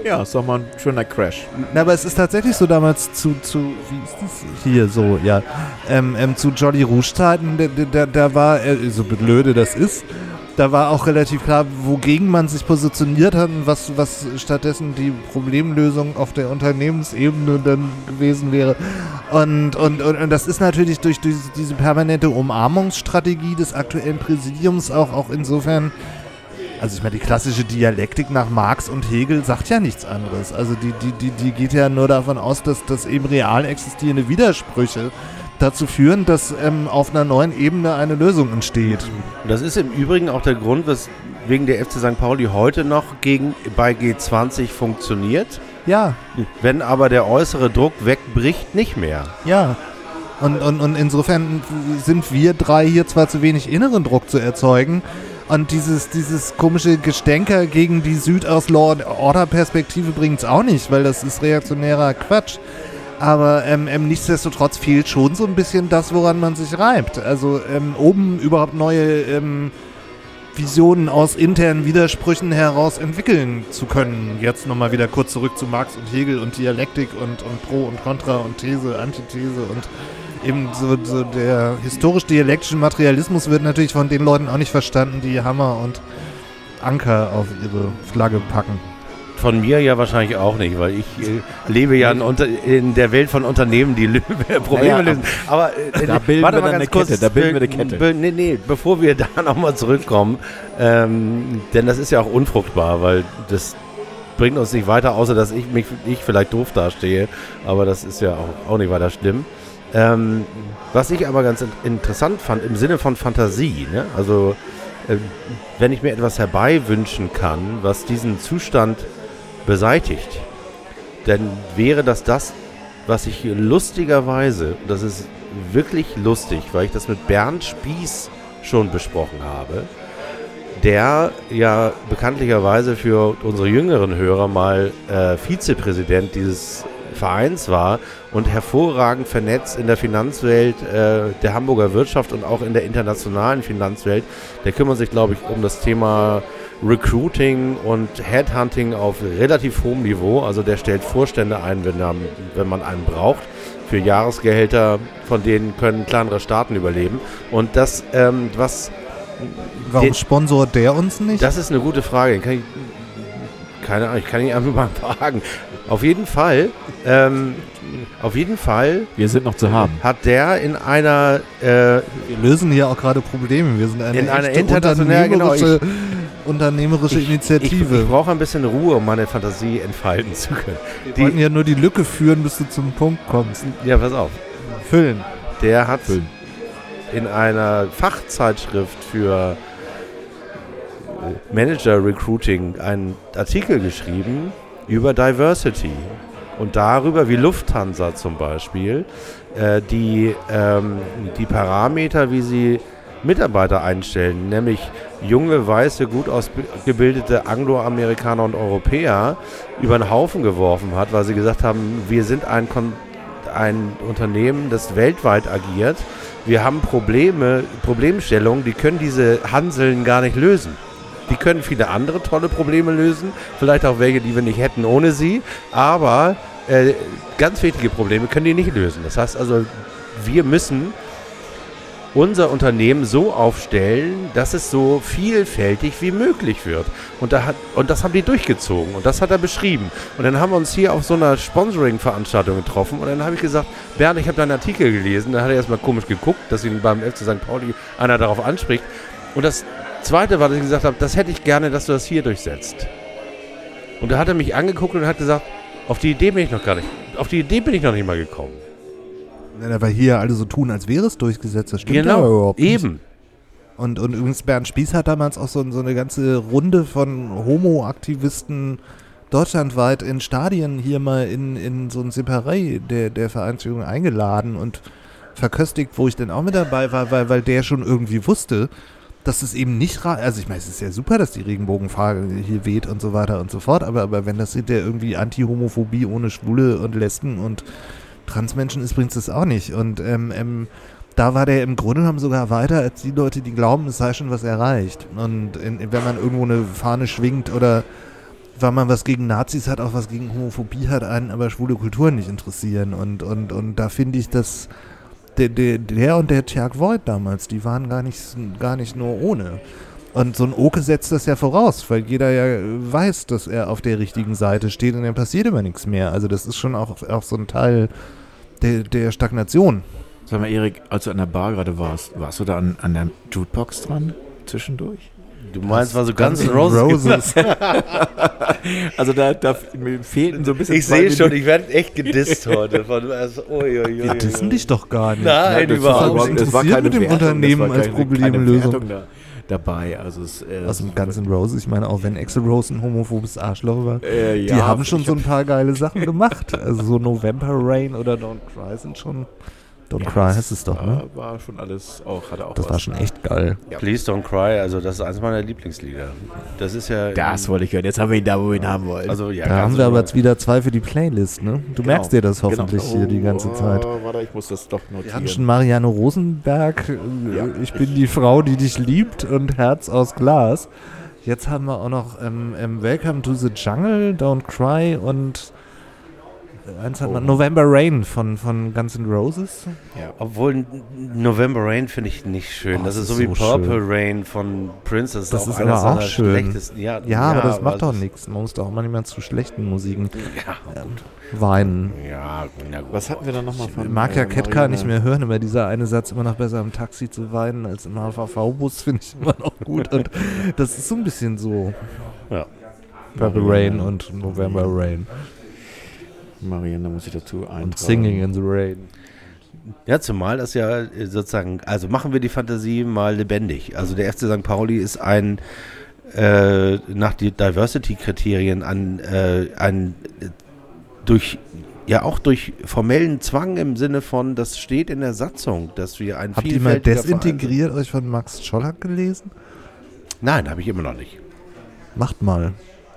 [SPEAKER 2] Ja, ist doch mal ein schöner Crash.
[SPEAKER 3] Na, aber es ist tatsächlich so damals zu, zu wie ist das hier so, ja, ähm, ähm, zu Jolly Rouge Zeiten, da, da, da war, äh, so blöde das ist, da war auch relativ klar, wogegen man sich positioniert hat und was, was stattdessen die Problemlösung auf der Unternehmensebene dann gewesen wäre. Und, und, und, und das ist natürlich durch, durch diese permanente Umarmungsstrategie des aktuellen Präsidiums auch, auch insofern also ich meine, die klassische Dialektik nach Marx und Hegel sagt ja nichts anderes. Also die, die, die, die geht ja nur davon aus, dass, dass eben real existierende Widersprüche dazu führen, dass ähm, auf einer neuen Ebene eine Lösung entsteht.
[SPEAKER 4] Und das ist im Übrigen auch der Grund, weswegen der FC St. Pauli heute noch gegen, bei G20 funktioniert.
[SPEAKER 3] Ja,
[SPEAKER 4] Wenn aber der äußere Druck wegbricht, nicht mehr.
[SPEAKER 3] ja. Und, und, und insofern sind wir drei hier zwar zu wenig inneren Druck zu erzeugen. Und dieses, dieses komische Gestänker gegen die Südaus-Law-Order-Perspektive bringt es auch nicht, weil das ist reaktionärer Quatsch. Aber ähm, ähm, nichtsdestotrotz fehlt schon so ein bisschen das, woran man sich reibt. Also ähm, oben überhaupt neue ähm, Visionen aus internen Widersprüchen heraus entwickeln zu können. Jetzt nochmal wieder kurz zurück zu Marx und Hegel und Dialektik und, und Pro und Contra und These, Antithese und eben so, so der historisch-dialektische Materialismus wird natürlich von den Leuten auch nicht verstanden, die Hammer und Anker auf ihre Flagge packen.
[SPEAKER 4] Von mir ja wahrscheinlich auch nicht, weil ich äh, lebe ja in, unter, in der Welt von Unternehmen, die Probleme
[SPEAKER 2] ja,
[SPEAKER 4] lösen. Aber äh,
[SPEAKER 2] da bilden
[SPEAKER 4] warte
[SPEAKER 2] wir
[SPEAKER 4] mal
[SPEAKER 2] dann
[SPEAKER 4] ganz
[SPEAKER 2] eine
[SPEAKER 4] kurz,
[SPEAKER 2] Kette, da bilden wir eine Kette.
[SPEAKER 4] Nee, nee, bevor wir da nochmal zurückkommen, ähm, denn das ist ja auch unfruchtbar, weil das bringt uns nicht weiter, außer dass ich mich ich vielleicht doof dastehe, aber das ist ja auch, auch nicht weiter schlimm. Ähm, was ich aber ganz in interessant fand, im Sinne von Fantasie, ne? also äh, wenn ich mir etwas herbeiwünschen kann, was diesen Zustand beseitigt, dann wäre das das, was ich lustigerweise, das ist wirklich lustig, weil ich das mit Bernd Spieß schon besprochen habe, der ja bekanntlicherweise für unsere jüngeren Hörer mal äh, Vizepräsident dieses Vereins war und hervorragend vernetzt in der Finanzwelt äh, der Hamburger Wirtschaft und auch in der internationalen Finanzwelt. Der kümmert sich, glaube ich, um das Thema Recruiting und Headhunting auf relativ hohem Niveau. Also der stellt Vorstände ein, wenn, er, wenn man einen braucht. Für Jahresgehälter, von denen können kleinere Staaten überleben. Und das, ähm, was
[SPEAKER 3] Warum
[SPEAKER 4] Den-
[SPEAKER 3] sponsort der uns nicht?
[SPEAKER 4] das ist eine gute Frage. Kann ich, keine Ahnung, ich kann ihn einfach mal fragen. Auf jeden Fall, ähm, auf jeden Fall
[SPEAKER 2] Wir sind noch zu haben.
[SPEAKER 4] hat der in einer, äh,
[SPEAKER 3] wir lösen hier auch gerade Probleme. Wir sind eine,
[SPEAKER 4] In einer internationalen- genau,
[SPEAKER 3] unternehmerische, unternehmerische
[SPEAKER 4] ich,
[SPEAKER 3] Initiative.
[SPEAKER 4] ich brauche ein bisschen Ruhe, um meine Fantasie entfalten zu können.
[SPEAKER 3] wir wollten ja nur die Lücke führen, bis du zum Punkt kommst.
[SPEAKER 4] Ja, pass auf.
[SPEAKER 3] Füllen.
[SPEAKER 4] Der hat
[SPEAKER 2] Füllen.
[SPEAKER 4] in einer Fachzeitschrift für äh, Manager Recruiting einen Artikel geschrieben über Diversity und darüber, wie Lufthansa zum Beispiel äh, die, ähm, die Parameter, wie sie Mitarbeiter einstellen, nämlich junge, weiße, gut ausgebildete Angloamerikaner und Europäer über den Haufen geworfen hat, weil sie gesagt haben, wir sind ein, Kon ein Unternehmen, das weltweit agiert. Wir haben Probleme, Problemstellungen, die können diese Hanseln gar nicht lösen. Die können viele andere tolle Probleme lösen, vielleicht auch welche, die wir nicht hätten ohne sie, aber äh, ganz wichtige Probleme können die nicht lösen. Das heißt also, wir müssen unser Unternehmen so aufstellen, dass es so vielfältig wie möglich wird. Und, da hat, und das haben die durchgezogen und das hat er beschrieben. Und dann haben wir uns hier auf so einer Sponsoring-Veranstaltung getroffen und dann habe ich gesagt, Bernd, ich habe deinen Artikel gelesen. Da hat er erstmal komisch geguckt, dass ihn beim FC St. Pauli einer darauf anspricht. Und das Zweite war, dass ich gesagt habe, das hätte ich gerne, dass du das hier durchsetzt. Und da hat er mich angeguckt und hat gesagt, auf die Idee bin ich noch gar nicht, auf die Idee bin ich noch nicht mal gekommen.
[SPEAKER 3] Ja, weil hier alle so tun, als wäre es durchgesetzt. Das stimmt ja
[SPEAKER 4] genau,
[SPEAKER 3] überhaupt nicht.
[SPEAKER 4] eben.
[SPEAKER 3] Und, und übrigens, Bernd Spieß hat damals auch so, so eine ganze Runde von Homo-Aktivisten deutschlandweit in Stadien hier mal in, in so ein Separé der, der Vereinsführung eingeladen und verköstigt, wo ich dann auch mit dabei war, weil, weil der schon irgendwie wusste, dass es eben nicht, also ich meine, es ist ja super, dass die Regenbogenfahne hier weht und so weiter und so fort, aber, aber wenn das hinter irgendwie Anti-Homophobie ohne Schwule und Lesben und Transmenschen ist, bringt es auch nicht. Und ähm, ähm, da war der im Grunde genommen sogar weiter als die Leute, die glauben, es sei schon was erreicht. Und in, wenn man irgendwo eine Fahne schwingt oder weil man was gegen Nazis hat, auch was gegen Homophobie hat, einen aber schwule Kulturen nicht interessieren. Und, und, und da finde ich, dass der, der, der und der Tjerk Voigt damals, die waren gar nicht, gar nicht nur ohne. Und so ein Oke setzt das ja voraus, weil jeder ja weiß, dass er auf der richtigen Seite steht und dann passiert immer nichts mehr. Also das ist schon auch, auch so ein Teil der, der Stagnation.
[SPEAKER 2] Sag mal, Erik, als du an der Bar gerade warst, warst du da an, an der Jukebox dran? Zwischendurch?
[SPEAKER 4] Du meinst, war so
[SPEAKER 3] N'
[SPEAKER 4] Roses.
[SPEAKER 3] Roses.
[SPEAKER 2] Also da, da mir fehlten so ein bisschen.
[SPEAKER 4] Ich sehe schon, ich werde echt gedisst heute. Von, also, ui, ui,
[SPEAKER 3] Wir dissen dich doch gar nicht.
[SPEAKER 4] Nein,
[SPEAKER 2] das
[SPEAKER 4] überhaupt nicht.
[SPEAKER 2] es war
[SPEAKER 3] interessiert
[SPEAKER 2] keine
[SPEAKER 3] mit dem
[SPEAKER 2] Wertung, das
[SPEAKER 3] Unternehmen als
[SPEAKER 2] keine-
[SPEAKER 3] Problemlösung.
[SPEAKER 2] Dabei. Also es, äh,
[SPEAKER 3] Aus dem Guns N' Roses, ich meine, auch wenn Axl Rose ein homophobes Arschloch war,
[SPEAKER 2] äh,
[SPEAKER 3] die
[SPEAKER 2] ja,
[SPEAKER 3] haben schon so ein paar geile Sachen gemacht. Also so November Rain oder Don't Cry sind schon. Don't
[SPEAKER 2] Ja,
[SPEAKER 3] Cry
[SPEAKER 2] das
[SPEAKER 3] heißt es doch,
[SPEAKER 2] war,
[SPEAKER 3] ne?
[SPEAKER 2] war schon alles auch, hatte auch
[SPEAKER 3] Das
[SPEAKER 2] was.
[SPEAKER 3] war schon echt geil.
[SPEAKER 4] Please Don't Cry, also das ist eines meiner Lieblingslieder. Das ist ja.
[SPEAKER 2] Das wollte ich hören. Jetzt haben wir ihn da, wo wir ihn haben wollen.
[SPEAKER 4] Also, ja,
[SPEAKER 3] Da haben wir aber jetzt wieder zwei für die Playlist, ne? Du
[SPEAKER 2] Genau.
[SPEAKER 3] merkst dir das hoffentlich
[SPEAKER 2] Genau.
[SPEAKER 3] hier die ganze
[SPEAKER 2] Oh,
[SPEAKER 3] Zeit.
[SPEAKER 2] Warte, ich muss das doch
[SPEAKER 3] Wir hatten
[SPEAKER 2] notieren.
[SPEAKER 3] schon Marianne Rosenberg, äh,
[SPEAKER 2] Ja.
[SPEAKER 3] ich bin die Frau, die dich liebt und Herz aus Glas. Jetzt haben wir auch noch ähm, ähm, Welcome to the Jungle, Don't Cry und eins hat
[SPEAKER 2] Oh.
[SPEAKER 3] man November Rain von, von Guns N' Roses.
[SPEAKER 4] Obwohl N- November Rain finde ich nicht schön.
[SPEAKER 3] Oh,
[SPEAKER 4] das
[SPEAKER 3] das
[SPEAKER 4] ist
[SPEAKER 3] ist
[SPEAKER 4] so wie
[SPEAKER 3] so
[SPEAKER 4] Purple
[SPEAKER 3] schön.
[SPEAKER 4] Rain von Prince. Das,
[SPEAKER 3] Das
[SPEAKER 4] auch
[SPEAKER 3] ist aber auch schön.
[SPEAKER 4] schlechtesten- Ja,
[SPEAKER 3] Ja, aber das macht doch nichts. Man muss doch auch manchmal zu schlechten Musiken
[SPEAKER 4] Ja,
[SPEAKER 3] weinen.
[SPEAKER 4] ja, na gut.
[SPEAKER 2] Was hatten wir da nochmal von?
[SPEAKER 3] Ich mag ja
[SPEAKER 2] äh,
[SPEAKER 3] Ketka nicht mehr hören, aber dieser eine Satz immer noch besser im Taxi zu weinen als im HVV-Bus finde ich immer noch gut. Und das ist so ein bisschen so
[SPEAKER 4] Ja.
[SPEAKER 3] Purple Rain und November Rain
[SPEAKER 2] Marianne, da muss ich dazu eintragen.
[SPEAKER 3] und Singing in the Rain.
[SPEAKER 4] Ja, zumal das ja äh, sozusagen, also machen wir die Fantasie mal lebendig. Also der FC St. Pauli ist ein äh, nach die Diversity-Kriterien ein, äh, ein durch ja auch durch formellen Zwang im Sinne von, das steht in der Satzung, dass wir ein
[SPEAKER 3] Habt ihr mal desintegriert euch von Max Schollack gelesen?
[SPEAKER 4] Nein, habe ich immer noch nicht.
[SPEAKER 3] Macht mal.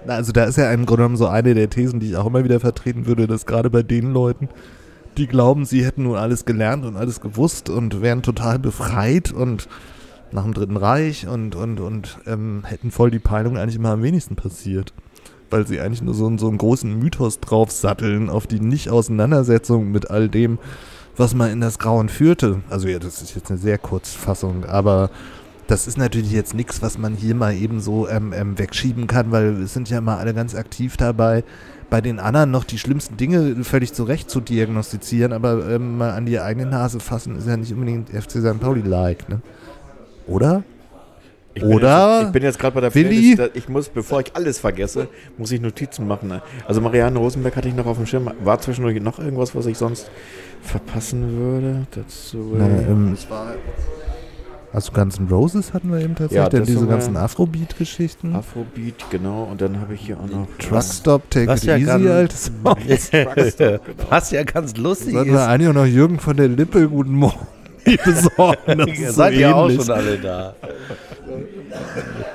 [SPEAKER 3] Also da ist ja im Grunde genommen so eine der Thesen, die ich auch immer wieder vertreten würde, dass gerade bei den Leuten, die glauben, sie hätten nun alles gelernt und alles gewusst und wären total befreit und nach dem Dritten Reich und, und, und ähm, hätten voll die Peilung eigentlich immer am wenigsten passiert. Weil sie eigentlich nur so, einen- so einen großen Mythos draufsatteln auf die Nicht-Auseinandersetzung mit all dem, was man in das Grauen führte. Also ja, das ist jetzt eine sehr Kurzfassung, aber das ist natürlich jetzt nichts, was man hier mal eben so ähm, ähm, wegschieben kann, weil es sind ja mal alle ganz aktiv dabei, bei den anderen noch die schlimmsten Dinge völlig zu Recht zu diagnostizieren, aber ähm, mal an die eigene Nase fassen ist ja nicht unbedingt FC St. Pauli-like, ne? Oder?
[SPEAKER 2] Ich bin
[SPEAKER 3] Oder,
[SPEAKER 2] Jetzt, ich bin jetzt gerade bei der
[SPEAKER 3] Willi?
[SPEAKER 2] Playlist. Ich muss, bevor ich alles vergesse, muss ich Notizen machen. ne? Also Marianne Rosenberg hatte ich noch auf dem Schirm. War zwischendurch noch irgendwas, was ich sonst verpassen würde? Dazu. Äh,
[SPEAKER 3] ähm, also Guns N' Roses hatten wir eben tatsächlich,
[SPEAKER 2] Ja,
[SPEAKER 3] diese ganzen Afrobeat-Geschichten.
[SPEAKER 2] Afrobeat, genau. Und dann habe ich hier auch noch.
[SPEAKER 3] Truckstop, Take
[SPEAKER 4] Was
[SPEAKER 3] It
[SPEAKER 4] ja
[SPEAKER 3] Easy,
[SPEAKER 4] ganz-
[SPEAKER 3] altes Song.
[SPEAKER 4] Was ja ganz lustig
[SPEAKER 3] Sollten wir
[SPEAKER 4] ist.
[SPEAKER 3] eigentlich auch noch Jürgen von der Lippe, guten Morgen, besorgen. Das
[SPEAKER 4] Ihr
[SPEAKER 3] ist
[SPEAKER 4] seid
[SPEAKER 3] so
[SPEAKER 4] ja auch schon alle da.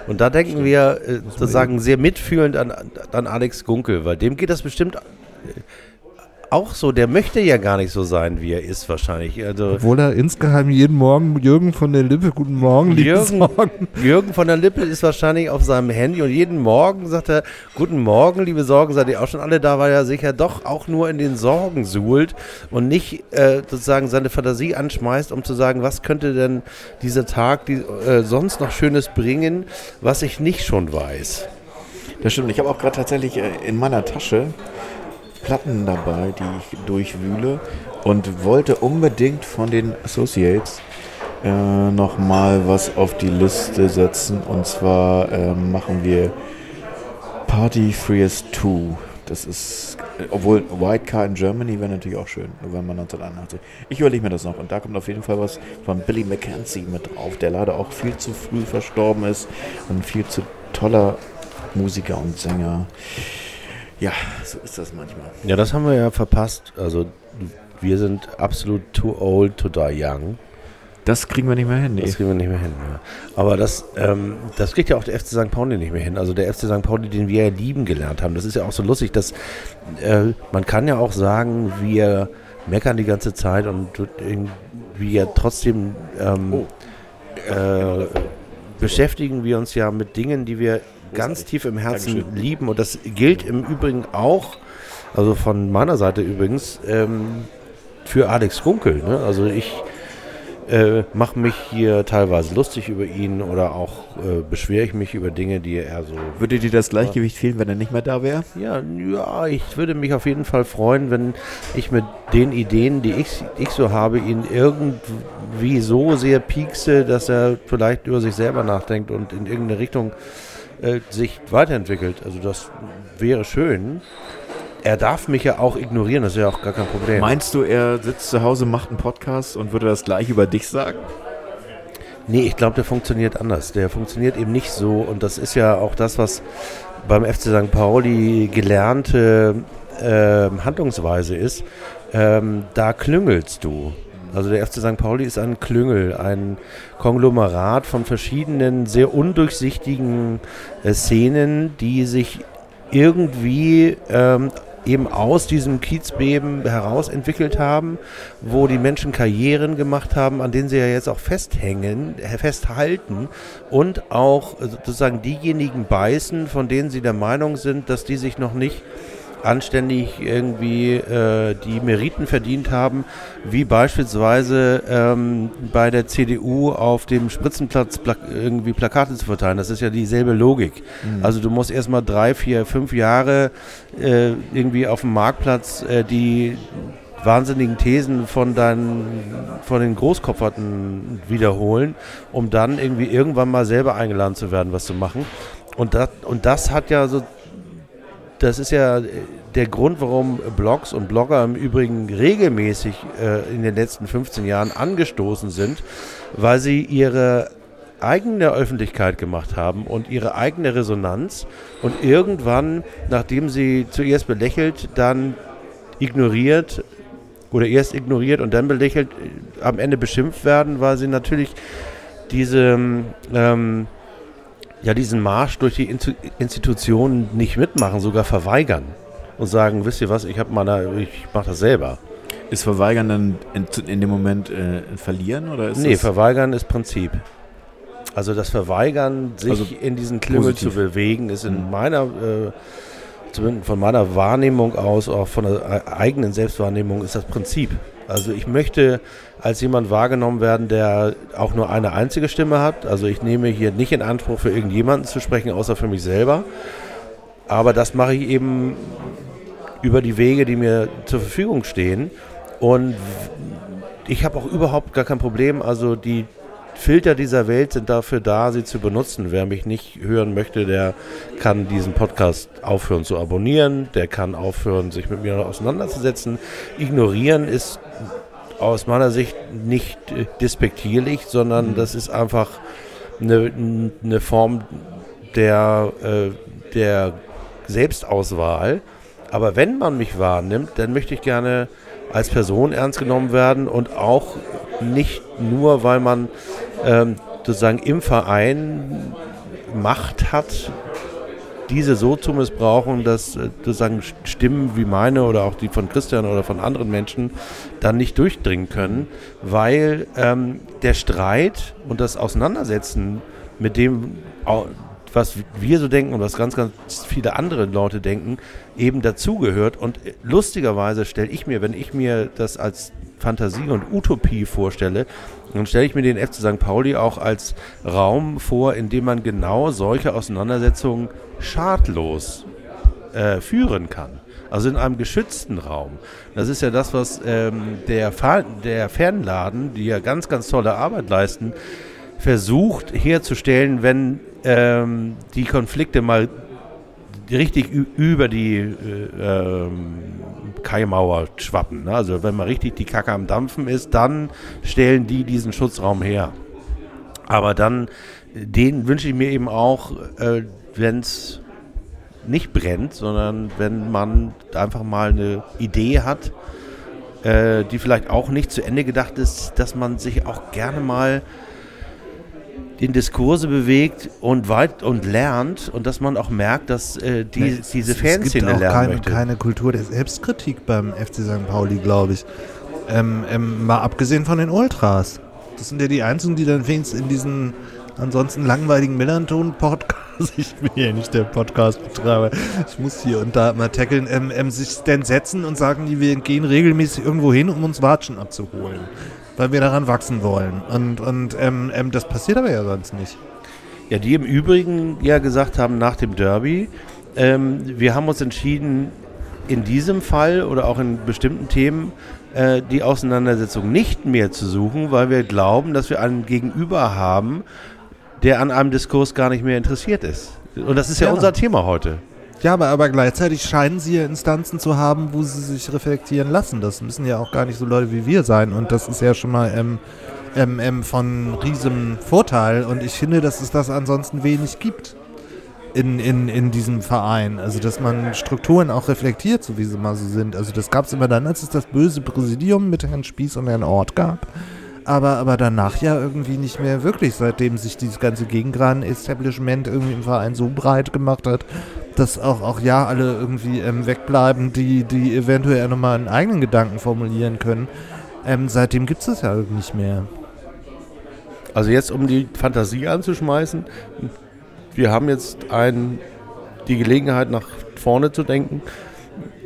[SPEAKER 4] Und da denken wir äh, sozusagen sehr mitfühlend an, an Alex Gunkel, weil dem geht das bestimmt äh, auch so. Der möchte ja gar nicht so sein, wie er ist wahrscheinlich. Also
[SPEAKER 3] Obwohl er insgeheim jeden Morgen Jürgen von der Lippe, guten Morgen, liebe
[SPEAKER 4] Jürgen,
[SPEAKER 3] Sorgen.
[SPEAKER 4] Jürgen von der Lippe ist wahrscheinlich auf seinem Handy und jeden Morgen sagt er, guten Morgen, liebe Sorgen, seid ihr auch schon alle da, weil er sich ja doch auch nur in den Sorgen suhlt und nicht äh, sozusagen seine Fantasie anschmeißt, um zu sagen, was könnte denn dieser Tag die, äh, sonst noch Schönes bringen, was ich nicht schon weiß.
[SPEAKER 2] Das stimmt. Ich habe auch gerade tatsächlich äh, in meiner Tasche Platten dabei, die ich durchwühle und wollte unbedingt von den Associates äh, nochmal was auf die Liste setzen. Und zwar äh, machen wir Party Freest 2. Das ist, obwohl White Car in Germany wäre natürlich auch schön, November 1981. Ich überlege mir das noch. Und da kommt auf jeden Fall was von Billy McKenzie mit drauf, der leider auch viel zu früh verstorben ist und viel zu toller Musiker und Sänger. Ja, so ist das manchmal.
[SPEAKER 4] Ja, das haben wir ja verpasst. Also wir sind absolut too old to die young.
[SPEAKER 2] Das kriegen wir nicht mehr hin. Nee.
[SPEAKER 4] Das kriegen wir nicht mehr hin. Ja. Aber das, ähm, das kriegt ja auch der FC St. Pauli nicht mehr hin. Also der FC St. Pauli, den wir ja lieben gelernt haben. Das ist ja auch so lustig, dass äh, man kann ja auch sagen, wir meckern die ganze Zeit und wir trotzdem ähm, äh, beschäftigen wir uns ja mit Dingen, die wir ganz tief im Herzen
[SPEAKER 2] Dankeschön.
[SPEAKER 4] lieben. Und das gilt im Übrigen auch, also von meiner Seite übrigens, ähm, für Alex Gunkel. Ne? Also ich äh, mache mich hier teilweise lustig über ihn oder auch äh, beschwere ich mich über Dinge, die er so.
[SPEAKER 2] Würde dir das Gleichgewicht fehlen, wenn er nicht mehr da wäre?
[SPEAKER 4] Ja, ja, ich würde mich auf jeden Fall freuen, wenn ich mit den Ideen, die ich, ich so habe, ihn irgendwie so sehr piekse, dass er vielleicht über sich selber nachdenkt und in irgendeine Richtung äh, sich weiterentwickelt. Also das wäre schön. Er darf mich ja auch ignorieren, das ist ja auch gar kein Problem.
[SPEAKER 2] Meinst du, er sitzt zu Hause, macht einen Podcast und würde das gleich über dich sagen?
[SPEAKER 4] Nee, ich glaube, der funktioniert anders. Der funktioniert eben nicht so. Und das ist ja auch das, was beim FC St. Pauli gelernte ähm, Handlungsweise ist. Ähm, da klüngelst du. Also der FC St. Pauli ist ein Klüngel, ein Konglomerat von verschiedenen, sehr undurchsichtigen äh, Szenen, die sich irgendwie ähm, eben aus diesem Kiezbeben heraus entwickelt haben, wo die Menschen Karrieren gemacht haben, an denen sie ja jetzt auch festhängen, äh, festhalten und auch sozusagen diejenigen beißen, von denen sie der Meinung sind, dass die sich noch nicht anständig irgendwie äh, die Meriten verdient haben, wie beispielsweise ähm, bei der CDU auf dem Spritzenplatz plak irgendwie Plakate zu verteilen. Das ist ja dieselbe Logik. Also du musst erstmal drei, vier, fünf Jahre äh, irgendwie auf dem Marktplatz äh, die wahnsinnigen Thesen von deinen, von den Großkopferten wiederholen, um dann irgendwie irgendwann mal selber eingeladen zu werden, was zu machen. Und das, und das hat ja so das ist ja der Grund, warum Blogs und Blogger im Übrigen regelmäßig äh, in den letzten 15 Jahren angestoßen sind, weil sie ihre eigene Öffentlichkeit gemacht haben und ihre eigene Resonanz und irgendwann, nachdem sie zuerst belächelt, dann ignoriert oder erst ignoriert und dann belächelt, äh, am Ende beschimpft werden, weil sie natürlich diese ähm, ja diesen Marsch durch die Institutionen nicht mitmachen, sogar verweigern und sagen, wisst ihr was, ich habe mal, ich mache das selber.
[SPEAKER 2] Ist Verweigern dann in, in dem Moment äh, ein Verlieren oder ist
[SPEAKER 4] nee, verweigern ist Prinzip. Also das Verweigern, sich
[SPEAKER 2] Also
[SPEAKER 4] in diesen Klüngel zu bewegen, ist in meiner, äh, zumindest von meiner Wahrnehmung aus, auch von der e- eigenen Selbstwahrnehmung, ist das Prinzip. Also ich möchte als jemand wahrgenommen werden, der auch nur eine einzige Stimme hat. Also ich nehme hier nicht in Anspruch, für irgendjemanden zu sprechen, außer für mich selber. Aber das mache ich eben über die Wege, die mir zur Verfügung stehen. Und ich habe auch überhaupt gar kein Problem. Also die Filter dieser Welt sind dafür da, sie zu benutzen. Wer mich nicht hören möchte, der kann diesen Podcast aufhören zu abonnieren. Der kann aufhören, sich mit mir auseinanderzusetzen. Ignorieren ist aus meiner Sicht nicht äh, despektierlich, sondern das ist einfach eine, eine Form der, äh, der Selbstauswahl. Aber wenn man mich wahrnimmt, dann möchte ich gerne als Person ernst genommen werden und auch nicht nur, weil man ähm, sozusagen im Verein Macht hat, diese so zu missbrauchen, dass äh, sozusagen Stimmen wie meine oder auch die von Christian oder von anderen Menschen dann nicht durchdringen können, weil ähm, der Streit und das Auseinandersetzen mit dem, was wir so denken und was ganz, ganz viele andere Leute denken, eben dazugehört. Und äh, lustigerweise stelle ich mir, wenn ich mir das als Fantasie und Utopie vorstelle, dann stelle ich mir den FC St. Pauli auch als Raum vor, in dem man genau solche Auseinandersetzungen schadlos äh, führen kann. Also in einem geschützten Raum. Das ist ja das, was ähm, der, der Fernladen, die ja ganz, ganz tolle Arbeit leisten, versucht herzustellen, wenn ähm, die Konflikte mal richtig über die äh, ähm, Kaimauer schwappen. Ne? Also wenn mal richtig die Kacke am Dampfen ist, dann stellen die diesen Schutzraum her. Aber dann, den wünsche ich mir eben auch, äh, wenn es nicht brennt, sondern wenn man einfach mal eine Idee hat äh, die vielleicht auch nicht zu Ende gedacht ist, dass man sich auch gerne mal in Diskurse bewegt und weit und lernt und dass man auch merkt, dass äh, die,
[SPEAKER 3] Nee, es-
[SPEAKER 4] diese
[SPEAKER 3] es- es gibt
[SPEAKER 4] Fanszene
[SPEAKER 3] auch
[SPEAKER 4] lernen
[SPEAKER 3] keine,
[SPEAKER 4] möchte.
[SPEAKER 3] keine Kultur der Selbstkritik beim FC St. Pauli, glaube ich. Ähm, ähm, mal abgesehen von den Ultras. Das sind ja die einzigen, die dann wenigstens in diesen ansonsten langweiligen Millanton-Podcast, ich bin ja nicht der Podcast-Betreiber, ich muss hier und da mal tackeln, ähm, ähm, sich dann setzen und sagen, wir gehen regelmäßig irgendwo hin, um uns Watschen abzuholen. Weil wir daran wachsen wollen. Und, und ähm, ähm, das passiert aber ja sonst nicht.
[SPEAKER 4] Ja, die im Übrigen ja gesagt haben nach dem Derby, ähm, wir haben uns entschieden, in diesem Fall oder auch in bestimmten Themen äh, die Auseinandersetzung nicht mehr zu suchen, weil wir glauben, dass wir einen Gegenüber haben, der an einem Diskurs gar nicht mehr interessiert ist. Und das ist ja,
[SPEAKER 3] Ja.
[SPEAKER 4] unser Thema heute.
[SPEAKER 3] Ja, aber, aber gleichzeitig scheinen sie ja Instanzen zu haben, wo sie sich reflektieren lassen. Das müssen ja auch gar nicht so Leute wie wir sein. Und das ist ja schon mal ähm, ähm, ähm, von riesem Vorteil. Und ich finde, dass es das ansonsten wenig gibt in, in, in diesem Verein. Also, dass man Strukturen auch reflektiert, so wie sie mal so sind. Also, das gab es immer dann, als es das böse Präsidium mit Herrn Spieß und Herrn Ort gab. Aber, aber danach ja irgendwie nicht mehr wirklich, seitdem sich dieses ganze Gegengraden-Establishment irgendwie im Verein so breit gemacht hat, dass auch, auch ja alle irgendwie ähm, wegbleiben, die, die eventuell nochmal einen eigenen Gedanken formulieren können. Ähm, seitdem gibt es das ja nicht mehr.
[SPEAKER 4] Also jetzt, um die Fantasie anzuschmeißen, wir haben jetzt ein, die Gelegenheit, nach vorne zu denken.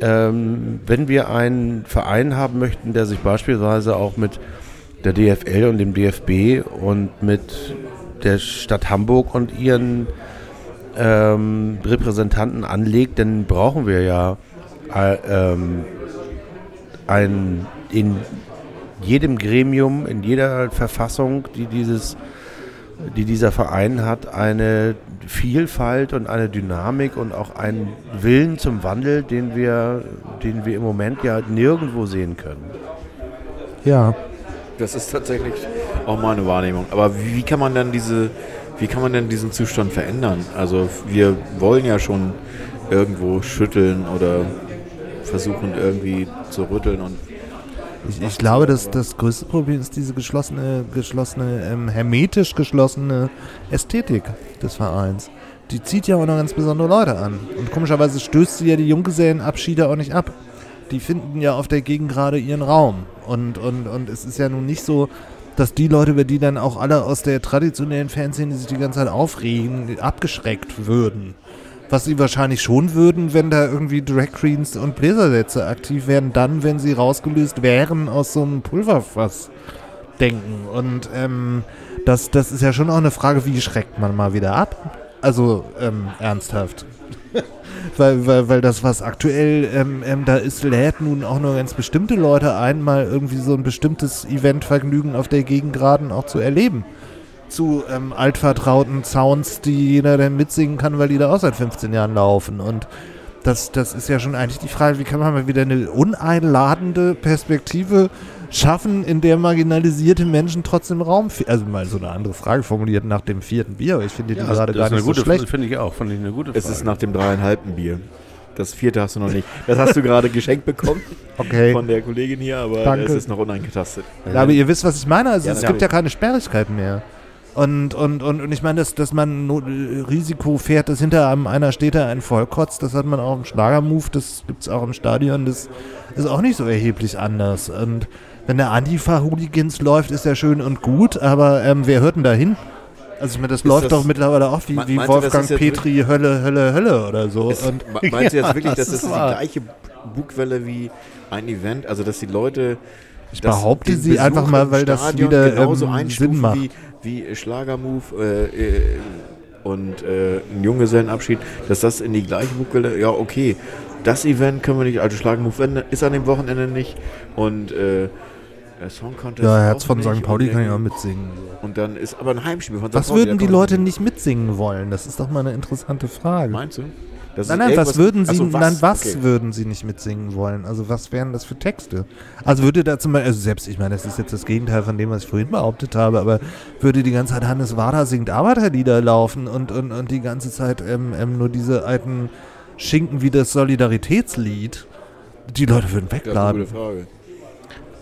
[SPEAKER 4] Ähm, wenn wir einen Verein haben möchten, der sich beispielsweise auch mit der DFL und dem DFB und mit der Stadt Hamburg und ihren ähm, Repräsentanten anlegt, dann brauchen wir ja äh, ähm, ein, in jedem Gremium, in jeder Verfassung, die dieses die dieser Verein hat, eine Vielfalt und eine Dynamik und auch einen Willen zum Wandel, den wir, den wir im Moment ja nirgendwo sehen können.
[SPEAKER 3] Ja.
[SPEAKER 2] Das ist tatsächlich auch meine Wahrnehmung. Aber wie, kann man denn diese, wie kann man denn diesen Zustand verändern? Also wir wollen ja schon irgendwo schütteln oder versuchen irgendwie zu rütteln und
[SPEAKER 3] Ich, ich glaube, dass das größte Problem ist diese geschlossene, geschlossene, ähm, hermetisch geschlossene Ästhetik des Vereins. Die zieht ja auch noch ganz besondere Leute an. Und komischerweise stößt sie ja die Junggesellenabschiede auch nicht ab. Die finden ja auf der Gegend gerade ihren Raum. Und, und, und es ist ja nun nicht so, dass die Leute, über die dann auch alle aus der traditionellen Fanszene sich die ganze Zeit aufregen, abgeschreckt würden. Was sie wahrscheinlich schon würden, wenn da irgendwie Drag Queens und Bläsersätze aktiv werden, dann, wenn sie rausgelöst wären aus so einem Pulverfass denken. Und ähm, das, das ist ja schon auch eine Frage, wie schreckt man mal wieder ab? Also ähm, ernsthaft. weil, weil, weil das, was aktuell ähm, ähm, da ist, lädt nun auch nur ganz bestimmte Leute ein, mal irgendwie so ein bestimmtes Eventvergnügen auf der Gegengraden auch zu erleben. Zu ähm, altvertrauten Sounds, die jeder dann mitsingen kann, weil die da auch seit 15 Jahren laufen. Und das, das ist ja schon eigentlich die Frage, wie kann man mal wieder eine uneinladende Perspektive schaffen, in der marginalisierte Menschen trotzdem Raum finden. Also mal so eine andere Frage formuliert nach dem vierten Bier, aber ich finde die gerade gar nicht so schlecht.
[SPEAKER 4] finde ich auch, finde ich eine gute
[SPEAKER 2] es ist nach dem dreieinhalben Bier. Das vierte hast du noch nicht. Das hast du gerade geschenkt bekommen
[SPEAKER 3] Okay.
[SPEAKER 2] von der Kollegin hier, aber
[SPEAKER 3] Danke.
[SPEAKER 2] es ist noch uneingetastet.
[SPEAKER 3] Ja, aber ihr wisst, was ich meine. Also
[SPEAKER 2] Ja,
[SPEAKER 3] es
[SPEAKER 2] ja.
[SPEAKER 3] gibt ja keine Sperrigkeit mehr. Und, und, und, und ich meine, dass, dass man no Risiko fährt, dass hinter einem einer steht, der einen vollkotzt, das hat man auch im Schlagermove, das gibt es auch im Stadion, das ist auch nicht so erheblich anders. Und wenn der Antifa-Hooligans läuft, ist ja schön und gut, aber ähm, wer hört denn da hin? Also ich meine, das läuft
[SPEAKER 2] das-
[SPEAKER 3] doch mittlerweile auch wie, wie
[SPEAKER 2] meinst
[SPEAKER 3] Wolfgang
[SPEAKER 2] ist
[SPEAKER 3] Petri Hölle, Hölle, Hölle oder so.
[SPEAKER 2] Es,
[SPEAKER 3] Und
[SPEAKER 2] me- meinst du jetzt wirklich, dass
[SPEAKER 3] das
[SPEAKER 2] das,
[SPEAKER 3] ist
[SPEAKER 2] die gleiche Bugwelle wie ein Event, also dass die Leute
[SPEAKER 3] ich behaupte sie
[SPEAKER 2] Besuch
[SPEAKER 3] einfach mal, weil das wieder
[SPEAKER 2] genauso
[SPEAKER 3] ähm, Sinn macht.
[SPEAKER 2] wie, wie Schlagermove äh, äh, und äh, ein Junggesellenabschied, dass das in die gleiche Bugwelle, ja okay, das Event können wir nicht, also Schlagermove ist an dem Wochenende nicht und äh, Song Contest
[SPEAKER 3] Ja, Herz von St. Pauli kann ich auch mitsingen.
[SPEAKER 2] Und dann ist aber ein Heimspiel von St.
[SPEAKER 3] Was
[SPEAKER 2] Pauli,
[SPEAKER 3] würden
[SPEAKER 2] da
[SPEAKER 3] die Leute nicht mitsingen wollen? Das ist doch mal eine interessante Frage.
[SPEAKER 2] Meinst du? Das
[SPEAKER 3] Nein, nein, was würden sie,
[SPEAKER 2] Achso,
[SPEAKER 3] nein, was
[SPEAKER 2] Okay.
[SPEAKER 3] würden sie nicht mitsingen wollen? Also was wären das für Texte? Also würde da zum Beispiel, also selbst, ich meine, das ist jetzt das Gegenteil von dem, was ich vorhin behauptet habe, aber würde die ganze Zeit Hannes Wader singt Arbeiterlieder laufen und, und, und die ganze Zeit ähm, ähm, nur diese alten Schinken wie das Solidaritätslied, die Leute würden
[SPEAKER 2] Das ist eine gute Frage.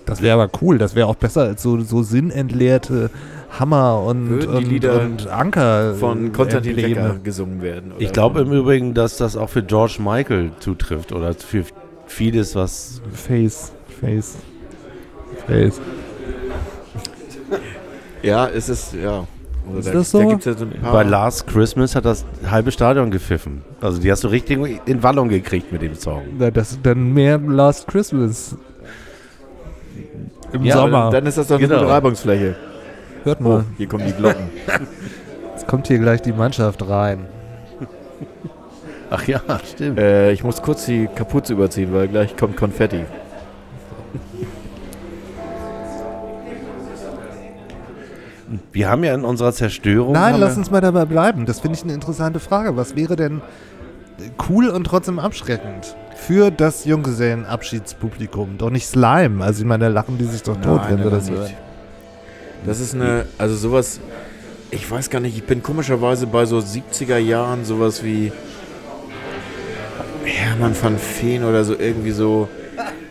[SPEAKER 3] Das wäre aber cool. Das wäre auch besser als so, so sinnentleerte Hammer und, und,
[SPEAKER 2] Lieder
[SPEAKER 3] und Anker.
[SPEAKER 2] Von Konstantin
[SPEAKER 3] Embleme.
[SPEAKER 2] Wecker gesungen werden. oder
[SPEAKER 4] Ich glaube im Übrigen, dass das auch für George Michael zutrifft oder für vieles, was.
[SPEAKER 3] Face. Face. Face.
[SPEAKER 2] Ja, es ist, ja. Also
[SPEAKER 3] Ist
[SPEAKER 2] da,
[SPEAKER 3] das so?
[SPEAKER 2] Da gibt's ja so ein paar.
[SPEAKER 4] Bei Last Christmas hat das halbe Stadion gepfiffen. Also die hast du richtig in Wallung gekriegt mit dem Song.
[SPEAKER 3] Na, das ist dann mehr Last Christmas. Im
[SPEAKER 2] ja,
[SPEAKER 3] Sommer.
[SPEAKER 2] Dann ist das doch eine
[SPEAKER 4] Genau.
[SPEAKER 2] gute Reibungsfläche.
[SPEAKER 3] Hört
[SPEAKER 2] Oh,
[SPEAKER 3] mal,
[SPEAKER 2] hier kommen die Glocken.
[SPEAKER 3] jetzt kommt hier gleich die Mannschaft rein.
[SPEAKER 4] Ach ja, stimmt.
[SPEAKER 2] äh, ich muss kurz die Kapuze überziehen, weil gleich kommt Konfetti.
[SPEAKER 4] Wir haben ja in unserer Zerstörung.
[SPEAKER 3] Nein, lass uns mal dabei bleiben. Das finde ich eine interessante Frage. Was wäre denn cool und trotzdem abschreckend für das Junggesellenabschiedspublikum? Doch nicht Slime. Also ich meine, da lachen die sich doch tot,
[SPEAKER 2] Nein,
[SPEAKER 3] wenn sie das
[SPEAKER 2] nicht.
[SPEAKER 3] hören.
[SPEAKER 2] Das ist eine, also sowas, ich weiß gar nicht, ich bin komischerweise bei so 70er Jahren sowas wie Hermann van Veen oder so irgendwie so,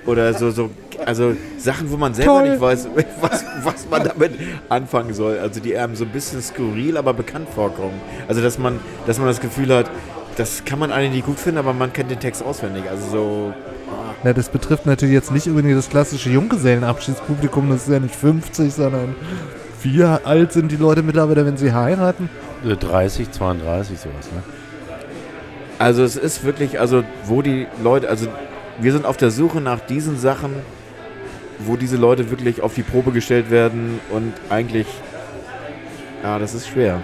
[SPEAKER 2] oder so, so, also Sachen, wo man selber
[SPEAKER 3] Toll.
[SPEAKER 2] nicht weiß, was, was man damit anfangen soll. Also die einem so ein bisschen skurril, aber bekannt vorkommen. Also dass man, dass man das Gefühl hat, das kann man eigentlich nicht gut finden, aber man kennt den Text auswendig. Also so,
[SPEAKER 3] Na, das betrifft natürlich jetzt nicht unbedingt das klassische Junggesellenabschiedspublikum. Das ist ja nicht 50, sondern wie alt sind die Leute mittlerweile, wenn sie heiraten?
[SPEAKER 4] Äh, 30, 32, sowas, ne?
[SPEAKER 2] Also es ist wirklich, also wo die Leute, also wir sind auf der Suche nach diesen Sachen, wo diese Leute wirklich auf die Probe gestellt werden und eigentlich, ja, das ist schwer.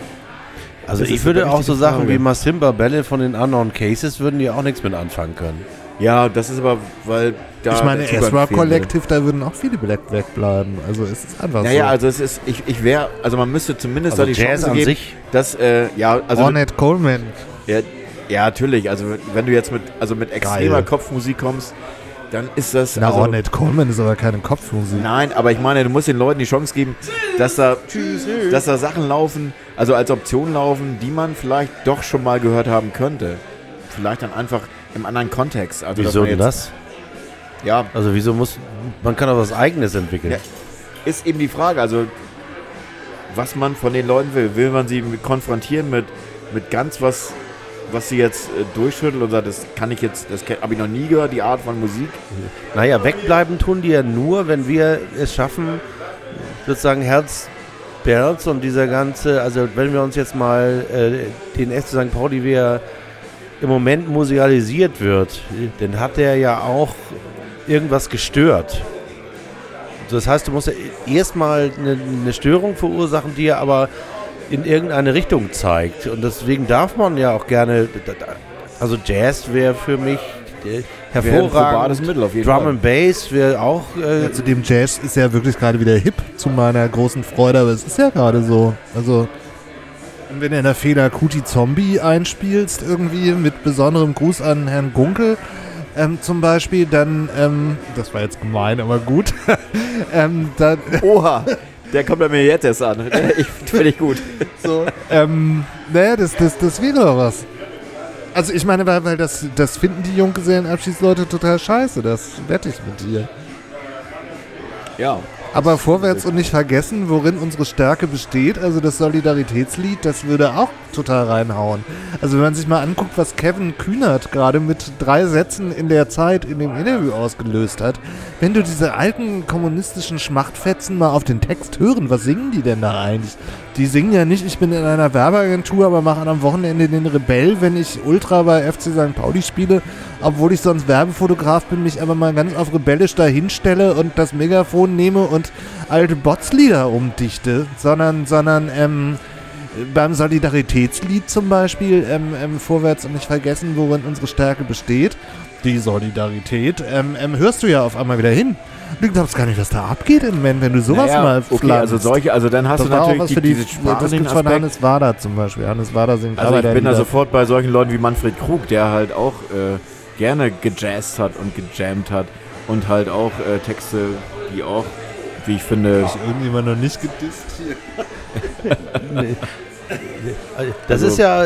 [SPEAKER 4] Also
[SPEAKER 2] Das
[SPEAKER 4] ich würde auch so Sachen
[SPEAKER 2] Frage.
[SPEAKER 4] wie Masimba Bälle von den Unknown Cases würden die auch nichts mit anfangen können.
[SPEAKER 2] Ja, das ist aber, weil da
[SPEAKER 3] ich meine, Ezra Collective, da würden auch viele Black wegbleiben. Also es ist einfach.
[SPEAKER 2] Naja,
[SPEAKER 3] so.
[SPEAKER 2] also es ist, ich, ich wäre, also man müsste zumindest
[SPEAKER 4] Also
[SPEAKER 2] da die
[SPEAKER 4] Jazz
[SPEAKER 2] Chance
[SPEAKER 4] an
[SPEAKER 2] geben,
[SPEAKER 4] sich.
[SPEAKER 2] dass, äh, ja, also
[SPEAKER 3] Ornette Coleman.
[SPEAKER 2] Ja, ja, natürlich. Also wenn du jetzt mit, also mit extremer
[SPEAKER 3] Geil.
[SPEAKER 2] Kopfmusik kommst, dann ist das.
[SPEAKER 3] Na,
[SPEAKER 2] also,
[SPEAKER 3] Ornette Coleman ist aber keine Kopfmusik.
[SPEAKER 2] Nein, aber ich meine, du musst den Leuten die Chance geben, dass da, dass da Sachen laufen, also als Option laufen, die man vielleicht doch schon mal gehört haben könnte. Vielleicht dann einfach im anderen Kontext. Also,
[SPEAKER 4] Wieso denn das?
[SPEAKER 2] Ja,
[SPEAKER 4] Also wieso muss, man kann doch was Eigenes entwickeln.
[SPEAKER 2] Ja. ist eben die Frage, also was man von den Leuten will. Will man sie konfrontieren mit, mit ganz was, was sie jetzt äh, durchschüttelt und sagt, das kann ich jetzt, das habe ich noch nie gehört, die Art von Musik.
[SPEAKER 4] Naja, wegbleiben tun die ja nur, wenn wir es schaffen, sozusagen Herz, Berz und dieser ganze, also wenn wir uns jetzt mal äh, den FC St. Pauli, wie er im Moment musealisiert wird, dann hat der ja auch irgendwas gestört. Das heißt, du musst ja erstmal eine, eine Störung verursachen, die ja aber in irgendeine Richtung zeigt. Und deswegen darf man ja auch gerne, also Jazz wäre für mich hervorragend.
[SPEAKER 2] Mittel auf jeden
[SPEAKER 4] Drum
[SPEAKER 2] Fall.
[SPEAKER 4] and Bass wäre auch. Äh,
[SPEAKER 3] Ja, zu dem Jazz ist ja wirklich gerade wieder hip, zu meiner großen Freude, aber es ist ja gerade so. Also, wenn du in der Fehler Kuti Zombie einspielst, irgendwie mit besonderem Gruß an Herrn Gunkel, ähm, zum Beispiel, dann, ähm, das war jetzt gemein, aber gut, ähm, dann,
[SPEAKER 2] Oha, der kommt bei mir jetzt erst an. Ich finde ich gut.
[SPEAKER 3] so, ähm, naja, das, das, das wäre doch was. Also ich meine, weil, weil das, das finden die Junggesellenabschiedsleute total scheiße, das wette ich mit dir.
[SPEAKER 2] Ja.
[SPEAKER 3] Aber vorwärts und nicht vergessen, worin unsere Stärke besteht. Also das Solidaritätslied, das würde auch total reinhauen. Also wenn man sich mal anguckt, was Kevin Kühnert gerade mit drei Sätzen in der Zeit in dem Interview ausgelöst hat. Wenn du diese alten kommunistischen Schmachtfetzen mal auf den Text hören, was singen die denn da eigentlich? Die singen ja nicht, ich bin in einer Werbeagentur, aber mache am Wochenende den Rebell, wenn ich Ultra bei FC St. Pauli spiele, obwohl ich sonst Werbefotograf bin, mich aber mal ganz auf rebellisch dahinstelle und das Megafon nehme und alte Botslieder umdichte, sondern, sondern ähm, beim Solidaritätslied zum Beispiel ähm, ähm, vorwärts und nicht vergessen, worin unsere Stärke besteht, die Solidarität, ähm, ähm, hörst du ja auf einmal wieder hin. Du glaubst gar nicht, was da abgeht im Moment, wenn du sowas
[SPEAKER 2] Naja,
[SPEAKER 3] mal
[SPEAKER 2] okay, also
[SPEAKER 3] pflanzt.
[SPEAKER 2] solche, also dann hast
[SPEAKER 3] das
[SPEAKER 2] du
[SPEAKER 3] auch
[SPEAKER 2] natürlich
[SPEAKER 3] was
[SPEAKER 2] die,
[SPEAKER 3] für die, das gibt's von. Hannes Wader zum Beispiel. Hannes Wader singt
[SPEAKER 2] Also
[SPEAKER 3] aber
[SPEAKER 2] ich bin da sofort bei solchen Leuten wie Manfred Krug, der halt auch äh, gerne gejazzt hat und gejammt hat und halt auch äh, Texte, die auch, wie ich finde,
[SPEAKER 3] irgendjemand noch nicht gedisst hier.
[SPEAKER 4] das
[SPEAKER 2] Also,
[SPEAKER 4] ist ja,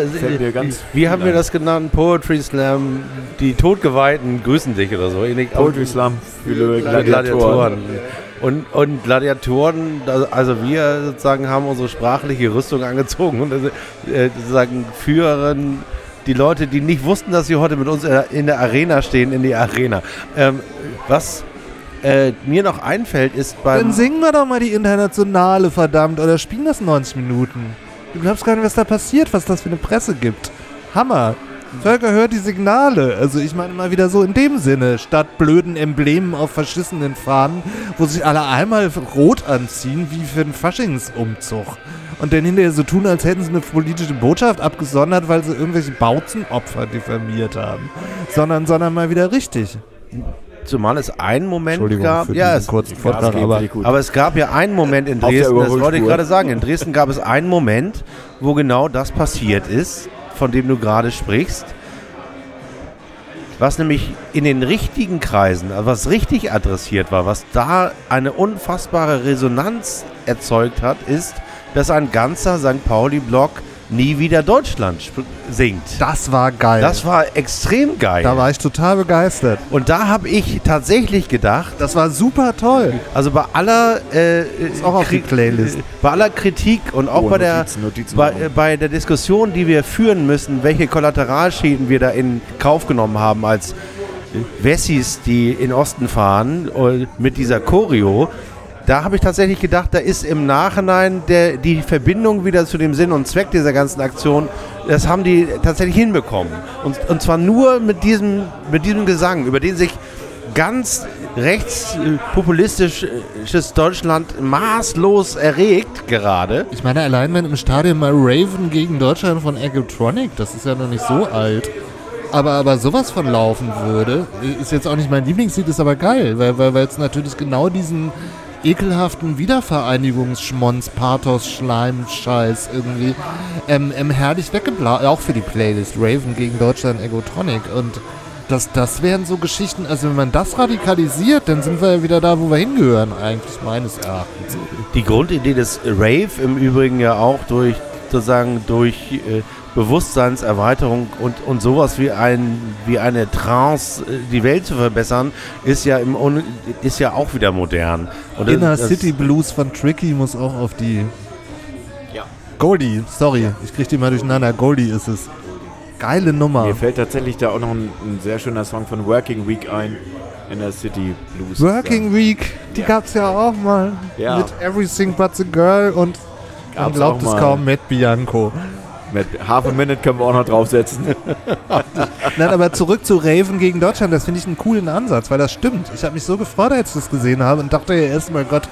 [SPEAKER 4] wie haben wir das genannt? Poetry Slam, die Totgeweihten grüßen dich oder so. ähnlich.
[SPEAKER 2] Poetry Slam für
[SPEAKER 4] Gladiatoren.
[SPEAKER 2] Gladiatoren.
[SPEAKER 4] Und, und Gladiatoren, also- wir sozusagen haben unsere sprachliche Rüstung angezogen und äh, sozusagen führen die Leute, die nicht wussten, dass sie heute mit uns in der- in der Arena stehen, in die Arena. Ähm, was äh, mir noch einfällt, ist beim...
[SPEAKER 3] Dann singen wir doch mal die Internationale, verdammt, oder spielen das 90 Minuten. Du glaubst gar nicht, was da passiert, was das für eine Presse gibt. Hammer. Völker hört die Signale. Also ich meine mal wieder so in dem Sinne, statt blöden Emblemen auf verschissenen Fahnen, wo sich alle einmal rot anziehen, wie für einen Faschingsumzug. Und dann hinterher so tun, als hätten sie eine politische Botschaft abgesondert, weil sie irgendwelche Bauzenopfer diffamiert haben. Sondern, sondern mal wieder richtig.
[SPEAKER 4] Zumal es einen Moment gab...
[SPEAKER 3] für
[SPEAKER 4] Ja, es,
[SPEAKER 3] kurzen Vortrag, aber.
[SPEAKER 4] Aber es gab ja einen Moment in Dresden, das wollte ich gerade sagen, in Dresden gab es einen Moment, wo genau das passiert ist, von dem du gerade sprichst. Was nämlich in den richtigen Kreisen, also was richtig adressiert war, was da eine unfassbare Resonanz erzeugt hat, ist, dass ein ganzer St. Pauli-Block nie wieder Deutschland singt.
[SPEAKER 3] das war geil.
[SPEAKER 4] Das war extrem geil.
[SPEAKER 3] da war ich total begeistert.
[SPEAKER 4] Und da habe ich tatsächlich gedacht,
[SPEAKER 3] Das war super toll.
[SPEAKER 4] also bei aller äh,
[SPEAKER 3] Ist auch auf die Playlist.
[SPEAKER 4] bei aller Kritik und auch
[SPEAKER 2] Oh,
[SPEAKER 4] bei der
[SPEAKER 2] Notizen, Notizen
[SPEAKER 4] bei, äh, bei der Diskussion, die wir führen müssen, welche Kollateralschäden wir da in Kauf genommen haben als Wessis, die in Osten fahren äh, mit dieser Choreo. Da habe ich tatsächlich gedacht, da ist im Nachhinein der, die Verbindung wieder zu dem Sinn und Zweck dieser ganzen Aktion, das haben die tatsächlich hinbekommen. Und, und zwar nur mit diesem, mit diesem Gesang, über den sich ganz rechtspopulistisches Deutschland maßlos erregt gerade.
[SPEAKER 3] Ich meine, allein wenn im Stadion mal Raven gegen Deutschland von Egotronic, das ist ja noch nicht so alt. Aber, aber sowas von laufen würde, ist jetzt auch nicht mein Lieblingslied, ist aber geil, weil weil weil es natürlich genau diesen ekelhaften Wiedervereinigungsschmonz, Pathos, Schleim, Scheiß irgendwie ähm, ähm, herrlich weggeblasen, auch für die Playlist, Raven gegen Deutschland, Egotronic und das, das wären so Geschichten, also wenn man das radikalisiert, dann sind wir ja wieder da, wo wir hingehören, eigentlich meines Erachtens.
[SPEAKER 4] Die Grundidee des Rave im Übrigen ja auch durch sozusagen durch äh, Bewusstseinserweiterung und, und sowas wie ein wie eine Trance äh, die Welt zu verbessern ist ja im Un ist ja auch wieder modern. Und
[SPEAKER 3] Inner
[SPEAKER 4] das-
[SPEAKER 3] City Blues von Tricky muss auch auf die.
[SPEAKER 2] Ja.
[SPEAKER 3] Goldie, sorry, ich krieg die mal durcheinander. Goldie ist es. Geile Nummer.
[SPEAKER 2] Mir fällt tatsächlich da auch noch ein, ein sehr schöner Song von Working Week ein. In der City Blues.
[SPEAKER 3] Working Week, die gab's ja auch mal.
[SPEAKER 2] Ja.
[SPEAKER 3] Mit Everything But the Girl und man glaubt es kaum, Matt Bianco.
[SPEAKER 2] Half a Minute können wir auch noch draufsetzen.
[SPEAKER 3] Nein, aber zurück zu Raven gegen Deutschland, das finde ich einen coolen Ansatz, weil das stimmt. Ich habe mich so gefreut, als ich das gesehen habe und dachte ja erstmal, Gott,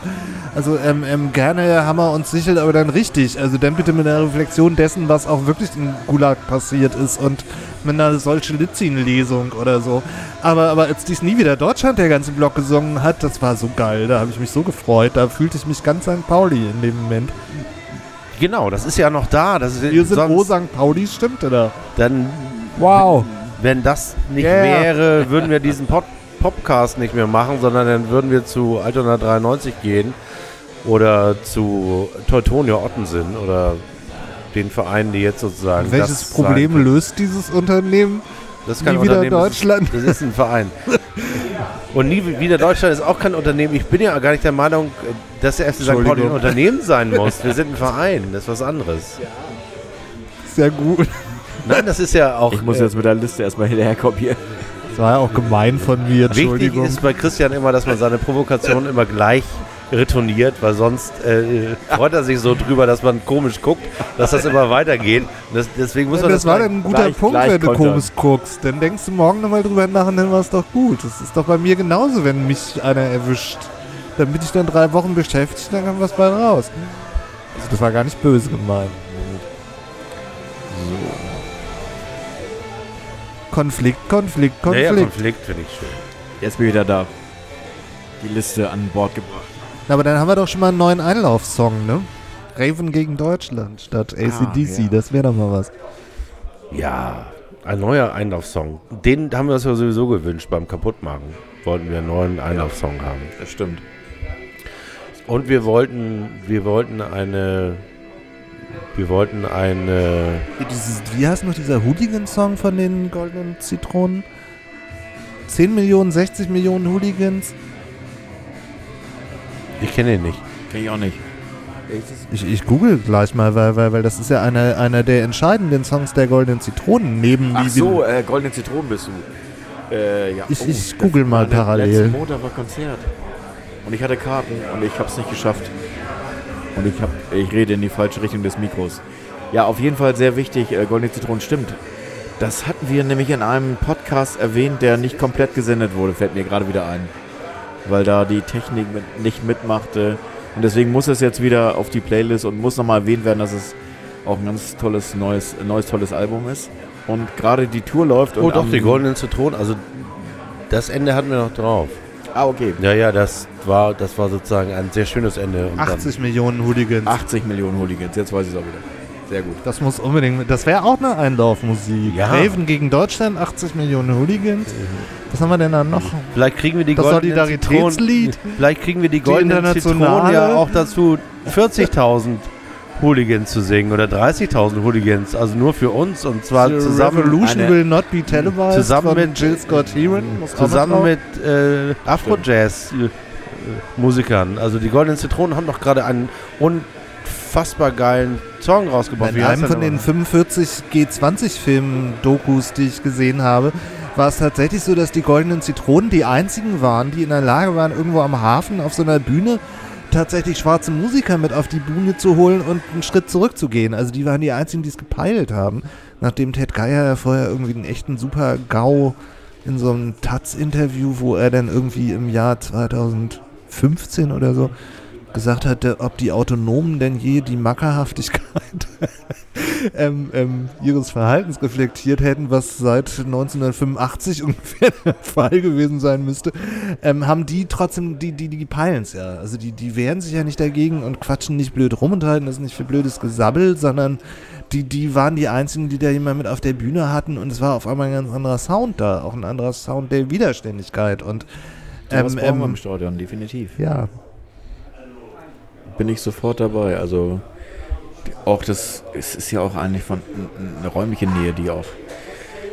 [SPEAKER 3] also ähm, ähm, gerne Hammer und Sichel, aber dann richtig. Also dann bitte mit einer Reflexion dessen, was auch wirklich im Gulag passiert ist und mit einer solchen Litzin-Lesung oder so. Aber, aber als dies nie wieder Deutschland der ganze Block gesungen hat, das war so geil, da habe ich mich so gefreut, da fühlte ich mich ganz St. Pauli in dem Moment.
[SPEAKER 4] Genau, das ist ja noch da. Das ist
[SPEAKER 3] Wir sind wo St. Pauli, stimmt, oder?
[SPEAKER 4] dann
[SPEAKER 3] Wow.
[SPEAKER 4] wenn das nicht
[SPEAKER 3] Yeah.
[SPEAKER 4] wäre, würden wir diesen Pod Podcast nicht mehr machen, sondern dann würden wir zu Altona 93 gehen oder zu Teutonia Ottensen oder den Vereinen, die jetzt sozusagen
[SPEAKER 3] Welches
[SPEAKER 4] das
[SPEAKER 3] Problem
[SPEAKER 4] sein-
[SPEAKER 3] löst dieses Unternehmen?
[SPEAKER 4] Das ist kein
[SPEAKER 3] Nie wieder
[SPEAKER 4] Unternehmen, das ist-
[SPEAKER 3] Deutschland.
[SPEAKER 4] Das ist ein Verein. Und nie wieder Deutschland ist auch kein Unternehmen. Ich bin ja gar nicht der Meinung, dass der FC St. Pauli ein. Unternehmen sein muss. Wir sind ein Verein, das ist was anderes.
[SPEAKER 3] Sehr gut.
[SPEAKER 4] Nein, das ist ja auch.
[SPEAKER 2] Ich muss
[SPEAKER 4] äh,
[SPEAKER 2] jetzt mit der Liste erstmal hinterherkommen hier.
[SPEAKER 3] Das war ja auch gemein von mir,
[SPEAKER 4] Wichtig
[SPEAKER 3] Entschuldigung.
[SPEAKER 4] ist bei Christian immer, dass man seine Provokation immer gleich retourniert, weil sonst äh, freut er sich so drüber, dass man komisch guckt, dass das immer weitergeht. Das, deswegen muss
[SPEAKER 3] Ja,
[SPEAKER 4] man
[SPEAKER 3] das
[SPEAKER 4] das,
[SPEAKER 3] war dann ein guter
[SPEAKER 2] gleich-
[SPEAKER 3] Punkt,
[SPEAKER 2] gleich
[SPEAKER 3] wenn du
[SPEAKER 2] kontern.
[SPEAKER 3] komisch guckst. Dann denkst du morgen nochmal drüber nach und dann war es doch gut. Das ist doch bei mir genauso, wenn mich einer erwischt. Dann bin ich dann drei Wochen beschäftigt, dann kommt was bei raus. Also das war gar nicht böse gemeint. Konflikt, Konflikt,
[SPEAKER 4] Ja,
[SPEAKER 3] Konflikt.
[SPEAKER 4] ja, Konflikt finde ich schön.
[SPEAKER 2] Jetzt bin ich wieder da. Die Liste an Bord gebracht.
[SPEAKER 3] Aber dann haben wir doch schon mal einen neuen Einlaufsong, ne? Raven gegen Deutschland statt ACDC,
[SPEAKER 2] ja.
[SPEAKER 3] das wäre doch mal was.
[SPEAKER 4] Ja, ein neuer Einlaufsong. Den haben wir uns ja sowieso gewünscht beim Kaputtmachen. Wollten wir einen neuen Einlaufsong haben.
[SPEAKER 2] Das stimmt.
[SPEAKER 4] Und wir wollten, wir wollten eine, wir wollten eine,
[SPEAKER 3] Wie, dieses, wie heißt noch dieser Hooligan-Song von den Goldenen Zitronen? 10 Millionen, 60 Millionen Hooligans?
[SPEAKER 4] Ich kenne ihn nicht.
[SPEAKER 2] Kenn ich auch nicht.
[SPEAKER 3] Ich, ich google gleich mal, weil, weil, weil das ist ja einer einer der entscheidenden Songs der Goldenen Zitronen neben
[SPEAKER 2] Ach so, äh, Goldene Zitronen bist du. Äh, ja.
[SPEAKER 3] Ich- ich
[SPEAKER 2] das
[SPEAKER 3] google mal parallel.
[SPEAKER 2] Letzten Montag war Konzert. Und ich hatte Karten und ich habe es nicht geschafft. Und ich, hab, ich rede in die falsche Richtung des Mikros. Ja, auf jeden Fall sehr wichtig, äh, Goldene Zitronen stimmt. Das hatten wir nämlich in einem Podcast erwähnt, der nicht komplett gesendet wurde, fällt mir gerade wieder ein. Weil da die Technik mit, nicht mitmachte. Und deswegen muss es jetzt wieder auf die Playlist und muss nochmal erwähnt werden, dass es auch ein ganz tolles, neues, neues tolles Album ist. Und gerade die Tour läuft.
[SPEAKER 4] Oh
[SPEAKER 2] und
[SPEAKER 4] doch, die goldenen Zitronen. Also das Ende hatten wir noch drauf.
[SPEAKER 2] Ah, okay.
[SPEAKER 4] Ja, ja, das war, das war sozusagen ein sehr schönes Ende. Und
[SPEAKER 3] 80 Millionen Hooligans.
[SPEAKER 2] 80 Millionen Hooligans, jetzt weiß ich es auch wieder. Sehr gut.
[SPEAKER 3] Das muss unbedingt, das wäre auch eine Einlaufmusik.
[SPEAKER 4] Ja.
[SPEAKER 3] Raven gegen Deutschland, 80 Millionen Hooligans. Was haben wir denn da noch?
[SPEAKER 4] Vielleicht kriegen wir die
[SPEAKER 3] Das Solidaritätslied.
[SPEAKER 4] Vielleicht kriegen wir die goldenen
[SPEAKER 3] Internationale.
[SPEAKER 4] Zitronen ja auch dazu 40.000 Hooligans zu singen oder 30.000 Hooligans, also nur für uns und zwar
[SPEAKER 3] The
[SPEAKER 4] zusammen
[SPEAKER 3] Revolution will not be televised.
[SPEAKER 4] zusammen mit-
[SPEAKER 3] Jill Scott Heron.
[SPEAKER 4] Zusammen mit äh, Afro-Jazz äh, Musikern. Also die goldenen Zitronen haben doch gerade einen unfassbar geilen Song rausgebracht.
[SPEAKER 3] In
[SPEAKER 4] Wie
[SPEAKER 3] einem von den
[SPEAKER 4] noch?
[SPEAKER 3] 45 G20-Film-Dokus, die ich gesehen habe, war es tatsächlich so, dass die Goldenen Zitronen die einzigen waren, die in der Lage waren, irgendwo am Hafen auf so einer Bühne tatsächlich schwarze Musiker mit auf die Bühne zu holen und einen Schritt zurückzugehen. Also die waren die einzigen, die es gepeilt haben. Nachdem Ted Geier ja vorher irgendwie einen echten super GAU in so einem Taz-Interview, wo er dann irgendwie im Jahr 2015 oder so gesagt hatte, ob die Autonomen denn je die Mackerhaftigkeit ähm, ähm, ihres Verhaltens reflektiert hätten, was seit 1985 ungefähr der Fall gewesen sein müsste, ähm, haben die trotzdem, die, die, die peilen es ja. Also die, die wehren sich ja nicht dagegen und quatschen nicht blöd rum und halten das nicht für blödes Gesabbel, sondern die, die waren die einzigen, die da jemand mit auf der Bühne hatten und es war auf einmal ein ganz anderer Sound da, auch ein anderer Sound der Widerständigkeit und
[SPEAKER 2] Ja, was
[SPEAKER 3] ähm,
[SPEAKER 2] brauchen wir
[SPEAKER 3] ähm,
[SPEAKER 2] im Stadion, definitiv.
[SPEAKER 3] ja,
[SPEAKER 2] Bin ich sofort dabei. Also auch das, es ist ja auch eigentlich von eine räumliche Nähe, die auch.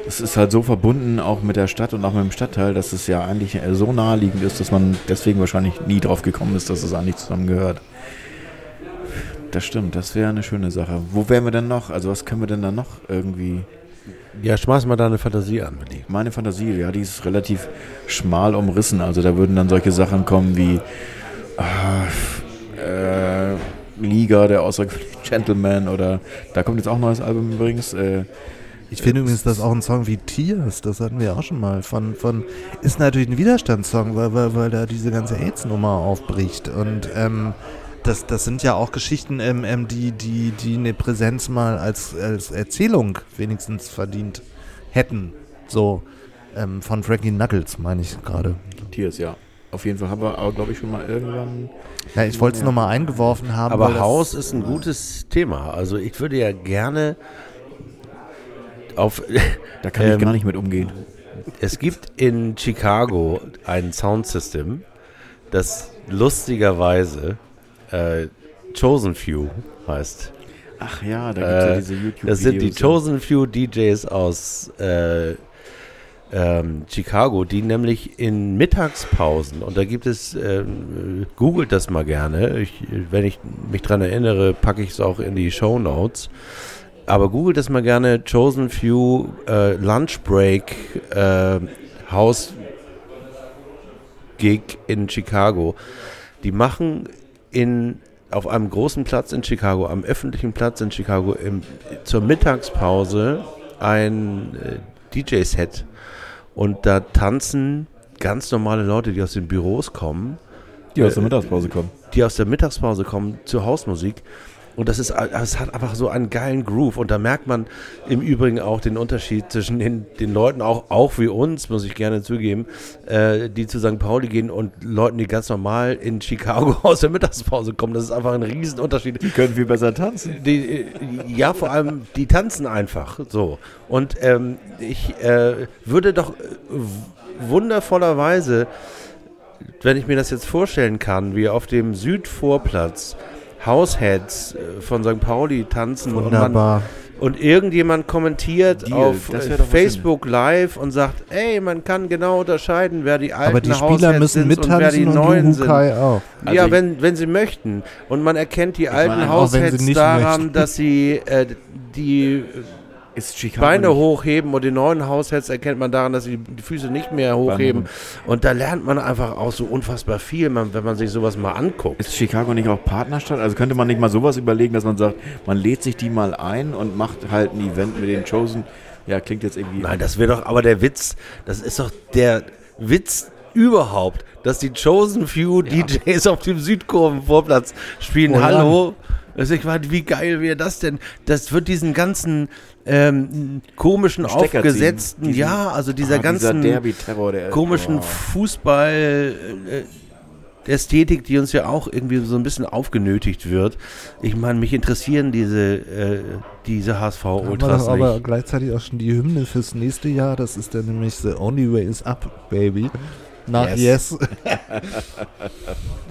[SPEAKER 2] Es ist halt so verbunden auch mit der Stadt und auch mit dem Stadtteil, dass es ja eigentlich äh, so naheliegend ist, dass man deswegen wahrscheinlich nie drauf gekommen ist, dass es eigentlich zusammengehört. Das stimmt, das wäre eine schöne Sache. Wo wären wir denn noch? Also was können wir denn da noch irgendwie?
[SPEAKER 4] Ja, schmeiß mal deine Fantasie an, Willi.
[SPEAKER 2] Meine Fantasie, ja, die ist relativ schmal umrissen. Also da würden dann solche Sachen kommen wie ah, äh, Liga der außergewöhnlichen Gentleman oder da kommt jetzt auch ein neues Album übrigens. Äh,
[SPEAKER 3] Ich finde übrigens, dass auch ein Song wie Tears, das hatten wir auch schon mal, von, von ist natürlich ein Widerstandssong, weil, weil, weil da diese ganze AIDS-Nummer aufbricht. Und ähm, das, das sind ja auch Geschichten, ähm, ähm, die, die, die eine Präsenz mal als, als Erzählung wenigstens verdient hätten. So, ähm, von Frankie Knuckles, meine ich gerade.
[SPEAKER 2] Tears, ja. Auf jeden Fall haben wir aber, glaube ich, schon mal irgendwann.
[SPEAKER 3] Ja, ich wollte es nochmal eingeworfen haben.
[SPEAKER 4] Aber Haus ist ein gutes Thema. Also ich würde ja gerne auf.
[SPEAKER 2] Da kann ich
[SPEAKER 4] Ähm,
[SPEAKER 2] gar nicht mit umgehen.
[SPEAKER 4] Es gibt in Chicago ein Soundsystem, das lustigerweise äh, Chosen Few heißt.
[SPEAKER 2] Ach ja, da gibt es ja
[SPEAKER 4] Äh,
[SPEAKER 2] diese YouTube-Videos.
[SPEAKER 4] Das sind die Chosen Few DJs aus äh, ähm, Chicago, die nämlich in Mittagspausen, und da gibt es, ähm, googelt das mal gerne, ich, wenn ich mich dran erinnere, packe ich es auch in die Show Notes. Aber googelt das mal gerne, Chosen Few äh, Lunch Break äh, House Gig in Chicago. Die machen in auf einem großen Platz in Chicago, am öffentlichen Platz in Chicago, im, zur Mittagspause ein äh, DJ-Set. Und da tanzen ganz normale Leute, die aus den Büros kommen,
[SPEAKER 2] die aus der Mittagspause kommen.
[SPEAKER 4] die aus der Mittagspause kommen zur Hausmusik. Und das ist, es hat einfach so einen geilen Groove. Und da merkt man im Übrigen auch den Unterschied zwischen den, den Leuten, auch, auch wie uns, muss ich gerne zugeben, äh, die zu St. Pauli gehen und Leuten, die ganz normal in Chicago aus der Mittagspause kommen. Das ist einfach ein Riesenunterschied.
[SPEAKER 2] Die können viel besser tanzen.
[SPEAKER 4] Die, äh, ja, vor allem, die tanzen einfach so. Und ähm, ich äh, würde doch äh, wundervollerweise, wenn ich mir das jetzt vorstellen kann, wie auf dem Südvorplatz Househeads äh, von St. Pauli tanzen und man
[SPEAKER 3] Wunderbar.
[SPEAKER 4] und irgendjemand kommentiert
[SPEAKER 2] Deal,
[SPEAKER 4] auf äh, Facebook Live und sagt, ey, man kann genau unterscheiden, wer die alten
[SPEAKER 3] Aber die Spieler müssen
[SPEAKER 4] sind und wer die
[SPEAKER 3] mittanzen und,
[SPEAKER 4] neuen sind.
[SPEAKER 3] Auch.
[SPEAKER 4] ja,
[SPEAKER 2] Also
[SPEAKER 4] wenn, wenn sie möchten. Und man erkennt die alten
[SPEAKER 2] meine,
[SPEAKER 3] nicht
[SPEAKER 4] daran,
[SPEAKER 3] möchten.
[SPEAKER 4] dass sie äh, die
[SPEAKER 2] Ist Chicago
[SPEAKER 4] Beine
[SPEAKER 2] nicht-
[SPEAKER 4] hochheben und die neuen Haushälts erkennt man daran, dass sie die Füße nicht mehr hochheben. Und da lernt man einfach auch so unfassbar viel, wenn man sich sowas mal anguckt.
[SPEAKER 2] Ist Chicago nicht auch Partnerstadt? Also könnte man nicht mal sowas überlegen, dass man sagt, man lädt sich die mal ein und macht halt ein Event mit den Chosen. Ja, klingt jetzt irgendwie.
[SPEAKER 4] Nein, das wäre doch, aber der Witz, das ist doch der Witz überhaupt, dass die Chosen Few DJs auf dem Südkurvenvorplatz spielen.
[SPEAKER 3] Oh ja.
[SPEAKER 4] Hallo? Also ich meine, wie geil wäre das denn? Das wird diesen ganzen ähm, komischen,
[SPEAKER 2] Stecker
[SPEAKER 4] aufgesetzten,
[SPEAKER 2] ziehen. Diesen-
[SPEAKER 4] ja, also dieser
[SPEAKER 2] Ah,
[SPEAKER 4] ganzen
[SPEAKER 2] Derby-Terror, der
[SPEAKER 4] komischen
[SPEAKER 2] Oh.
[SPEAKER 4] Fußball äh, Ästhetik, die uns ja auch irgendwie so ein bisschen aufgenötigt wird. Ich meine, mich interessieren diese, äh, diese
[SPEAKER 3] Haben wir
[SPEAKER 4] HSV-Ultras
[SPEAKER 3] aber
[SPEAKER 4] nicht.
[SPEAKER 3] gleichzeitig auch schon die Hymne fürs nächste Jahr. Das ist dann nämlich The Only Way is Up, Baby. Nach
[SPEAKER 4] Yes.
[SPEAKER 3] Yes.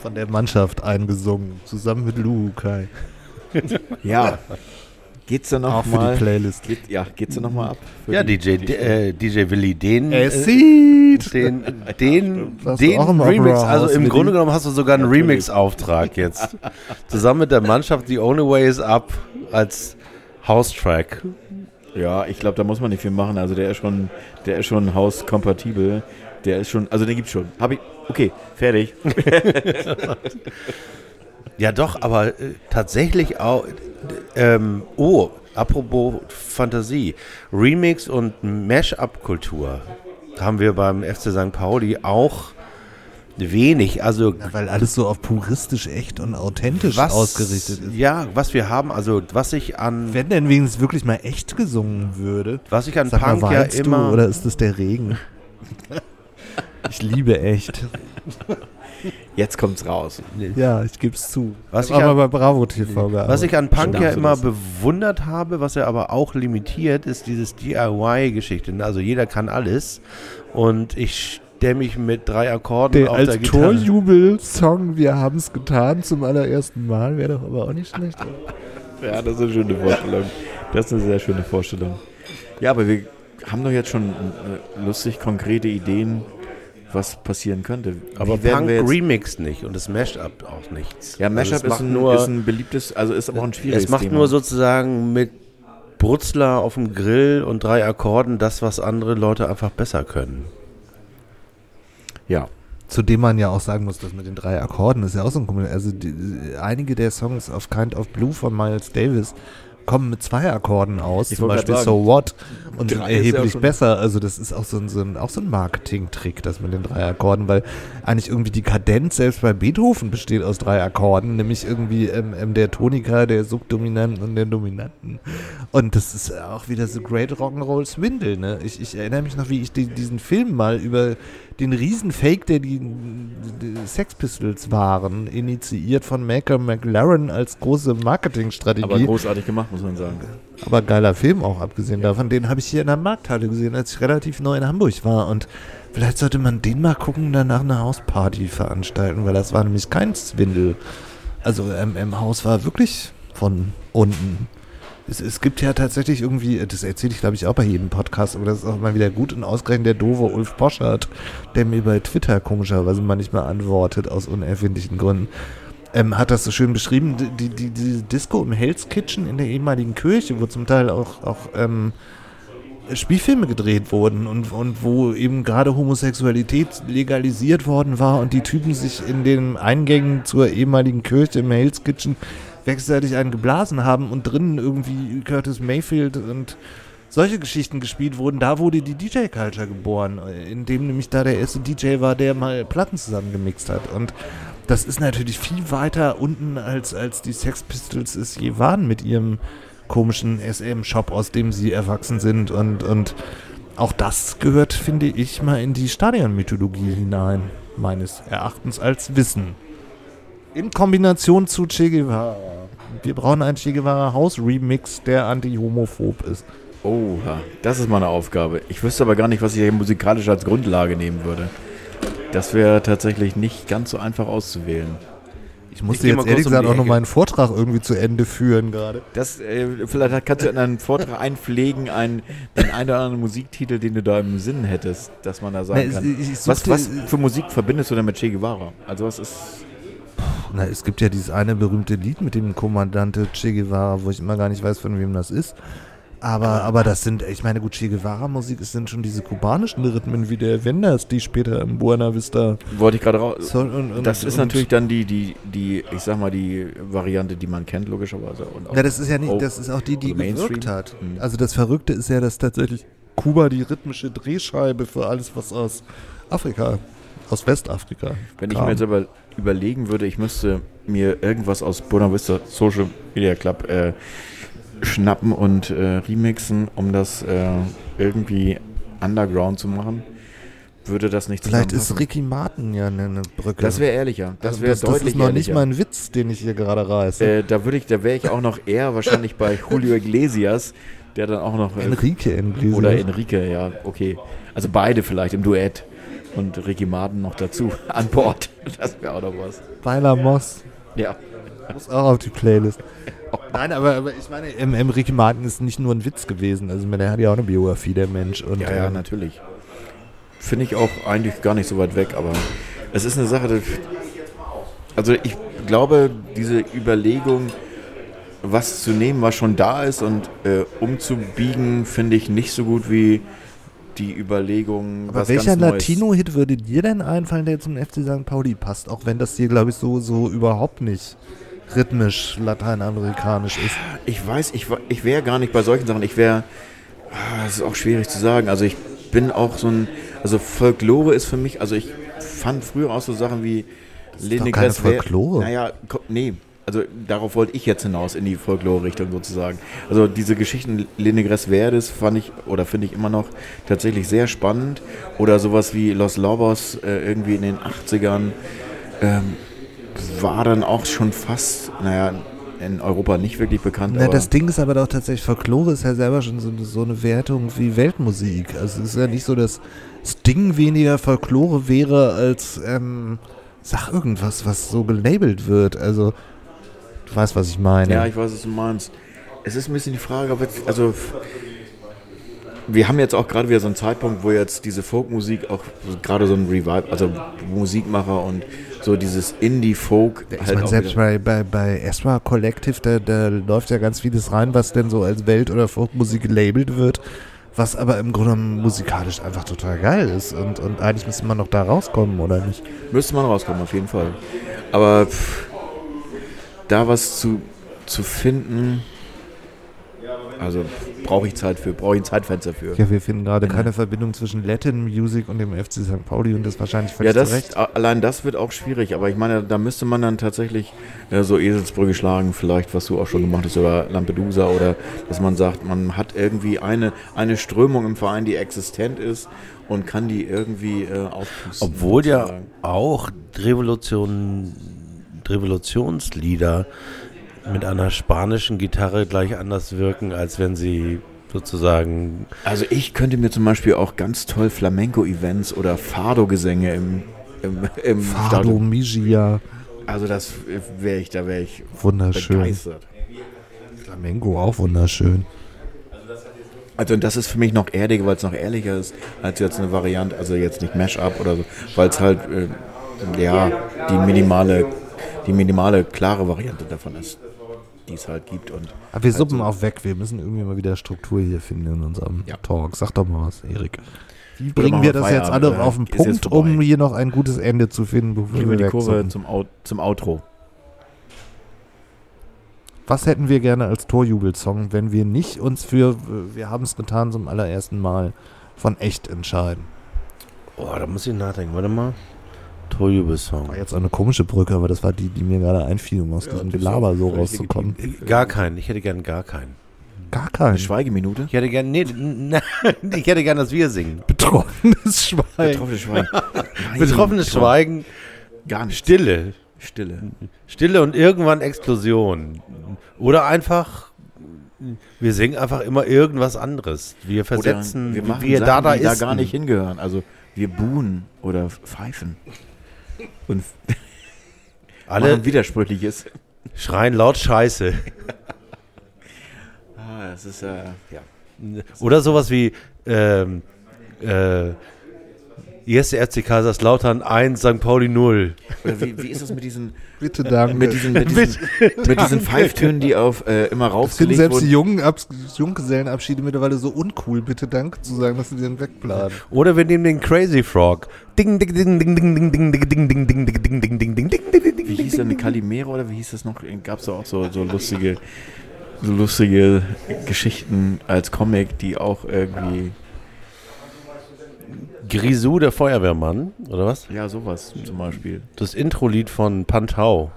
[SPEAKER 3] Von der Mannschaft eingesungen. Zusammen mit Lu Kai.
[SPEAKER 2] Ja. Geht's da noch
[SPEAKER 3] Auch für
[SPEAKER 2] mal?
[SPEAKER 3] die Playlist.
[SPEAKER 2] Geht, ja, geht's da noch mal ab? Für
[SPEAKER 4] Ja, DJ,
[SPEAKER 2] die-
[SPEAKER 4] äh, DJ Willi, den,
[SPEAKER 3] Es
[SPEAKER 4] äh,
[SPEAKER 3] sieht.
[SPEAKER 4] den, den, den
[SPEAKER 3] im
[SPEAKER 4] Remix, also im Grunde genommen hast du sogar einen Remix-Auftrag jetzt. Zusammen mit der Mannschaft The Only Way is Up als House-Track.
[SPEAKER 2] Ja, ich glaube, da muss man nicht viel machen. Also der ist schon, der ist schon hauskompatibel. Der ist schon, also den gibt's schon. Hab ich, okay, fertig.
[SPEAKER 4] Ja, doch, aber äh, tatsächlich auch. Ähm, oh, apropos Fantasie. Remix und Mash-up-Kultur haben wir beim FC St. Pauli auch wenig. Also,
[SPEAKER 3] Ja, weil alles so auf puristisch echt und authentisch
[SPEAKER 4] was,
[SPEAKER 3] ausgerichtet ist.
[SPEAKER 4] Ja, was wir haben, also was ich an,
[SPEAKER 3] Wenn denn wenigstens wirklich mal echt gesungen würde.
[SPEAKER 4] was ich an
[SPEAKER 3] Sag mal,
[SPEAKER 4] Punk ja
[SPEAKER 3] weinst
[SPEAKER 4] immer.
[SPEAKER 3] du oder ist das der Regen? Ich liebe echt.
[SPEAKER 2] Jetzt kommt's raus.
[SPEAKER 3] Ja, ich gebe es zu.
[SPEAKER 4] Was
[SPEAKER 3] ich
[SPEAKER 4] an-
[SPEAKER 3] mal bei Bravo TV.
[SPEAKER 4] Was ich an Punk ja immer
[SPEAKER 2] das.
[SPEAKER 4] bewundert habe, was er aber auch limitiert, ist dieses DIY-Geschichte. Also jeder kann alles. Und ich stelle mich mit drei Akkorden
[SPEAKER 3] der
[SPEAKER 4] auf
[SPEAKER 3] als
[SPEAKER 4] der Gitarre.
[SPEAKER 3] Torjubel-Song Wir haben es getan zum allerersten Mal wäre doch aber auch nicht schlecht.
[SPEAKER 2] Ja, das ist eine schöne Vorstellung. Das ist eine sehr schöne Vorstellung. Ja, aber wir haben doch jetzt schon äh, lustig konkrete Ideen, was passieren könnte.
[SPEAKER 4] Aber Punk
[SPEAKER 2] wir jetzt-
[SPEAKER 4] Remixed nicht und das Mashup auch nichts.
[SPEAKER 2] Ja,
[SPEAKER 4] Also
[SPEAKER 2] Mashup
[SPEAKER 4] es
[SPEAKER 2] ist, ein,
[SPEAKER 4] nur,
[SPEAKER 2] ist ein beliebtes, also ist aber auch ein schwieriges
[SPEAKER 4] es macht
[SPEAKER 2] Thema.
[SPEAKER 4] nur sozusagen mit Brutzler auf dem Grill und drei Akkorden das, was andere Leute einfach besser können.
[SPEAKER 2] Ja,
[SPEAKER 3] Zu dem man ja auch sagen muss, dass mit den drei Akkorden ist ja auch so ein Kompliment. Also die, einige der Songs auf Kind of Blue von Miles Davis kommen mit zwei Akkorden aus,
[SPEAKER 2] Ich
[SPEAKER 3] zum Beispiel
[SPEAKER 2] grad
[SPEAKER 3] So What und sind
[SPEAKER 2] ja
[SPEAKER 3] erheblich
[SPEAKER 2] schon-
[SPEAKER 3] besser. Also das ist auch so ein, so ein, auch so ein Marketing-Trick, das mit den drei Akkorden, weil eigentlich irgendwie die Kadenz selbst bei Beethoven besteht aus drei Akkorden, nämlich irgendwie ähm, ähm, der Tonika, der Subdominanten und der Dominanten. Und das ist auch wieder so Great Rock'n'Roll Swindle, ne? Ich, ich erinnere mich noch, wie ich die, diesen Film mal über den Riesenfake, der die, die Sex Pistols waren, initiiert von Maker McLaren als große Marketingstrategie.
[SPEAKER 2] aber großartig gemacht, muss man sagen.
[SPEAKER 3] Aber geiler Film auch, abgesehen davon. Den habe ich hier in der Markthalle gesehen, als ich relativ neu in Hamburg war. Und vielleicht sollte man den mal gucken und danach eine Hausparty veranstalten, weil das war nämlich kein Swindel. Also ähm, im Haus war wirklich von unten. Es, es gibt ja tatsächlich irgendwie, das erzähle ich glaube ich auch bei jedem Podcast, aber das ist auch mal wieder gut und ausgerechnet der doofe Ulf Poschert, der mir bei Twitter komischerweise manchmal antwortet, aus unerfindlichen Gründen. Ähm, hat das so schön beschrieben, die, die, diese Disco im Hell's Kitchen in der ehemaligen Kirche, wo zum Teil auch, auch ähm, Spielfilme gedreht wurden und, und wo eben gerade Homosexualität legalisiert worden war und die Typen sich in den Eingängen zur ehemaligen Kirche im Hell's Kitchen wechselseitig einen geblasen haben und drinnen irgendwie Curtis Mayfield und solche Geschichten gespielt wurden, da wurde die DJ-Culture geboren, in dem nämlich da der erste DJ war, der mal Platten zusammengemixt hat. Und das ist natürlich viel weiter unten, als, als die Sex Pistols es je waren mit ihrem komischen SM-Shop, aus dem sie erwachsen sind. Und, und auch das gehört, finde ich, mal in die Stadionmythologie hinein, meines Erachtens als Wissen. In Kombination zu Che Guevara. Wir brauchen einen Che Guevara House-Remix, der anti-homophob ist.
[SPEAKER 2] Oha, das ist meine Aufgabe. Ich wüsste aber gar nicht, was ich hier musikalisch als Grundlage nehmen würde. Das wäre tatsächlich nicht ganz so einfach auszuwählen.
[SPEAKER 3] Ich musste
[SPEAKER 4] mal
[SPEAKER 3] jetzt ehrlich
[SPEAKER 4] um
[SPEAKER 3] gesagt
[SPEAKER 4] die
[SPEAKER 3] auch noch meinen Vortrag irgendwie zu Ende führen gerade.
[SPEAKER 2] Das, äh, vielleicht kannst du in einen Vortrag einpflegen, einen, den einen oder anderen Musiktitel, den du da im Sinn hättest, dass man da sagen
[SPEAKER 3] Na,
[SPEAKER 2] kann.
[SPEAKER 3] ich- ich
[SPEAKER 2] was, was für Musik verbindest du denn mit Che Guevara? Also was ist...
[SPEAKER 3] Na, es gibt ja dieses eine berühmte Lied mit dem Kommandante Che Guevara, wo ich immer gar nicht weiß, von wem das ist. Aber, aber das sind, ich meine, gut, Che Guevara-Musik, es sind schon diese kubanischen Rhythmen wie der Wenders, die später im Buena Vista.
[SPEAKER 2] Wollte ich gerade raus...
[SPEAKER 3] So, und, und,
[SPEAKER 2] Das ist natürlich dann die, die, die, ich sag mal, die Variante, die man kennt, logischerweise. Und auch
[SPEAKER 3] Ja, das ist ja nicht, das ist auch die, die
[SPEAKER 2] also Mainstream.
[SPEAKER 3] gewirkt hat.
[SPEAKER 2] Mhm.
[SPEAKER 3] Also das Verrückte ist ja, dass tatsächlich Kuba die rhythmische Drehscheibe für alles, was aus Afrika, aus Westafrika.
[SPEAKER 2] Wenn ich
[SPEAKER 3] kam.
[SPEAKER 2] mir jetzt aber überlegen würde, ich müsste mir irgendwas aus Buena Vista Social Media Club äh, schnappen und äh, remixen, um das äh, irgendwie underground zu machen, würde das nicht
[SPEAKER 3] Vielleicht ist. Ricky Martin ja eine, eine Brücke.
[SPEAKER 2] Das wäre ehrlicher. Das
[SPEAKER 3] Also
[SPEAKER 2] wäre
[SPEAKER 3] das, das
[SPEAKER 2] deutlich
[SPEAKER 3] ist noch nicht
[SPEAKER 2] ehrlicher.
[SPEAKER 3] mal ein Witz, den ich hier gerade reiße.
[SPEAKER 2] äh, da würde ich, da wäre ich auch noch eher wahrscheinlich bei Julio Iglesias, der dann auch noch äh,
[SPEAKER 3] Enrique Iglesias.
[SPEAKER 2] oder Enrique, ja, okay. Also beide vielleicht im Duett und Ricky Martin noch dazu an Bord. Das wäre auch noch was.
[SPEAKER 3] Weiler Moss.
[SPEAKER 2] Ja.
[SPEAKER 3] Muss auch auf die Playlist. Nein, aber, aber ich meine, ähm, ähm, Ricky Martin ist nicht nur ein Witz gewesen. Also, der hat ja auch eine Biografie, der Mensch. Und,
[SPEAKER 2] Ja, ja,
[SPEAKER 3] ähm,
[SPEAKER 2] natürlich. Finde ich auch eigentlich gar nicht so weit weg, aber es ist eine Sache, also ich glaube, diese Überlegung, was zu nehmen, was schon da ist und äh, umzubiegen, finde ich nicht so gut wie die Überlegung,
[SPEAKER 3] Aber welcher. Latino-Hit würde dir denn einfallen, der zum FC St. Pauli passt? Auch wenn das hier, glaube ich, so, so überhaupt nicht rhythmisch lateinamerikanisch ist.
[SPEAKER 2] Ich weiß, ich, ich wäre gar nicht bei solchen Sachen. Ich wäre, ah, das ist auch schwierig zu sagen. Also ich bin auch so ein, also Folklore ist für mich, also ich fand früher auch so Sachen wie
[SPEAKER 3] ist doch keine Folklore.
[SPEAKER 2] Naja, nee. Also darauf wollte ich jetzt hinaus in die Folklore-Richtung sozusagen. Also diese Geschichten Lenegres Verdes fand ich oder finde ich immer noch tatsächlich sehr spannend. Oder sowas wie Los Lobos äh, irgendwie in den 80ern ähm, war dann auch schon fast, naja, in Europa nicht wirklich bekannt.
[SPEAKER 3] Na, das Ding ist aber doch tatsächlich, Folklore ist ja selber schon so, so eine Wertung wie Weltmusik. Also es ist ja nicht so, dass Sting weniger Folklore wäre als, ähm, sag irgendwas, was so gelabelt wird. Also, du weißt, was ich meine.
[SPEAKER 2] ja, ich weiß, was du meinst. Es ist ein bisschen die Frage, ob jetzt, also wir haben jetzt auch gerade wieder so einen Zeitpunkt, wo jetzt diese Folkmusik auch gerade so ein Revive, also Musikmacher und so dieses Indie-Folk
[SPEAKER 3] ich
[SPEAKER 2] halt
[SPEAKER 3] meine, selbst bei, bei, bei Esra Collective, da, da läuft ja ganz vieles rein, was denn so als Welt- oder Folkmusik gelabelt wird, was aber im Grunde musikalisch einfach total geil ist. Und, und eigentlich müsste man noch da rauskommen, oder nicht?
[SPEAKER 2] Müsste man rauskommen, auf jeden Fall. Aber pff, da was zu, zu finden, also brauche ich Zeit für, brauche ich ein Zeitfenster für.
[SPEAKER 3] Ja, wir finden gerade
[SPEAKER 2] Ja.
[SPEAKER 3] keine Verbindung zwischen Latin Music und dem FC St. Pauli und das wahrscheinlich
[SPEAKER 2] Ja,
[SPEAKER 3] völlig
[SPEAKER 2] das,
[SPEAKER 3] zu Recht.
[SPEAKER 2] allein das wird auch schwierig, aber ich meine, da müsste man dann tatsächlich ja, so Eselsbrücke schlagen, vielleicht, was du auch schon gemacht hast, über Lampedusa oder dass man sagt, man hat irgendwie eine, eine Strömung im Verein, die existent ist und kann die irgendwie äh, aufpusten.
[SPEAKER 4] Obwohl ja auch Revolution, Revolutionslieder mit einer spanischen Gitarre gleich anders wirken, als wenn sie sozusagen.
[SPEAKER 2] Also ich könnte mir zum Beispiel auch ganz toll Flamenco-Events oder Fado-Gesänge im, im, im
[SPEAKER 3] Fado. Migia,
[SPEAKER 2] Also das wäre ich, da wäre ich
[SPEAKER 3] wunderschön.
[SPEAKER 2] begeistert.
[SPEAKER 3] Flamenco auch wunderschön.
[SPEAKER 2] Also das ist für mich noch erdiger, weil es noch ehrlicher ist, als jetzt eine Variante, also jetzt nicht Mash-up oder so, weil es halt äh, ja die minimale, die minimale klare Variante davon ist, die es halt gibt. Und
[SPEAKER 3] Aber wir suppen
[SPEAKER 2] Also-
[SPEAKER 3] auch weg. Wir müssen irgendwie mal wieder Struktur hier finden in unserem
[SPEAKER 2] Ja.
[SPEAKER 3] Talk. Sag doch mal was, Erik. Wie bringen wir das jetzt
[SPEAKER 2] Feierabend,
[SPEAKER 3] alle
[SPEAKER 2] oder?
[SPEAKER 3] auf den
[SPEAKER 2] jetzt
[SPEAKER 3] Punkt, um hier noch ein gutes Ende zu finden, bevor
[SPEAKER 2] gehen wir die Kurve zum, Out, zum Outro.
[SPEAKER 3] Was hätten wir gerne als Torjubelsong, wenn wir nicht uns für, äh, wir haben es getan zum allerersten Mal, von echt entscheiden?
[SPEAKER 4] Oh, da muss ich nachdenken. Warte mal. Torjubelsong.
[SPEAKER 3] War jetzt auch eine komische Brücke, aber das war die, die mir gerade einfiel, um aus
[SPEAKER 2] Ja,
[SPEAKER 3] diesem Gelaber so rauszukommen.
[SPEAKER 4] Gar keinen. Ich hätte gern gar keinen.
[SPEAKER 3] Gar kein
[SPEAKER 2] Eine Schweigeminute?
[SPEAKER 4] Ich hätte gern, nee, nein, ich hätte gern, dass wir singen.
[SPEAKER 3] betroffenes Schwein.
[SPEAKER 2] Betroffenes Schweigen. Nein,
[SPEAKER 4] Betroffenes
[SPEAKER 2] Betroffen-
[SPEAKER 4] Schweigen,
[SPEAKER 2] Gar nicht.
[SPEAKER 4] Stille.
[SPEAKER 2] Stille.
[SPEAKER 4] Stille und irgendwann Explosion. Oder einfach, wir singen einfach immer irgendwas anderes. Wir versetzen,
[SPEAKER 2] oder wir machen
[SPEAKER 4] wie wir
[SPEAKER 2] Sachen,
[SPEAKER 4] da
[SPEAKER 2] die da
[SPEAKER 4] ist.
[SPEAKER 2] gar nicht hingehören. Also wir buhen oder pfeifen. Und
[SPEAKER 4] Alle
[SPEAKER 2] Widersprüchliches.
[SPEAKER 4] schreien laut Scheiße.
[SPEAKER 2] Ah, das ist, äh, ja.
[SPEAKER 4] Oder sowas wie ähm, äh, erste FC Kaiserslautern 1, St. Pauli 0.
[SPEAKER 2] Oder wie, wie ist das mit diesen,
[SPEAKER 3] Bitte danke.
[SPEAKER 2] mit diesen, mit diesen, mit diesen Pfeiftönen, die auf äh, immer
[SPEAKER 3] Ich finde
[SPEAKER 2] raufgelegt
[SPEAKER 3] selbst die
[SPEAKER 2] wurden?
[SPEAKER 3] jungen Abs Junggesellenabschiede mittlerweile so uncool, bitte danke zu sagen, dass sie den wegplanen.
[SPEAKER 4] Oder wir nehmen den Crazy Frog. Ding, ding, ding, ding, ding, ding, ding, ding, ding, ding, ding, ding, ding, ding, ding, ding, ding, ding,
[SPEAKER 2] Wie hieß das, eine Kalimero oder wie hieß das noch? Gab es auch so, so lustige, so lustige Geschichten als Comic, die auch irgendwie,
[SPEAKER 4] Grisou, der Feuerwehrmann, oder was?
[SPEAKER 2] ja, sowas zum Beispiel.
[SPEAKER 4] Das Intro-Lied von Pantau.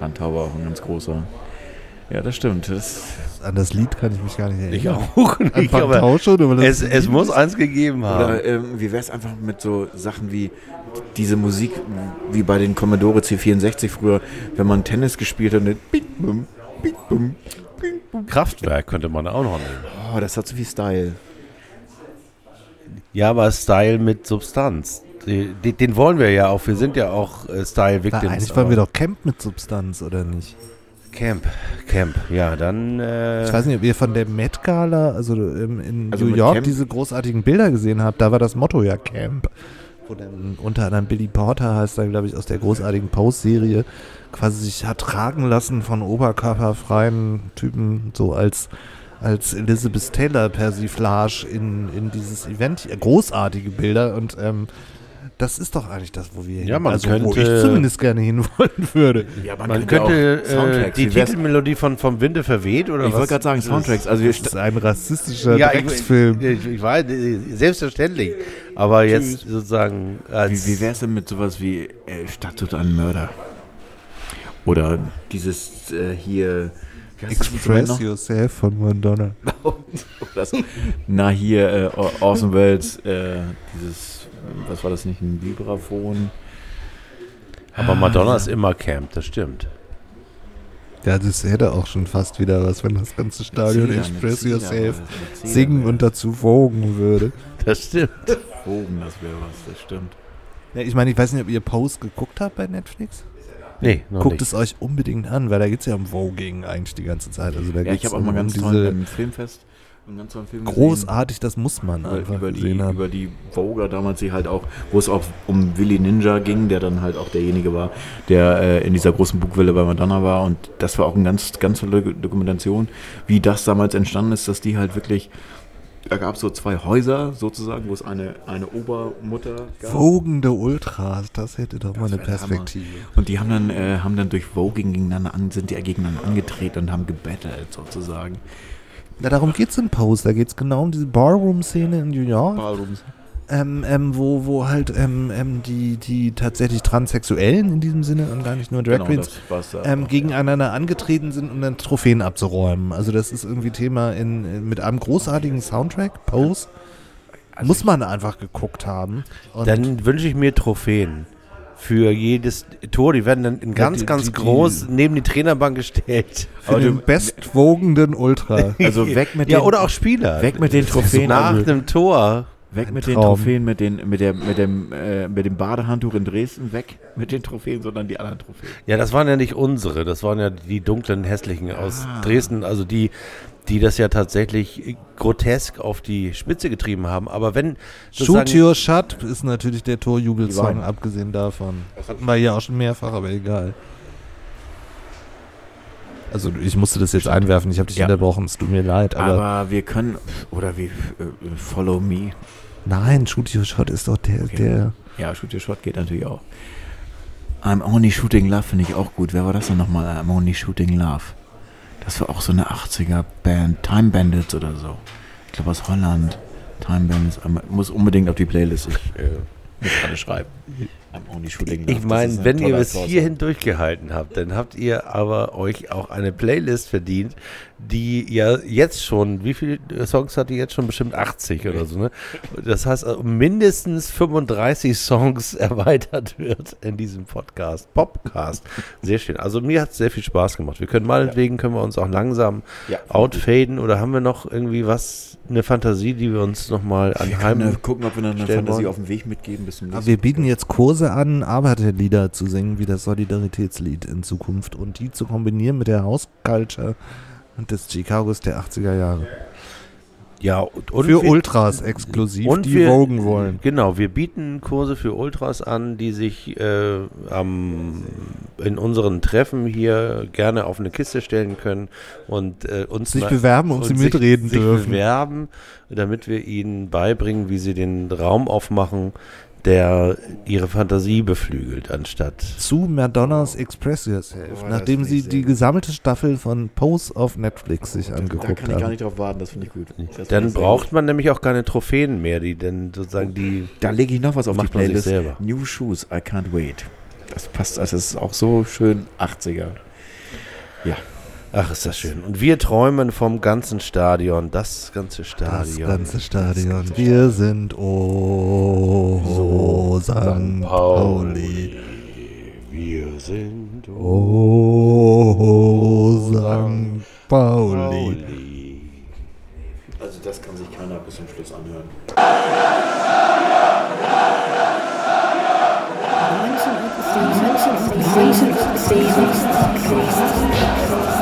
[SPEAKER 2] Handhau war auch ein ganz großer. Ja, das stimmt. Das,
[SPEAKER 3] An das Lied kann ich mich gar nicht erinnern.
[SPEAKER 4] Ich auch
[SPEAKER 3] An
[SPEAKER 4] nicht, aber
[SPEAKER 3] Pantau schon, aber das
[SPEAKER 4] es, es muss eins gegeben haben.
[SPEAKER 2] Oder ähm, wie wäre es einfach mit so Sachen wie diese Musik, wie bei den Commodore C64 früher, wenn man Tennis gespielt hat, und.
[SPEAKER 4] Kraftwerk könnte man auch noch nehmen.
[SPEAKER 2] Oh, das hat so viel Style.
[SPEAKER 4] Ja, aber Style mit Substanz. Die, den wollen wir ja auch. Wir sind ja auch äh, Style-Victims.
[SPEAKER 3] eigentlich wollen wir doch Camp mit Substanz, oder nicht?
[SPEAKER 4] Camp, Camp. Ja, dann. Äh,
[SPEAKER 3] Ich weiß nicht, ob ihr von der Met Gala, also ähm, in
[SPEAKER 2] Also
[SPEAKER 3] New York,
[SPEAKER 2] Camp?
[SPEAKER 3] diese großartigen Bilder gesehen habt. Da war das Motto ja Camp. Wo dann unter anderem Billy Porter heißt dann, glaube ich, aus der großartigen Pose-Serie quasi sich hat tragen lassen von oberkörperfreien Typen, so als, als Elizabeth Taylor Persiflage in, in dieses Event. Großartige Bilder und ähm, das ist doch eigentlich das, wo wir
[SPEAKER 4] Ja,
[SPEAKER 3] hin,
[SPEAKER 4] man
[SPEAKER 3] also wo
[SPEAKER 4] könnte-
[SPEAKER 3] ich zumindest gerne hinwollen würde.
[SPEAKER 2] Ja,
[SPEAKER 4] man könnte äh, die Titelmelodie von Vom Winde verweht oder
[SPEAKER 2] Ich
[SPEAKER 4] was?
[SPEAKER 2] wollte gerade sagen, Soundtracks. Also
[SPEAKER 3] Das ist ein rassistischer
[SPEAKER 4] Ja, ich,
[SPEAKER 3] Drecksfilm.
[SPEAKER 4] ich, ich weiß, selbstverständlich. Aber jetzt sozusagen als
[SPEAKER 2] Wie, wie wäre es denn mit sowas wie äh, Statut an Mörder? Oder dieses äh, hier. Das
[SPEAKER 3] Express? Yourself von Madonna.
[SPEAKER 2] So. Na, hier, äh, Aw- Awesome Worlds, äh, dieses, äh, was war das nicht, ein Vibraphon?
[SPEAKER 4] aber Madonna ist immer Camp, das stimmt.
[SPEAKER 3] Ja, das hätte auch schon fast wieder was, wenn das ganze Stadion
[SPEAKER 2] Zeder,
[SPEAKER 3] Express
[SPEAKER 2] eine
[SPEAKER 3] Yourself
[SPEAKER 2] Zeder
[SPEAKER 3] singen und dazu wogen würde.
[SPEAKER 4] Das stimmt.
[SPEAKER 2] Wogen, das wäre was, das stimmt.
[SPEAKER 3] Ja, ich meine, ich weiß nicht, ob ihr Post geguckt habt bei Netflix.
[SPEAKER 4] Nee, noch
[SPEAKER 3] Guckt
[SPEAKER 4] nicht.
[SPEAKER 3] es euch unbedingt an, weil da geht es ja um Voging eigentlich die ganze Zeit. Also da
[SPEAKER 2] Ja, ich
[SPEAKER 3] geht's
[SPEAKER 2] habe auch mal
[SPEAKER 3] um,
[SPEAKER 2] ganz
[SPEAKER 3] um
[SPEAKER 2] toll beim Filmfest einen ganz tollen Film gesehen.
[SPEAKER 3] großartig, das muss man
[SPEAKER 2] über,
[SPEAKER 3] einfach
[SPEAKER 2] über, die,
[SPEAKER 3] gesehen haben.
[SPEAKER 2] über die Voger damals, die halt auch, wo es auch um Willy Ninja ging, der dann halt auch derjenige war, der äh, in dieser großen Bugwelle bei Madonna war. Und das war auch eine ganz, ganz tolle Dokumentation, wie das damals entstanden ist, dass die halt wirklich, da gab es so zwei Häuser sozusagen, wo es eine, eine Obermutter gab.
[SPEAKER 3] Vogende Ultras, das hätte doch mal eine. Perspektive.
[SPEAKER 2] Und die haben dann, äh, haben dann durch Voging gegeneinander an, sind die gegeneinander angetreten und haben gebettelt sozusagen.
[SPEAKER 3] Na, darum geht es in Post. Da geht es genau um diese Barroom-Szene in New York.
[SPEAKER 2] Ballrooms.
[SPEAKER 3] Ähm, ähm, wo, wo halt ähm, ähm, die, die tatsächlich Transsexuellen in diesem Sinne und gar nicht nur Drag
[SPEAKER 2] Genau,
[SPEAKER 3] Queens ähm, gegeneinander angetreten sind, um dann Trophäen abzuräumen. Also das ist irgendwie Thema in, in mit einem großartigen Soundtrack, Pose. Muss man einfach geguckt haben.
[SPEAKER 4] Dann wünsche ich mir Trophäen für jedes Tor. Die werden dann in ganz,
[SPEAKER 3] die-
[SPEAKER 4] ganz
[SPEAKER 3] die- die-
[SPEAKER 4] groß neben die Trainerbank gestellt.
[SPEAKER 3] für
[SPEAKER 2] Aber
[SPEAKER 3] den bestwogenden Ultra.
[SPEAKER 2] Also weg mit
[SPEAKER 4] Ja,
[SPEAKER 2] den,
[SPEAKER 4] oder auch Spieler.
[SPEAKER 2] weg mit den Trophäen.
[SPEAKER 4] Nach
[SPEAKER 2] also
[SPEAKER 4] einem Tor.
[SPEAKER 2] Weg
[SPEAKER 3] Ein
[SPEAKER 2] mit den. Trophäen, mit, den, mit, der, mit, dem, äh, mit dem Badehandtuch in Dresden. Weg mit den Trophäen, sondern die anderen Trophäen.
[SPEAKER 4] Ja, das waren ja nicht unsere. Das waren ja die dunklen, hässlichen aus
[SPEAKER 2] Ah.
[SPEAKER 4] Dresden. Also die, die das ja tatsächlich grotesk auf die Spitze getrieben haben. Aber wenn
[SPEAKER 3] Shoot Your Shut ist natürlich der Torjubelsong, abgesehen davon. Hatten wir ja auch schon mehrfach, aber egal. Also ich musste das jetzt einwerfen, ich habe dich
[SPEAKER 2] Ja.
[SPEAKER 3] unterbrochen, es tut mir leid, aber,
[SPEAKER 2] Aber wir können, oder wie, äh, Follow Me.
[SPEAKER 3] nein, Shoot Your Shot ist doch der,
[SPEAKER 2] Okay.
[SPEAKER 3] der
[SPEAKER 2] Ja, Shoot Your Shot geht natürlich auch. I'm Only Shooting Love finde ich auch gut. Wer war das denn nochmal? I'm Only Shooting Love. Das war auch so eine 80er Band. Time Bandits oder so. Ich glaube aus Holland. Time Bandits. Muss unbedingt auf die Playlist. Ich äh, muss gerade schreiben. I'm Only Shooting Love.
[SPEAKER 4] Ich meine, wenn ihr bis hierhin durchgehalten habt, dann habt ihr aber euch auch eine Playlist verdient, die ja jetzt schon, wie viele Songs hat die jetzt schon? Bestimmt 80 oder so, ne? Das heißt, also mindestens 35 Songs erweitert wird in diesem Podcast, Popcast. Sehr schön. Also mir hat es sehr viel Spaß gemacht. Wir können meinetwegen, können wir uns auch langsam
[SPEAKER 2] Ja.
[SPEAKER 4] outfaden oder haben wir noch irgendwie was, eine Fantasie, die wir uns nochmal
[SPEAKER 2] Wir
[SPEAKER 4] anheim...
[SPEAKER 2] können äh, gucken, ob wir noch eine Fantasie
[SPEAKER 4] wollen.
[SPEAKER 2] auf den Weg mitgeben bis zum
[SPEAKER 3] aber
[SPEAKER 2] nächsten
[SPEAKER 3] wir bieten jetzt Kurse an, Arbeiterlieder zu singen, wie das Solidaritätslied in Zukunft und die zu kombinieren mit der House Culture des Chicagos der 80er Jahre.
[SPEAKER 4] Ja, und, und
[SPEAKER 3] Für
[SPEAKER 4] wir-
[SPEAKER 3] Ultras exklusiv,
[SPEAKER 4] und
[SPEAKER 3] die
[SPEAKER 4] wir-
[SPEAKER 3] Vogen wollen.
[SPEAKER 4] Genau, wir bieten Kurse für Ultras an, die sich äh, am, in unseren Treffen hier gerne auf eine Kiste stellen können und äh, uns
[SPEAKER 3] Sich
[SPEAKER 4] mal-
[SPEAKER 3] bewerben und sie
[SPEAKER 4] sich,
[SPEAKER 3] mitreden
[SPEAKER 4] sich
[SPEAKER 3] dürfen.
[SPEAKER 4] bewerben, damit wir ihnen beibringen, wie sie den Raum aufmachen, der ihre Fantasie beflügelt, anstatt
[SPEAKER 3] Zu Madonnas Express Yourself,
[SPEAKER 2] Oh,
[SPEAKER 3] nachdem sie die gesamte Staffel von Pose auf Netflix sich
[SPEAKER 2] Da
[SPEAKER 3] angeguckt
[SPEAKER 2] kann ich gar
[SPEAKER 3] haben.
[SPEAKER 2] nicht drauf warten, das finde ich gut. Das
[SPEAKER 4] dann braucht man nämlich auch keine Trophäen mehr, die dann sozusagen die.
[SPEAKER 2] Da lege ich noch was auf
[SPEAKER 4] Macht
[SPEAKER 2] die
[SPEAKER 4] man sich
[SPEAKER 2] Playlist.
[SPEAKER 4] selber.
[SPEAKER 2] New Shoes, I can't wait. Das passt, also es ist auch so schön 80er.
[SPEAKER 4] Ach, ist das schön. Und wir träumen vom ganzen Stadion, das ganze
[SPEAKER 3] Das
[SPEAKER 4] Stadion.
[SPEAKER 3] ganze Stadion. Wir sind oh, St. Pauli.
[SPEAKER 4] Wir sind
[SPEAKER 3] Oh, St. Pauli.
[SPEAKER 2] Also das kann sich keiner bis zum Schluss anhören.
[SPEAKER 1] St.